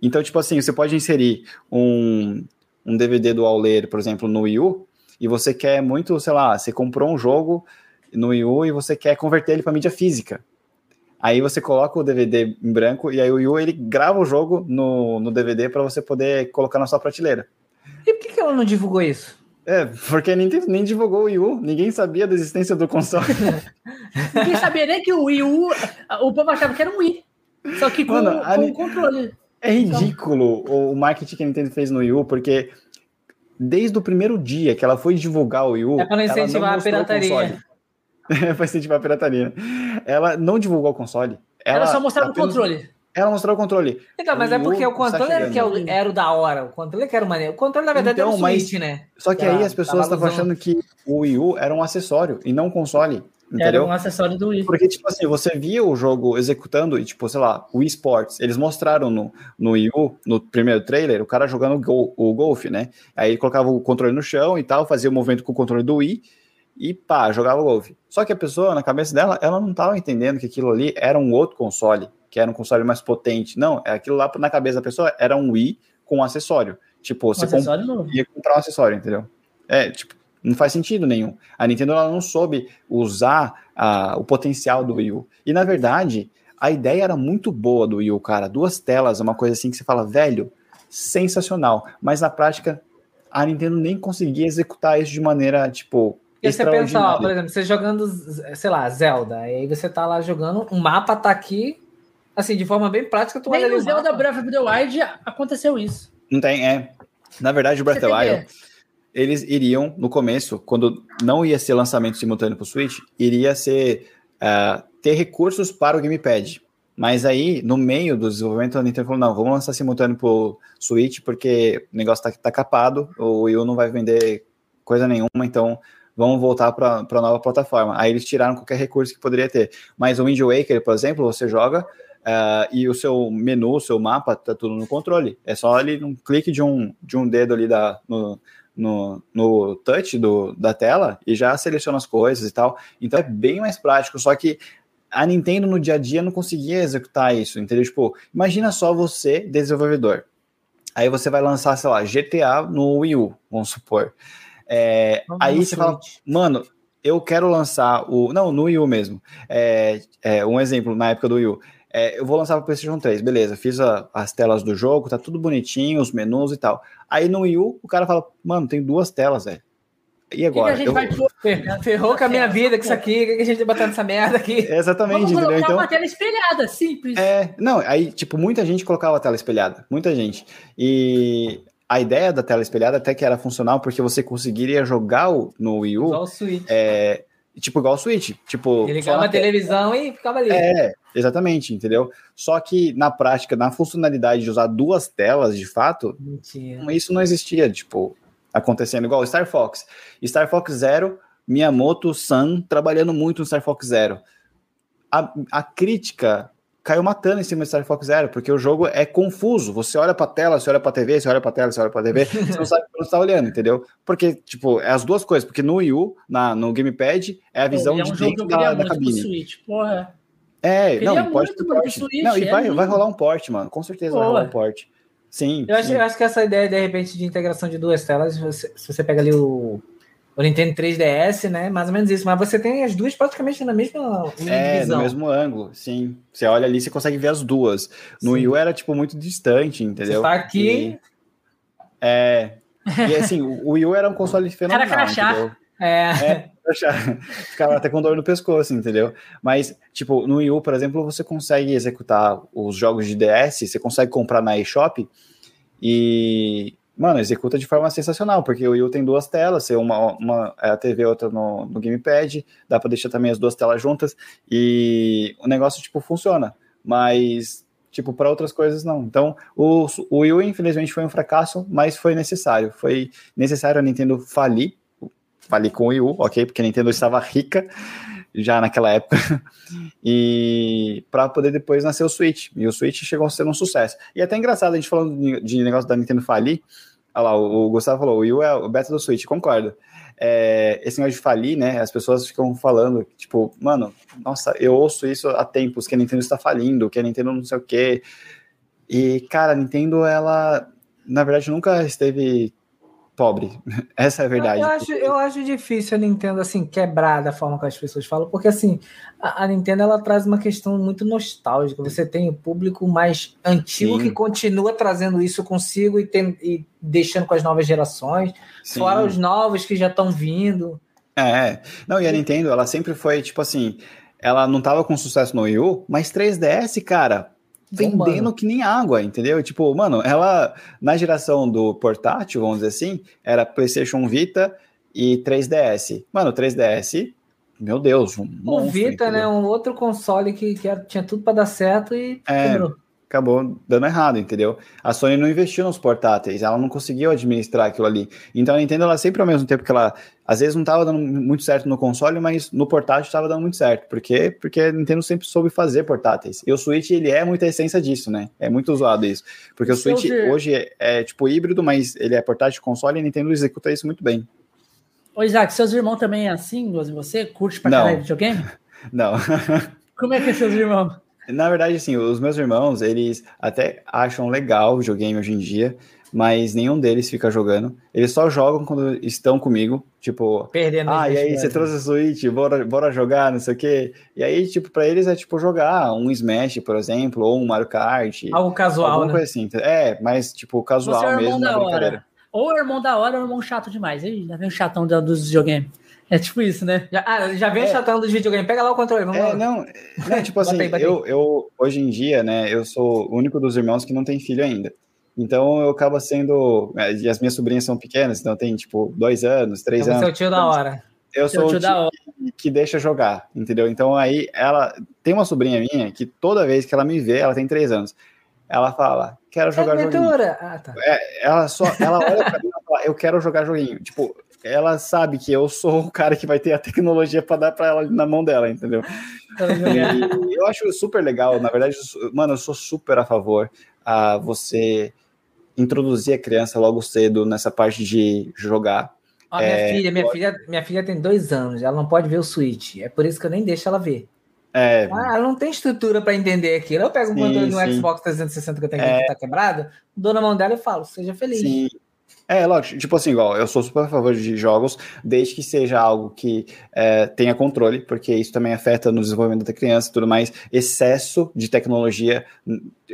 Então, tipo assim, você pode inserir um, um DVD do Auler, por exemplo, no Wii U, e você quer muito, sei lá, você comprou um jogo no Wii U e você quer converter ele para mídia física. Aí você coloca o DVD em branco e aí o Wii U ele grava o jogo no, no DVD para você poder colocar na sua prateleira. E por que, que ela não divulgou isso? É, porque nem, nem divulgou o Wii U, ninguém sabia da existência do console. ninguém sabia nem que o Wii U, o povo achava que era um Wii. Só que com, Mano, com o controle. É ridículo o marketing que a Nintendo fez no Wii U, porque desde o primeiro dia que ela foi divulgar o Wii U. É para incentivar a pirataria. Para incentivar a pirataria. Ela não divulgou o console. Ela, ela só mostrava apenas... o controle. Ela mostrou o controle. Então, mas o é porque o controle era, que é era o da hora. O controle que era o maneiro. O controle, na verdade, então, era o Switch, mas... né? Só que aí as pessoas estavam achando que o Wii U era um acessório e não um console. Entendeu? Era um acessório do Wii. Porque, tipo assim, você via o jogo executando, e, tipo, sei lá, o Wii Sports, eles mostraram no, no Wii U, no primeiro trailer, o cara jogando o, gol, o golfe, né? Aí ele colocava o controle no chão e tal, fazia o movimento com o controle do Wii e pá, jogava o golfe. Só que a pessoa, na cabeça dela, ela não estava entendendo que aquilo ali era um outro console, que era um console mais potente. Não, é aquilo lá na cabeça da pessoa era um Wii com um acessório. Tipo, você comp ia comprar um acessório, entendeu? É, tipo, não faz sentido nenhum. A Nintendo ela não soube usar uh, o potencial do Wii U. E na verdade, a ideia era muito boa do Wii U, cara. Duas telas, uma coisa assim que você fala, velho, sensacional. Mas na prática, a Nintendo nem conseguia executar isso de maneira, tipo. E você pensa, ó, por exemplo, você jogando, sei lá, Zelda, e aí você tá lá jogando, um mapa tá aqui, assim, de forma bem prática, tu Nem no Zelda Breath of the Wild aconteceu isso. Não tem, é. Na verdade, o Breath of the Wild eles iriam, no começo, quando não ia ser lançamento simultâneo para o Switch, iria ser uh, ter recursos para o Gamepad. Mas aí, no meio do desenvolvimento, a Nintendo falou: não, vamos lançar simultâneo para o Switch, porque o negócio está tá capado, o Wii U não vai vender coisa nenhuma, então vamos voltar para a nova plataforma. Aí eles tiraram qualquer recurso que poderia ter. Mas o Wind Waker, por exemplo, você joga uh, e o seu menu, o seu mapa, tá tudo no controle. É só ali um clique de um, de um dedo ali da, no, no, no touch do, da tela e já seleciona as coisas e tal. Então é bem mais prático, só que a Nintendo no dia a dia não conseguia executar isso, entendeu? Tipo, imagina só você, desenvolvedor. Aí você vai lançar, sei lá, GTA no Wii U, vamos supor. É, aí você fala, mano, eu quero lançar o. Não, no Wii U mesmo. É, é, um exemplo, na época do Wii U. É, eu vou lançar para o PlayStation 3, beleza, fiz a, as telas do jogo, tá tudo bonitinho, os menus e tal. Aí no Wii U, o cara fala, mano, tem duas telas, velho. E agora? Que que a gente eu... vai... Ferrou com a minha vida com isso aqui, o que a gente vai botar nessa merda aqui? Exatamente, Vamos entendeu? Então, uma tela espelhada, simples. É, não, aí, tipo, muita gente colocava a tela espelhada, muita gente. E a ideia da tela espelhada até que era funcional, porque você conseguiria jogar no Wii U. Igual o Switch. É, tipo, igual o Switch. Tipo, Ele ligava a televisão e ficava ali. É, exatamente, entendeu? Só que na prática, na funcionalidade de usar duas telas, de fato, Mentira. isso não existia, tipo, acontecendo igual Star Fox. Star Fox Zero, Miyamoto San trabalhando muito no Star Fox Zero. A, a crítica caiu matando em cima de Star Fox Zero, porque o jogo é confuso. Você olha pra tela, você olha pra TV, você olha pra tela, você olha pra TV, você não sabe onde você tá olhando, entendeu? Porque, tipo, é as duas coisas, porque no Wii U, na, no Gamepad, é a visão é um de dentro da, da cabine. Switch, porra. É, não, pode ter porte. Switch, não, e é vai, vai rolar um porte, mano. Com certeza porra. vai rolar um porte. Sim. Eu acho, eu acho, que essa ideia, de repente, de integração de duas telas, você, se você pega ali o o Nintendo 3DS, né? Mais ou menos isso. Mas você tem as duas praticamente na mesma É, divisão. no mesmo ângulo, sim. Você olha ali, você consegue ver as duas. No Wii U era, tipo, muito distante, entendeu? Você tá aqui... E, é... E, assim, o Wii U era um console fenomenal, Era crachá. Entendeu? É. é Ficava até com dor no pescoço, entendeu? Mas, tipo, no Wii U, por exemplo, você consegue executar os jogos de DS, você consegue comprar na eShop e mano, executa de forma sensacional, porque o Wii tem duas telas, uma, uma é a TV outra no, no gamepad, dá para deixar também as duas telas juntas, e o negócio, tipo, funciona, mas, tipo, para outras coisas não. Então, o, o Wii U, infelizmente, foi um fracasso, mas foi necessário, foi necessário a Nintendo falir, falir com o Wii U, ok, porque a Nintendo estava rica, já naquela época, e para poder depois nascer o Switch. E o Switch chegou a ser um sucesso. E é até engraçado a gente falando de, de negócio da Nintendo falir, Olha lá, o, Gustavo falou, o é o beta do Switch, concordo. é, esse negócio de falir, né? As pessoas ficam falando, tipo, mano, nossa, eu ouço isso há tempos, que a Nintendo está falindo, que a Nintendo não sei o quê. E, cara, a Nintendo, ela, na verdade, nunca esteve pobre. Essa é a verdade. Eu acho, eu acho difícil a Nintendo assim quebrar da forma que as pessoas falam, porque assim a, a Nintendo ela traz uma questão muito nostálgica. Você tem o público mais antigo Sim. que continua trazendo isso consigo e, tem, e deixando com as novas gerações, Sim. fora os novos que já estão vindo. É, não, e a Nintendo, ela sempre foi tipo assim, ela não tava com sucesso no Wii U, mas 3DS, cara, vendendo que nem água, entendeu? Tipo, mano, ela na geração do portátil, vamos dizer assim, era PlayStation Vita e 3DS. Mano, 3DS, meu Deus, um O Vita, entendeu? né, um outro console que, que tinha tudo para dar certo e é, quebrou acabou dando errado, entendeu? A Sony não investiu nos portáteis, ela não conseguiu administrar aquilo ali. Então a Nintendo, ela sempre ao mesmo tempo que ela, às vezes não estava dando muito certo no console, mas no portátil estava dando muito certo. Por quê? Porque a Nintendo sempre soube fazer portáteis. E o Switch, ele é muita essência disso, né? É muito usado isso. Porque o Switch hoje é, é, tipo híbrido, mas ele é portátil console e a Nintendo executa isso muito bem. Ô Isaac, seus irmãos também é assim, você? Curte pra caralho videogame? Não. Como é que é seus irmãos? Na verdade, assim, os meus irmãos, eles até acham legal o videogame hoje em dia, mas nenhum deles fica jogando. Eles só jogam quando estão comigo, tipo, Perdendo ah, e aí você trouxe a Switch, bora, bora jogar, não sei o quê. E aí, tipo, pra eles é tipo jogar um Smash, por exemplo, ou um Mario Kart. Algo casual, alguma né? coisa assim. É, mas tipo, casual é mesmo, na brincadeira. Ou é irmão da hora ou é irmão chato demais. Aí já vem o chatão dos videogames. É tipo isso, né? Já, ah, já vem é. chatando dos videogames. Pega lá o controle, vamos é, lá. Não, não tipo assim, batei, batei. Eu, eu, hoje em dia, né, eu sou o único dos irmãos que não tem filho ainda. Então eu acabo sendo. É, e as minhas sobrinhas são pequenas, então tem tipo dois anos, três então, anos. Você é o tio da hora. Eu sou o tio, tio que, que, deixa jogar, entendeu? Então aí ela tem uma sobrinha minha que toda vez que ela me vê, ela tem três anos. Ela fala, quero jogar é joguinho. Ah, tá. É, ela só, ela olha pra mim e fala, eu quero jogar joguinho. Tipo, ela sabe que eu sou o cara que vai ter a tecnologia para dar para ela na mão dela, entendeu? E eu acho super legal, na verdade, mano, eu sou super a favor a você introduzir a criança logo cedo nessa parte de jogar. Ó, minha é, filha, minha pode... filha, minha filha tem dois anos, ela não pode ver o Switch, é por isso que eu nem deixo ela ver. É... Ah, ela não tem estrutura para entender aquilo. Eu pego um controle no Xbox 360 que eu tenho é... que tá quebrado, dou na mão dela e falo, seja feliz. Sim. É, lógico, tipo assim, igual, eu sou super a favor de jogos, desde que seja algo que é, tenha controle, porque isso também afeta no desenvolvimento da criança e tudo mais. Excesso de tecnologia,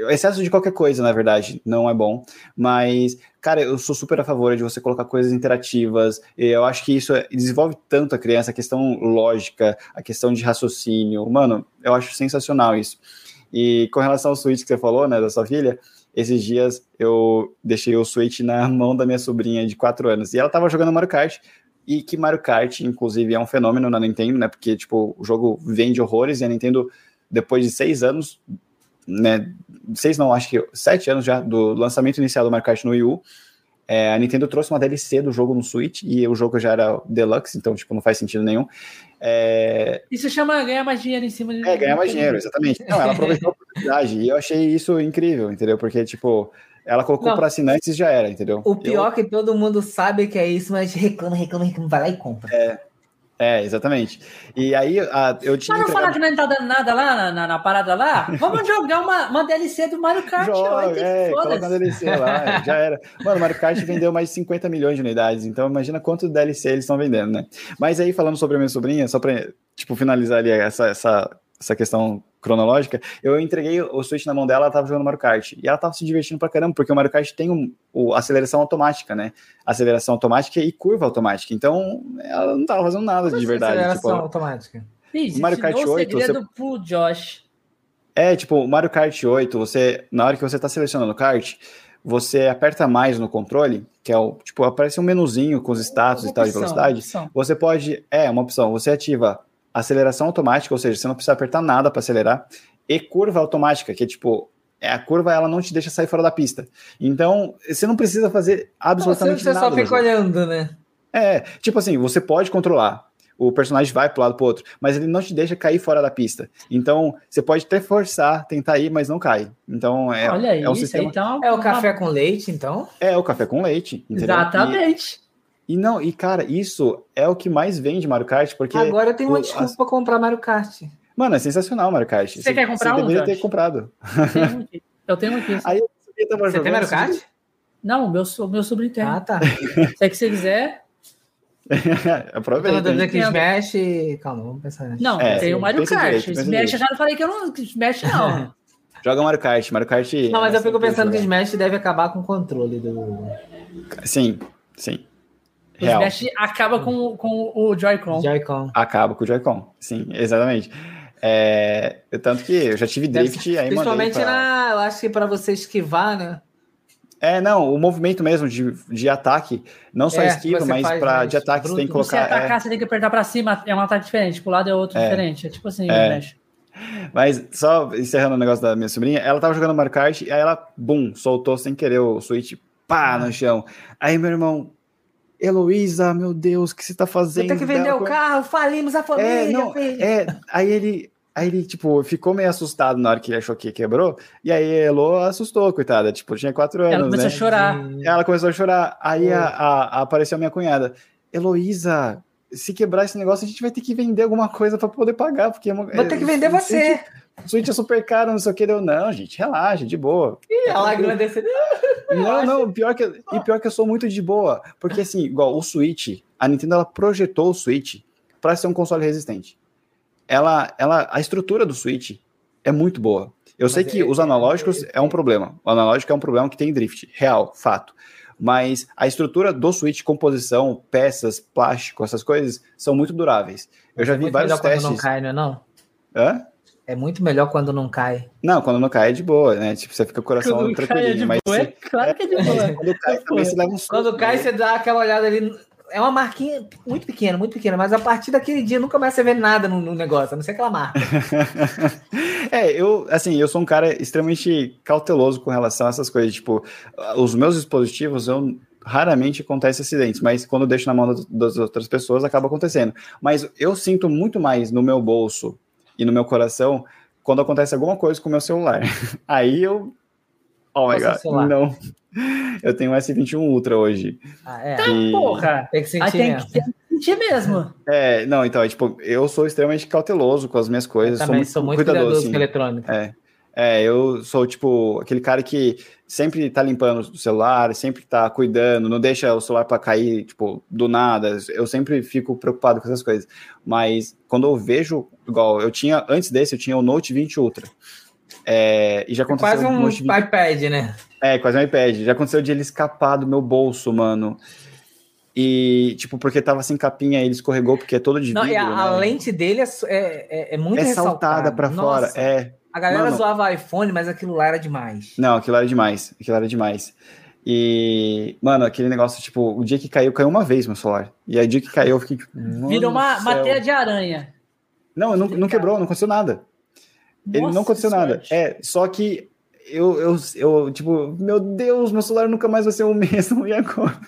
excesso de qualquer coisa, na verdade, não é bom. Mas, cara, eu sou super a favor de você colocar coisas interativas. eu acho que isso é, desenvolve tanto a criança, a questão lógica, a questão de raciocínio. Mano, eu acho sensacional isso. E com relação ao Switch que você falou, né, da sua filha, esses dias eu deixei o Switch na mão da minha sobrinha de 4 anos e ela tava jogando Mario Kart. E que Mario Kart, inclusive, é um fenômeno na Nintendo, né? Porque, tipo, o jogo vende horrores e a Nintendo, depois de seis anos, né? Seis não, acho que sete anos já do lançamento inicial do Mario Kart no Wii U, é, a Nintendo trouxe uma DLC do jogo no Switch e o jogo já era Deluxe, então, tipo, não faz sentido nenhum. É... Isso chama ganhar mais dinheiro em cima de. É, ganhar mais dinheiro, exatamente. Não, ela aproveitou a oportunidade e eu achei isso incrível, entendeu? Porque, tipo, ela colocou para assinantes e já era, entendeu? O pior eu... é que todo mundo sabe que é isso, mas reclama, reclama, reclama, vai lá e compra. É. É, exatamente. E aí a, eu tinha. Mas não falar que não tá dando nada lá na, na, na parada lá? Vamos jogar uma, uma DLC do Mario Kart. Joga, é, coloca uma DLC lá, já era. Mano, o Mario Kart vendeu mais de 50 milhões de unidades, então imagina quanto DLC eles estão vendendo, né? Mas aí, falando sobre a minha sobrinha, só pra, tipo, finalizar ali essa, essa, essa questão cronológica, eu entreguei o Switch na mão dela, ela tava jogando Mario Kart. E ela tava se divertindo pra caramba, porque o Mario Kart tem um, o, aceleração automática, né? Aceleração automática e curva automática. Então, ela não tava fazendo nada Como de verdade. Aceleração tipo, automática. Isso, Mario Kart 8. segredo você... pro Josh. É, tipo, o Mario Kart 8, você, na hora que você tá selecionando o kart, você aperta mais no controle, que é o, tipo, aparece um menuzinho com os status e tal de velocidade. Você pode, é, uma opção, você ativa aceleração automática, ou seja, você não precisa apertar nada para acelerar, e curva automática, que é tipo, é, a curva ela não te deixa sair fora da pista. Então, você não precisa fazer absolutamente não, você nada. Você só fica olhando, né? É, tipo assim, você pode controlar. O personagem vai para lado para outro, mas ele não te deixa cair fora da pista. Então, você pode até forçar, tentar ir, mas não cai. Então, é, Olha é um sistema... então, é o café com leite, então? É o café com leite. Entendeu? Exatamente. E não, e cara, isso é o que mais vende Mario Kart, porque. Agora eu tenho uma desculpa as... pra comprar Mario Kart. Mano, é sensacional Mario Kart. Você, você quer comprar você um? deveria ter comprado. Eu tenho aqui. Aí você tem Mario Kart? Não, meu, meu sobrinho tem. Ah, tá. Se é que você quiser. Aproveita. Eu tô que Smash. Calma, vamos pensar nisso. Não, é, tem o Mario Kart. Direito, Smash eu já não falei que eu não. Smash não. Joga Mario Kart. Mario Kart. Não, mas eu fico pensando que Smash deve acabar com o controle do. Sim, sim. O Real. Smash acaba com, com o Joy-Con. Joy-Con. Acaba com o Joy-Con. Sim, exatamente. É, tanto que eu já tive drift Deve, aí Principalmente pra... na. Eu acho que para você esquivar, né? É, não, o movimento mesmo de, de ataque, não só é, esquiva, mas para de ataque você tem que colocar. Você atacar, é... você tem que apertar para cima, é um ataque diferente, pro lado é outro é. diferente. É tipo assim, é. Mas só encerrando o negócio da minha sobrinha, ela tava jogando Mario Kart e aí ela, bum, soltou sem querer o Switch, pá, no chão. Aí meu irmão, Heloísa, meu Deus, o que você tá fazendo? Tem que vender o carro, falimos a família. É, não, é, aí ele, Aí ele, tipo, ficou meio assustado na hora que ele achou que quebrou. E aí a Elo assustou, coitada. Tipo, tinha quatro anos. Ela começou né? a chorar. Ela começou a chorar. Aí a, a, a apareceu a minha cunhada. Heloísa, se quebrar esse negócio, a gente vai ter que vender alguma coisa para poder pagar. Porque é uma, Vou ter que vender você. O Switch é super caro, não sei o que. Deu, não, gente, relaxa, de boa. Ih, a lágrima desse. Não, não, pior que, e pior que eu sou muito de boa. Porque, assim, igual o Switch, a Nintendo ela projetou o Switch para ser um console resistente ela, ela, a estrutura do Switch é muito boa. Eu Mas sei que é, os analógicos é, é, é, um problema. O analógico é um problema que tem drift, real, fato. Mas a estrutura do Switch, composição, peças, plástico, essas coisas, são muito duráveis. Eu já vi vários testes. Não cai, não é não? Hã? É muito melhor quando não cai. Não, quando não cai é de boa, né? Tipo, você fica com o coração quando tranquilinho. É mas boa, é claro que é de boa. quando cai também você leva um susto, Quando cai, né? você dá aquela olhada ali é uma marquinha muito pequena, muito pequena, mas a partir daquele dia nunca mais você vê nada no, no negócio, a não ser aquela marca. é, eu, assim, eu sou um cara extremamente cauteloso com relação a essas coisas. Tipo, os meus dispositivos, eu raramente acontece acidentes, mas quando eu deixo na mão das outras pessoas, acaba acontecendo. Mas eu sinto muito mais no meu bolso e no meu coração quando acontece alguma coisa com o meu celular. Aí eu. Oh my god, não. Eu tenho um S21 Ultra hoje. Ah, é? Tá, e... porra! Tem que sentir tem mesmo. Que sentir mesmo. É, não, então, é, tipo, eu sou extremamente cauteloso com as minhas coisas. Eu também sou muito, sou muito cuidadoso assim. com eletrônica. É. É, eu sou, tipo, aquele cara que sempre tá limpando o celular, sempre tá cuidando, não deixa o celular para cair, tipo, do nada. Eu sempre fico preocupado com essas coisas. Mas quando eu vejo, igual, eu tinha, antes desse, eu tinha o Note 20 Ultra. É, e já aconteceu. Quase um iPad, né? É, quase um iPad. Já aconteceu de ele escapar do meu bolso, mano. E, tipo, porque tava sem capinha, ele escorregou, porque é todo de vidro. Não, a, né? lente dele é, é, é muito É saltada pra fora, é. A galera mano, zoava iPhone, mas aquilo lá era demais. Não, aquilo era demais. Aquilo era demais. E, mano, aquele negócio, tipo, o dia que caiu, caiu uma vez meu celular. E aí, o dia que caiu, eu fiquei. Tipo, Virou uma, uma teia de aranha. Não, não, não quebrou, não aconteceu nada. Nossa, ele não aconteceu nada. É, só que eu, eu, eu, tipo, meu Deus, meu celular nunca mais vai ser o mesmo, e agora?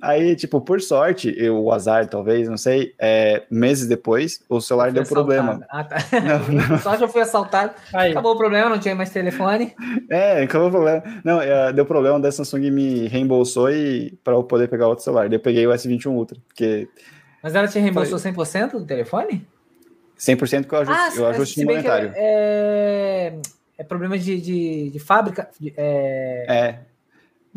Aí, tipo, por sorte, eu, o azar, talvez, não sei, é, meses depois, o celular deu assaltado. problema. Ah, tá. Não, não. Só já fui assaltado. Aí. Acabou o problema, não tinha mais telefone. É, acabou o problema. Não, é, deu problema, da Samsung me reembolsou e para eu poder pegar outro celular. Daí eu peguei o S21 Ultra, porque... Mas ela te reembolsou Falei... 100% do telefone? 100% que eu ajuste, ah, eu ajuste monetário. É, é problema de, de, de fábrica. De, é... é...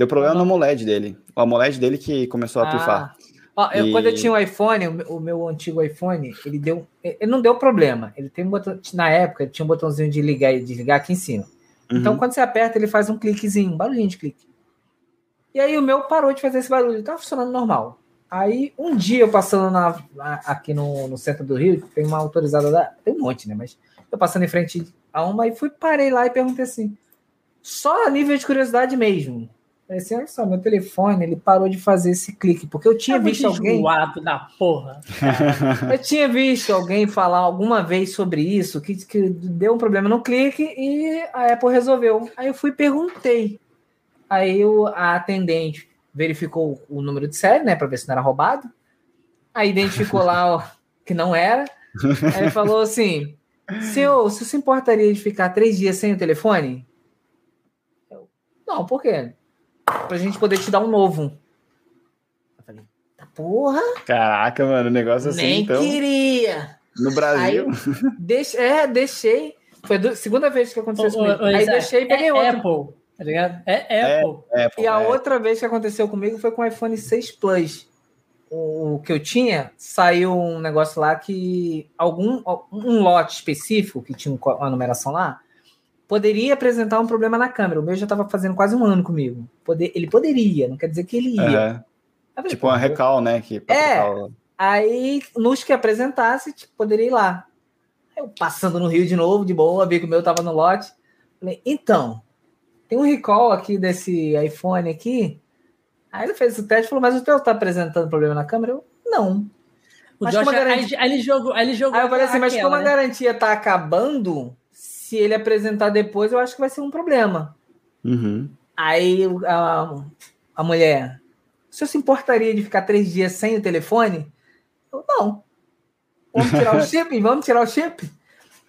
Deu problema no AMOLED dele. O AMOLED dele que começou a ah. pifar. Ó, eu, e... Quando eu tinha o um iPhone, o, meu antigo iPhone, ele deu. Ele não deu problema. Ele tem um botão. Na época, tinha um botãozinho de ligar e desligar aqui em cima. Então, uhum. Então, quando você aperta, ele faz um cliquezinho, um barulhinho de clique. E aí o meu parou de fazer esse barulho. Tava funcionando normal. Aí, um dia eu passando na, aqui no, no centro do Rio, tem uma autorizada da. Tem um monte, né? Mas eu passando em frente a uma e fui, parei lá e perguntei assim. Só a nível de curiosidade mesmo. Olha só, meu telefone, ele parou de fazer esse clique, porque eu tinha visto alguém... da porra. eu tinha visto alguém falar alguma vez sobre isso, que, que deu um problema no clique e a Apple resolveu. Aí eu fui e perguntei. Aí eu, a atendente verificou o número de série, né, para ver se não era roubado. Aí identificou lá ó, que não era. Aí falou assim: Senhor, você se importaria de ficar três dias sem o telefone? Eu, não, por quê? Pra gente poder te dar um novo. porra. Caraca, mano, o negócio assim. Nem então, queria. No Brasil. Aí, deixe, é, deixei. Foi a segunda vez que aconteceu isso comigo. Aí deixei e peguei é outro. Apple, tá ligado? É Apple. É, Apple e a é. outra vez que aconteceu comigo foi com o iPhone 6 Plus. O, o que eu tinha, saiu um negócio lá que algum um lote específico, que tinha uma numeração lá, poderia apresentar um problema na câmera. O meu já estava fazendo quase um ano comigo. Poder, ele poderia, não quer dizer que ele ia. Uhum. Tipo uma recal, né? Que é, aí nos que apresentasse, tipo, poderia ir lá. Eu passando no Rio de novo, de boa, vi que o meu tava no lote. Falei, então, tem um recall aqui desse iPhone aqui. Aí ele fez o teste e falou, mas o teu tá apresentando problema na câmera? Eu, não. O mas Josh, garantia... aí, ele jogou, aí ele jogou. Aí eu falei assim, mas como né? a garantia tá acabando, se ele apresentar depois, eu acho que vai ser um problema. Uhum. Aí a, a mulher, o senhor se importaria de ficar três dias sem o telefone? Eu, não. Vamos tirar o chip? Vamos tirar o chip?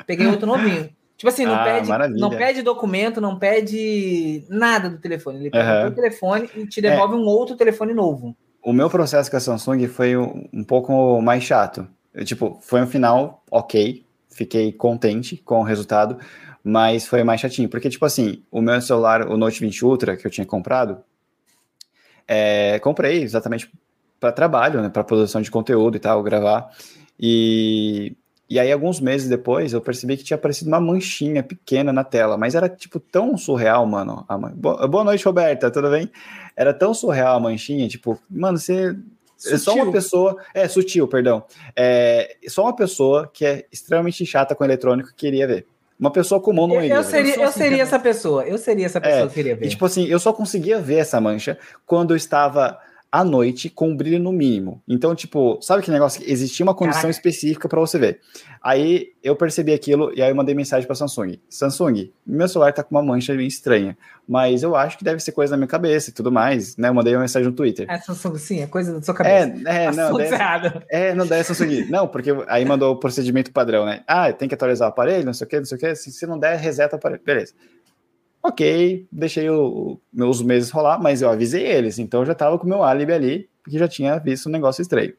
Peguei outro novinho. Tipo assim, não, ah, pede, não pede documento, não pede nada do telefone. Ele pega uhum. o telefone e te devolve é. um outro telefone novo. O meu processo com a Samsung foi um, um pouco mais chato. Eu, tipo, foi um final ok, fiquei contente com o resultado, mas foi mais chatinho. Porque, tipo assim, o meu celular, o Note 20 Ultra, que eu tinha comprado, é, comprei exatamente para trabalho, né, para produção de conteúdo e tal, gravar. E, e aí, alguns meses depois, eu percebi que tinha aparecido uma manchinha pequena na tela, mas era, tipo, tão surreal, mano. A man... Boa noite, Roberta, tudo bem? Era tão surreal a manchinha, tipo, mano, você. É só uma pessoa. É, sutil, perdão. É só uma pessoa que é extremamente chata com eletrônico que queria ver. Uma pessoa comum não iria. Eu seria, eu seria essa pessoa. Eu seria essa pessoa é, que queria ver. E, tipo assim, eu só conseguia ver essa mancha quando eu estava à noite com brilho no mínimo. Então, tipo, sabe que negócio? Existia uma condição Caraca. específica para você ver. Aí eu percebi aquilo e aí eu mandei mensagem para Samsung. Samsung, meu celular tá com uma mancha estranha, mas eu acho que deve ser coisa da minha cabeça e tudo mais, né? Eu mandei uma mensagem no Twitter. É Samsung, sim, é coisa da sua cabeça. É, é não, daí, é, não daí Samsung. Não, porque aí mandou o procedimento padrão, né? Ah, tem que atualizar o aparelho, não sei o que, não sei o que. Se, se não der, reseta o aparelho. Beleza. Ok, deixei o, meus meses rolar, mas eu avisei eles, então eu já estava com meu álibi ali, porque já tinha visto um negócio estranho.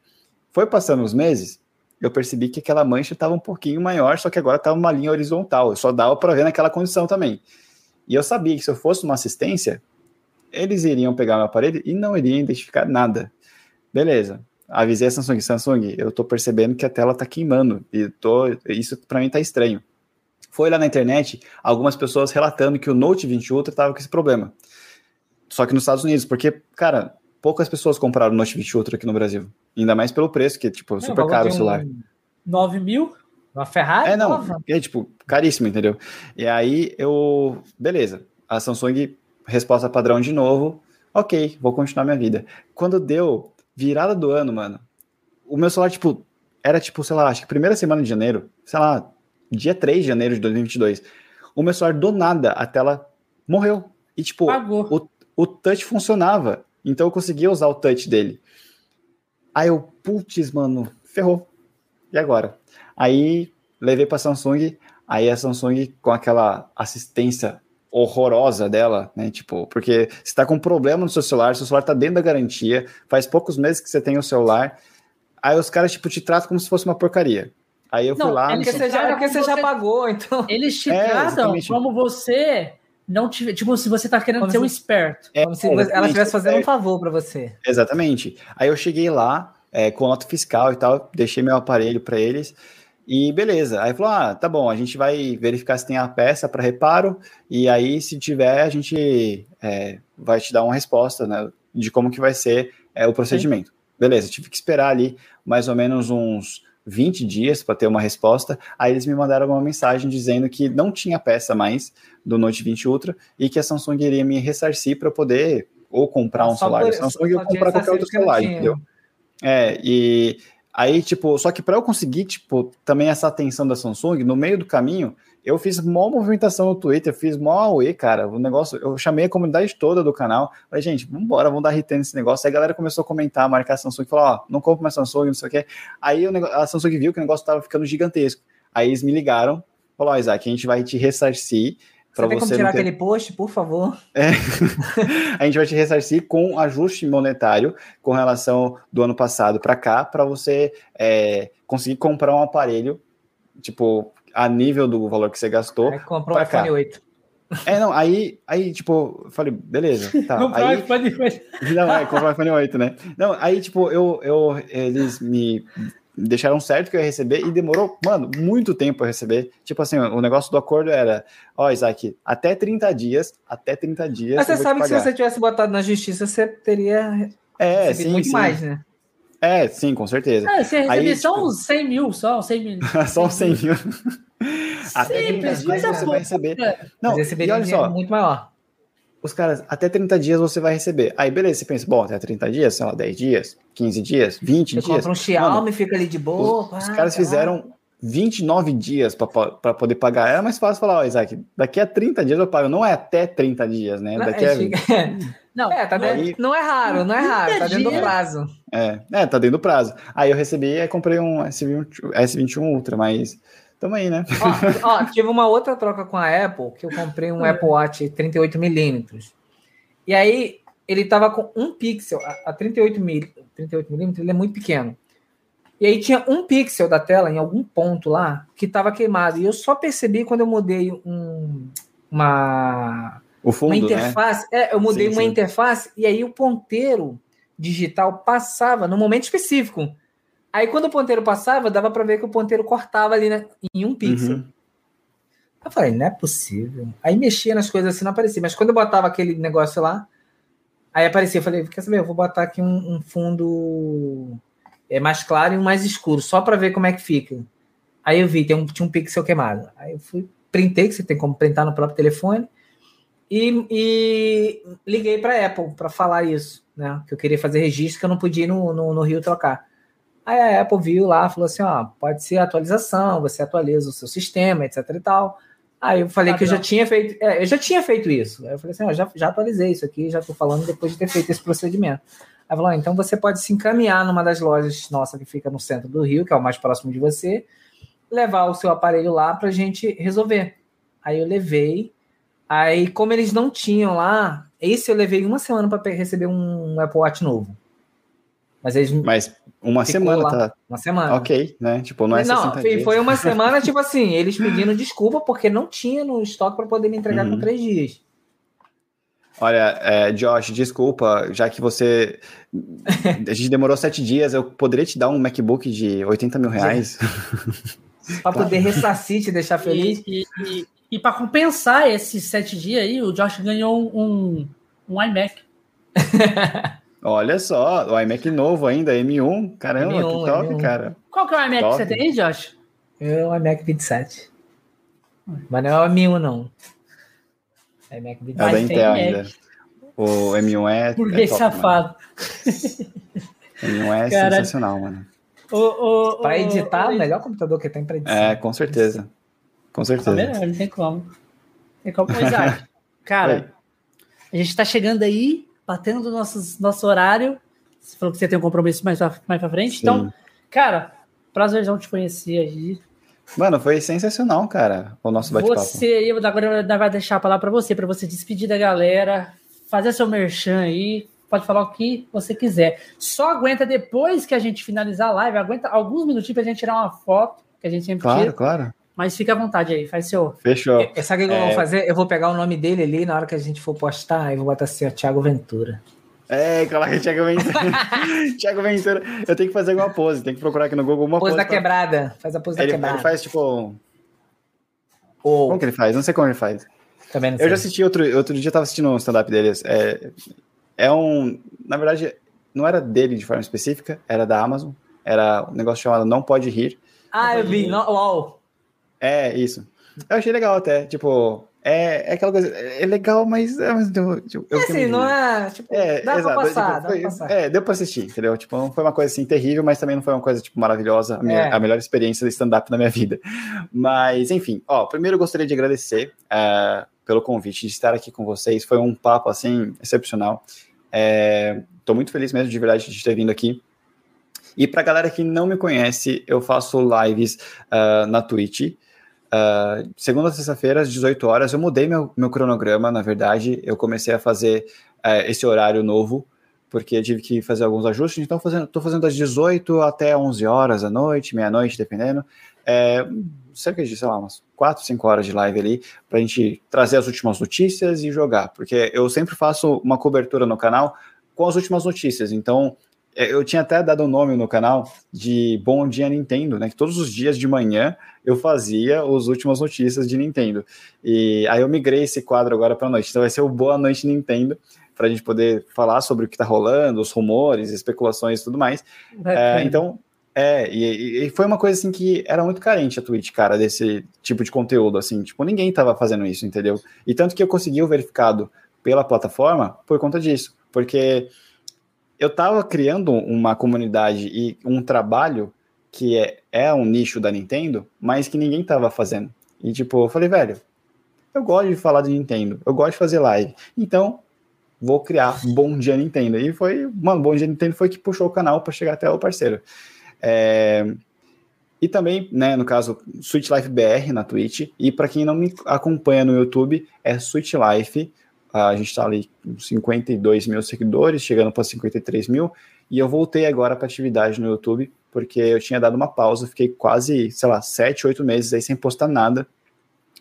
Foi passando os meses, eu percebi que aquela mancha estava um pouquinho maior, só que agora estava uma linha horizontal, eu só dava para ver naquela condição também. E eu sabia que se eu fosse uma assistência, eles iriam pegar meu aparelho e não iriam identificar nada. Beleza. Avisei a Samsung, Samsung, eu estou percebendo que a tela está queimando e tô, isso para mim está estranho foi lá na internet algumas pessoas relatando que o Note 20 Ultra estava com esse problema. Só que nos Estados Unidos, porque, cara, poucas pessoas compraram o Note 20 Ultra aqui no Brasil. Ainda mais pelo preço, que é, tipo, super caro o celular. Um 9 mil? Uma Ferrari? É, não. Nova. É, tipo, caríssimo, entendeu? E aí eu. Beleza. A Samsung, resposta padrão de novo. Ok, vou continuar minha vida. Quando deu virada do ano, mano, o meu celular, tipo, era tipo, sei lá, acho que primeira semana de janeiro, sei lá, dia 3 de janeiro de 2022. O meu celular, do nada, a tela morreu. E, tipo, o, o touch funcionava. Então eu conseguia usar o touch dele. Aí eu, putz, mano, ferrou. E agora? Aí levei para Samsung, aí a Samsung com aquela assistência horrorosa dela, né? Tipo, porque você tá com um problema no seu celular, seu celular tá dentro da garantia, faz poucos meses que você tem o celular, aí os caras, tipo, te tratam como se fosse uma porcaria. Aí eu fui lá. É porque, você já, é porque você, já pagou, então. Eles te é, tratam como você não tiver. Tipo, se você tá querendo como ser se, um esperto. É, como se ela estivesse fazendo um favor para você. Exatamente. Aí eu cheguei lá é, com nota fiscal e tal, deixei meu aparelho para eles. E beleza. Aí falou: ah, tá bom, a gente vai verificar se tem a peça para reparo. E aí, se tiver, a gente é, vai te dar uma resposta, né? De como que vai ser é, o procedimento. Sim. Beleza, tive que esperar ali mais ou menos uns 20 dias para ter uma resposta. Aí eles me mandaram uma mensagem dizendo que não tinha peça mais do Note 20 Ultra e que a Samsung iria me ressarcir para poder ou comprar um celular da Samsung ou comprar qualquer outro celular, entendeu? É, e aí, tipo, só que para eu conseguir, tipo, também essa atenção da Samsung, no meio do caminho, eu fiz mó movimentação no Twitter, fiz mó auê, cara. O negócio, eu chamei a comunidade toda do canal. Falei, gente, vambora, vamos dar RT nesse negócio. Aí a galera começou a comentar, marcar a Samsung, falou, ó, não compro mais Samsung, não sei o quê. Aí a Samsung viu que o negócio tava ficando gigantesco. Aí eles me ligaram, falou, ó, Isaac, a gente vai te ressarcir Você tem como tirar ter... aquele post, por favor? É. a gente vai te ressarcir com ajuste monetário com relação do ano passado para cá, para você é, conseguir comprar um aparelho, tipo, a nível do valor que você gastou. Aí comprou o iPhone 8. É, não, aí, aí tipo, eu falei, beleza, tá. Comprou aí, iPhone 8. Não, é, comprou o iPhone 8, né? Não, aí, tipo, eu, eu, eles me deixaram certo que eu ia receber e demorou, mano, muito tempo a receber. Tipo assim, o negócio do acordo era, ó, oh, Isaac, até 30 dias, até 30 dias. Mas você sabe que se você tivesse botado na justiça, você teria é, sim, muito sim. mais, né? É, sim, com certeza. É, você recebia só tipo... uns 100 mil, só uns 100 mil. só uns 100 mil. até 30 dias você vai receber. Não, e olha só, muito maior os caras, até 30 dias você vai receber. Aí, beleza, você pensa, bom, até 30 dias, sei lá, 10 dias, 15 dias, 20 você dias. Você compra um Xiaomi, fica ali de boa. Os, os caras fizeram 29 dias para poder pagar. Era mais fácil falar, ó, Isaac, daqui a 30 dias eu pago. Não é até 30 dias, né? Daqui é, a... Não, é, tá dentro, não é raro, não é raro, tá dentro do prazo. É, é, tá dentro do prazo. Aí eu recebi e comprei um S21, S21 Ultra, mas Tamo aí, né? Ó, ó, tive uma outra troca com a Apple, que eu comprei um Apple Watch 38mm. E aí, ele tava com um pixel, a, 38mm, 38mm, ele é muito pequeno. E aí tinha um pixel da tela em algum ponto lá que estava queimado. E eu só percebi quando eu mudei um, uma, o fundo, uma né? interface. Né? É, eu mudei sim, uma sim. interface e aí o ponteiro digital passava no momento específico. Aí quando o ponteiro passava, dava para ver que o ponteiro cortava ali né, em um pixel. Uhum. Eu falei, não é possível. Aí mexia nas coisas assim, não aparecia. Mas quando eu botava aquele negócio lá, aí aparecia. Eu falei, quer saber? Eu vou botar aqui um, um fundo é mais claro e um mais escuro, só para ver como é que fica. Aí eu vi, tem um, tinha um pixel queimado. Aí eu fui, printei, que você tem como printar no próprio telefone, e, e liguei para Apple para falar isso, né? Que eu queria fazer registro, que eu não podia ir no, no, no Rio trocar. Aí a Apple viu lá, falou assim, ó, pode ser atualização, você atualiza o seu sistema, etc e tal. Aí eu falei ah, que eu já tinha feito, é, eu já tinha feito isso. Aí eu falei assim, ó, já, já atualizei isso aqui, já estou falando depois de ter feito esse procedimento. Aí falou, ah, então você pode se encaminhar numa das lojas nossa que fica no centro do Rio, que é o mais próximo de você, levar o seu aparelho lá para a gente resolver. Aí eu levei. Aí, como eles não tinham lá, esse eu levei uma semana para receber um Apple Watch novo. Mas eles. Mas uma semana, lá. tá? Uma semana. Ok, né? Tipo, não é Não, foi, foi, uma semana, tipo assim, eles pedindo desculpa porque não tinha no estoque para poder me entregar uhum. com três dias. Olha, é, Josh, desculpa, já que você. A gente demorou sete dias, eu poderia te dar um MacBook de 80 mil reais. para poder ressarcir, te deixar feliz. E, e, e, e para compensar esses sete dias aí, o Josh ganhou um, um iMac. Olha só, o iMac novo ainda, M1. Caramba, M1, que top, M1. cara. Qual que é o iMac top. que você tem, Josh? É o iMac 27. Mas não é o M1, não. É iMac 27. É da Intel ainda. O M1 é. Por é safado. M1 é cara, sensacional, mano. O, o, pra editar, o, o melhor computador que tem pra editar. É, com certeza. Com certeza. Tá melhor, não tem como. Tem como. Cara, Oi. a gente tá chegando aí batendo nossos, nosso horário. Você falou que você tem um compromisso mais pra, mais pra frente. Então, Sim. Então, cara, prazerzão te conhecer aí. Mano, foi sensacional, cara, o nosso bate-papo. Você aí, agora vai deixar a palavra para você, para você despedir da galera, fazer seu merchan aí, pode falar o que você quiser. Só aguenta depois que a gente finalizar a live, aguenta alguns minutinhos pra gente tirar uma foto, que a gente sempre claro, tira. Claro, claro. Mas fica à vontade aí, faz seu. Fechou. É, sabe o que é... eu vou é. fazer? Eu vou pegar o nome dele ali na hora que a gente for postar e vou botar assim, ó, Thiago Ventura. É, coloca Thiago Ventura. Thiago Ventura. Eu tenho que fazer alguma pose, tem que procurar aqui no Google uma pose. Pose da pra... quebrada. Faz a pose ele, da quebrada. Ele faz tipo. Oh. Como que ele faz? Não sei como ele faz. Também não sei. Eu já assisti outro, outro dia, eu tava assistindo um stand-up deles. É, é um. Na verdade, não era dele de forma específica, era da Amazon. Era um negócio chamado Não Pode Rir. Ah, eu vi. Não, uau. É, isso. Eu achei legal até, tipo, é, é aquela coisa, é legal, mas... É, mas tipo, é assim, não é, tipo, é, dá exato, pra passar, tipo, dá foi, pra passar. É, deu pra assistir, entendeu? Tipo, não foi uma coisa assim terrível, mas também não foi uma coisa, tipo, maravilhosa, a, minha, é. a melhor experiência de stand-up na minha vida. Mas, enfim, ó, primeiro eu gostaria de agradecer uh, pelo convite de estar aqui com vocês, foi um papo, assim, excepcional. É, tô muito feliz mesmo, de verdade, de ter vindo aqui. E pra galera que não me conhece, eu faço lives uh, na Twitch, Segunda a sexta-feira, às 18 horas, eu mudei meu, meu cronograma, na verdade. Eu comecei a fazer uh, esse horário novo, porque tive que fazer alguns ajustes. Então, estou fazendo, fazendo das 18 até 11 horas da noite, meia-noite, dependendo. É, cerca de, sei lá, umas 4, 5 horas de live ali, para a gente trazer as últimas notícias e jogar. Porque eu sempre faço uma cobertura no canal com as últimas notícias. Então, eu tinha até dado o um nome no canal de Bom Dia Nintendo, né? Que todos os dias de manhã eu fazia as últimas notícias de Nintendo. E aí eu migrei esse quadro agora para noite. Então vai ser o Boa Noite Nintendo, para a gente poder falar sobre o que está rolando, os rumores, especulações e tudo mais. É, então, é, e, e, foi uma coisa assim que era muito carente a Twitch, cara, desse tipo de conteúdo, assim, tipo, ninguém tava fazendo isso, entendeu? E tanto que eu consegui o verificado pela plataforma por conta disso, porque eu tava criando uma comunidade e um trabalho que é, é um nicho da Nintendo, mas que ninguém tava fazendo. E tipo, eu falei, velho, eu gosto de falar de Nintendo, eu gosto de fazer live, então vou criar Bom Dia Nintendo. E foi, mano, Bom Dia Nintendo foi que puxou o canal para chegar até o parceiro. É, e também, né, no caso, Switch Life BR na Twitch. E para quem não me acompanha no YouTube, é Switch Life. A gente está ali com 52 mil seguidores, chegando para 53 mil. E eu voltei agora para atividade no YouTube, porque eu tinha dado uma pausa, fiquei quase, sei lá, 7, 8 meses aí sem postar nada.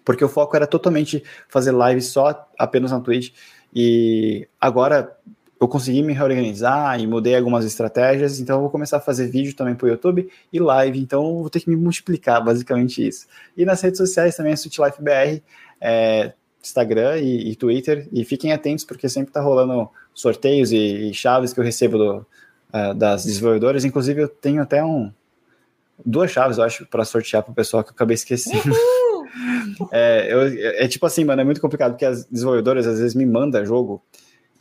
Porque o foco era totalmente fazer live só apenas na Twitch. E agora eu consegui me reorganizar e mudei algumas estratégias, então eu vou começar a fazer vídeo também para o YouTube e live, então vou ter que me multiplicar, basicamente isso. E nas redes sociais também é SweetLifeBR, é, Instagram e, e, Twitter, e fiquem atentos porque sempre está rolando sorteios e, e, chaves que eu recebo do, uh, das desenvolvedoras, inclusive eu tenho até um duas chaves, eu acho, para sortear para o pessoal que eu acabei esquecendo. é, eu, é tipo assim, mano, é muito complicado porque as desenvolvedoras às vezes me mandam jogo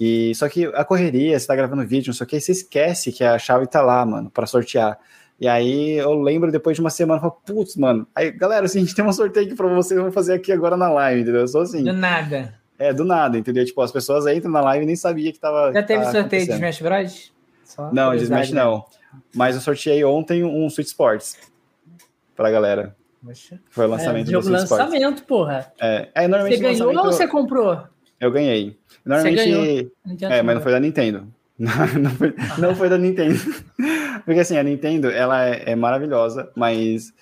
e só que a correria, você tá gravando vídeo, não sei o que, você esquece que a chave tá lá, mano, para sortear. E aí eu lembro depois de uma semana, falo, putz, mano, aí, galera, assim, a gente tem um sorteio aqui pra vocês, vamos fazer aqui agora na live, entendeu? Só assim. Do nada. É, do nada, entendeu? Tipo, as pessoas entram na live e nem sabia que tava. Já teve sorteio de Smash Bros? Só não, de Smash né? não. Mas eu sorteei ontem um Switch Sports pra galera. Poxa. Foi o lançamento é, do Switch lançamento, Sports. porra. É, é normalmente. Você ganhou ou você comprou? Eu ganhei. Normalmente. É, mas não foi da Nintendo. Não, foi, não foi da Nintendo. Porque assim, a Nintendo, ela é, é, maravilhosa, mas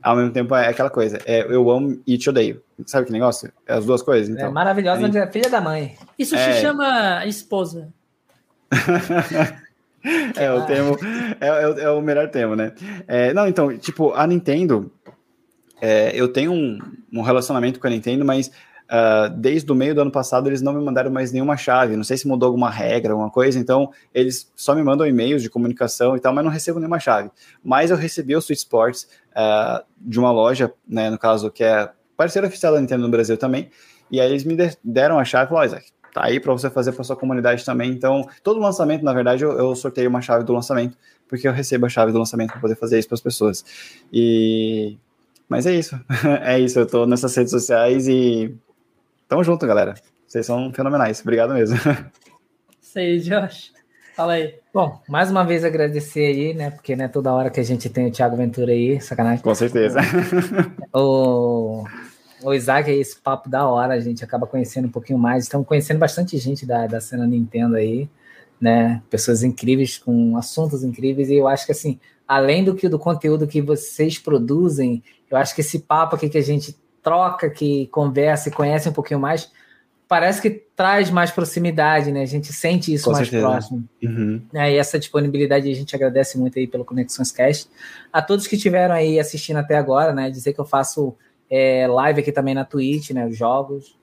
ao mesmo tempo é aquela coisa. É, eu amo e te odeio. Sabe que negócio? É as duas coisas. Então, é maravilhosa, mas é filha da mãe. Isso é... se chama esposa. é, o termo. É, é, é, o melhor termo, né? É, não, então, tipo, a Nintendo. É, eu tenho um, um relacionamento com a Nintendo, mas Uh, desde o meio do ano passado eles não me mandaram mais nenhuma chave. Não sei se mudou alguma regra, alguma coisa. Então eles só me mandam e-mails de comunicação e tal, mas não recebo nenhuma chave. Mas eu recebi o Switch Sports uh, de uma loja, né, no caso que é parceiro oficial da Nintendo no Brasil também. E aí eles me deram a chave falaram, Isaac, tá aí para você fazer para sua comunidade também. Então todo lançamento, na verdade, eu, eu sorteio uma chave do lançamento porque eu recebo a chave do lançamento para poder fazer isso para as pessoas. E mas é isso, é isso. Eu estou nessas redes sociais e Tamo junto, galera. Vocês são fenomenais. Obrigado mesmo. Sei, Josh. Fala aí. Bom, mais uma vez agradecer aí, né? Porque não é toda hora que a gente tem o Thiago Ventura aí, sacanagem. Com certeza. O, o Isaac, esse papo da hora, a gente acaba conhecendo um pouquinho mais. Estamos conhecendo bastante gente da, da cena Nintendo aí, né? Pessoas incríveis, com assuntos incríveis, e eu acho que assim, além do que do conteúdo que vocês produzem, eu acho que esse papo aqui que a gente troca, que conversa e conhece um pouquinho mais, parece que traz mais proximidade, né? A gente sente isso Com mais certeza. próximo. Uhum. É, e essa disponibilidade a gente agradece muito aí pelo Conexões Cast. A todos que estiveram aí assistindo até agora, né? Dizer que eu faço é, live aqui também na Twitch, né? Os jogos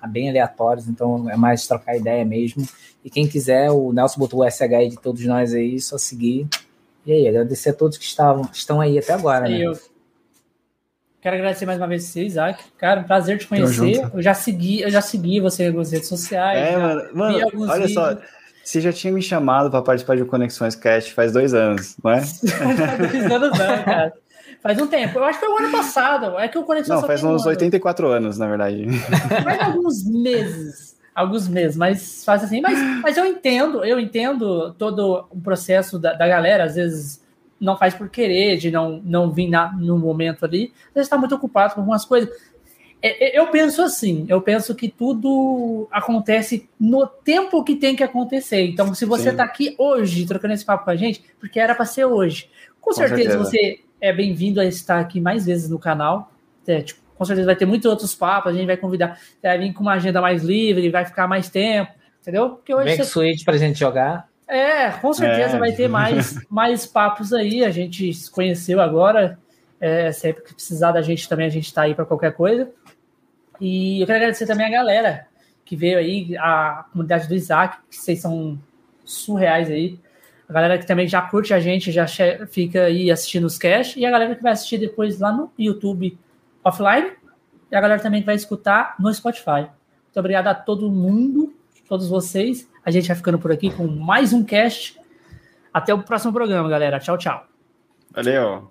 tá bem aleatórios, então é mais trocar ideia mesmo. E quem quiser, o Nelson botou o SH aí de todos nós aí, só seguir. E aí, agradecer a todos que estavam, estão aí até agora, né? Eu Quero agradecer mais uma vez você, Isaac. Cara, um prazer te conhecer. Eu já segui, eu já segui você nas redes sociais. É, mano, mano olha vídeos. só. Você já tinha me chamado para participar de Conexões Cast faz dois anos, não é? faz dois anos, não, cara. Faz um tempo. Eu acho que foi o ano passado. É que o Conexões Não, faz uns um 84 anos, na verdade. Faz alguns meses. Alguns meses, mas faz assim. Mas, mas eu entendo, eu entendo todo o processo da, da galera, às vezes não faz por querer, de não, não vir na, no momento ali, às vezes está muito ocupado com algumas coisas. É, é, eu penso assim, eu penso que tudo acontece no tempo que tem que acontecer. Então, se você está aqui hoje trocando esse papo com a gente, porque era para ser hoje, com, com certeza, certeza, você é bem-vindo a estar aqui mais vezes no canal. É, tipo, com certeza vai ter muitos outros papos, a gente vai convidar, vai vir com uma agenda mais livre, vai ficar mais tempo, entendeu? Porque hoje Vem você... Switch para a gente jogar. É, com certeza é. vai ter mais, mais papos aí. A gente se conheceu agora. É, sempre que precisar da gente também, a gente está aí para qualquer coisa. E eu quero agradecer também a galera que veio aí, a comunidade do Isaac, que vocês são surreais aí. A galera que também já curte a gente, já fica aí assistindo os cash. E a galera que vai assistir depois lá no YouTube offline. E a galera também que vai escutar no Spotify. Muito obrigado a todo mundo, todos vocês. A gente vai ficando por aqui com mais um cast. Até o próximo programa, galera. Tchau, tchau. Valeu.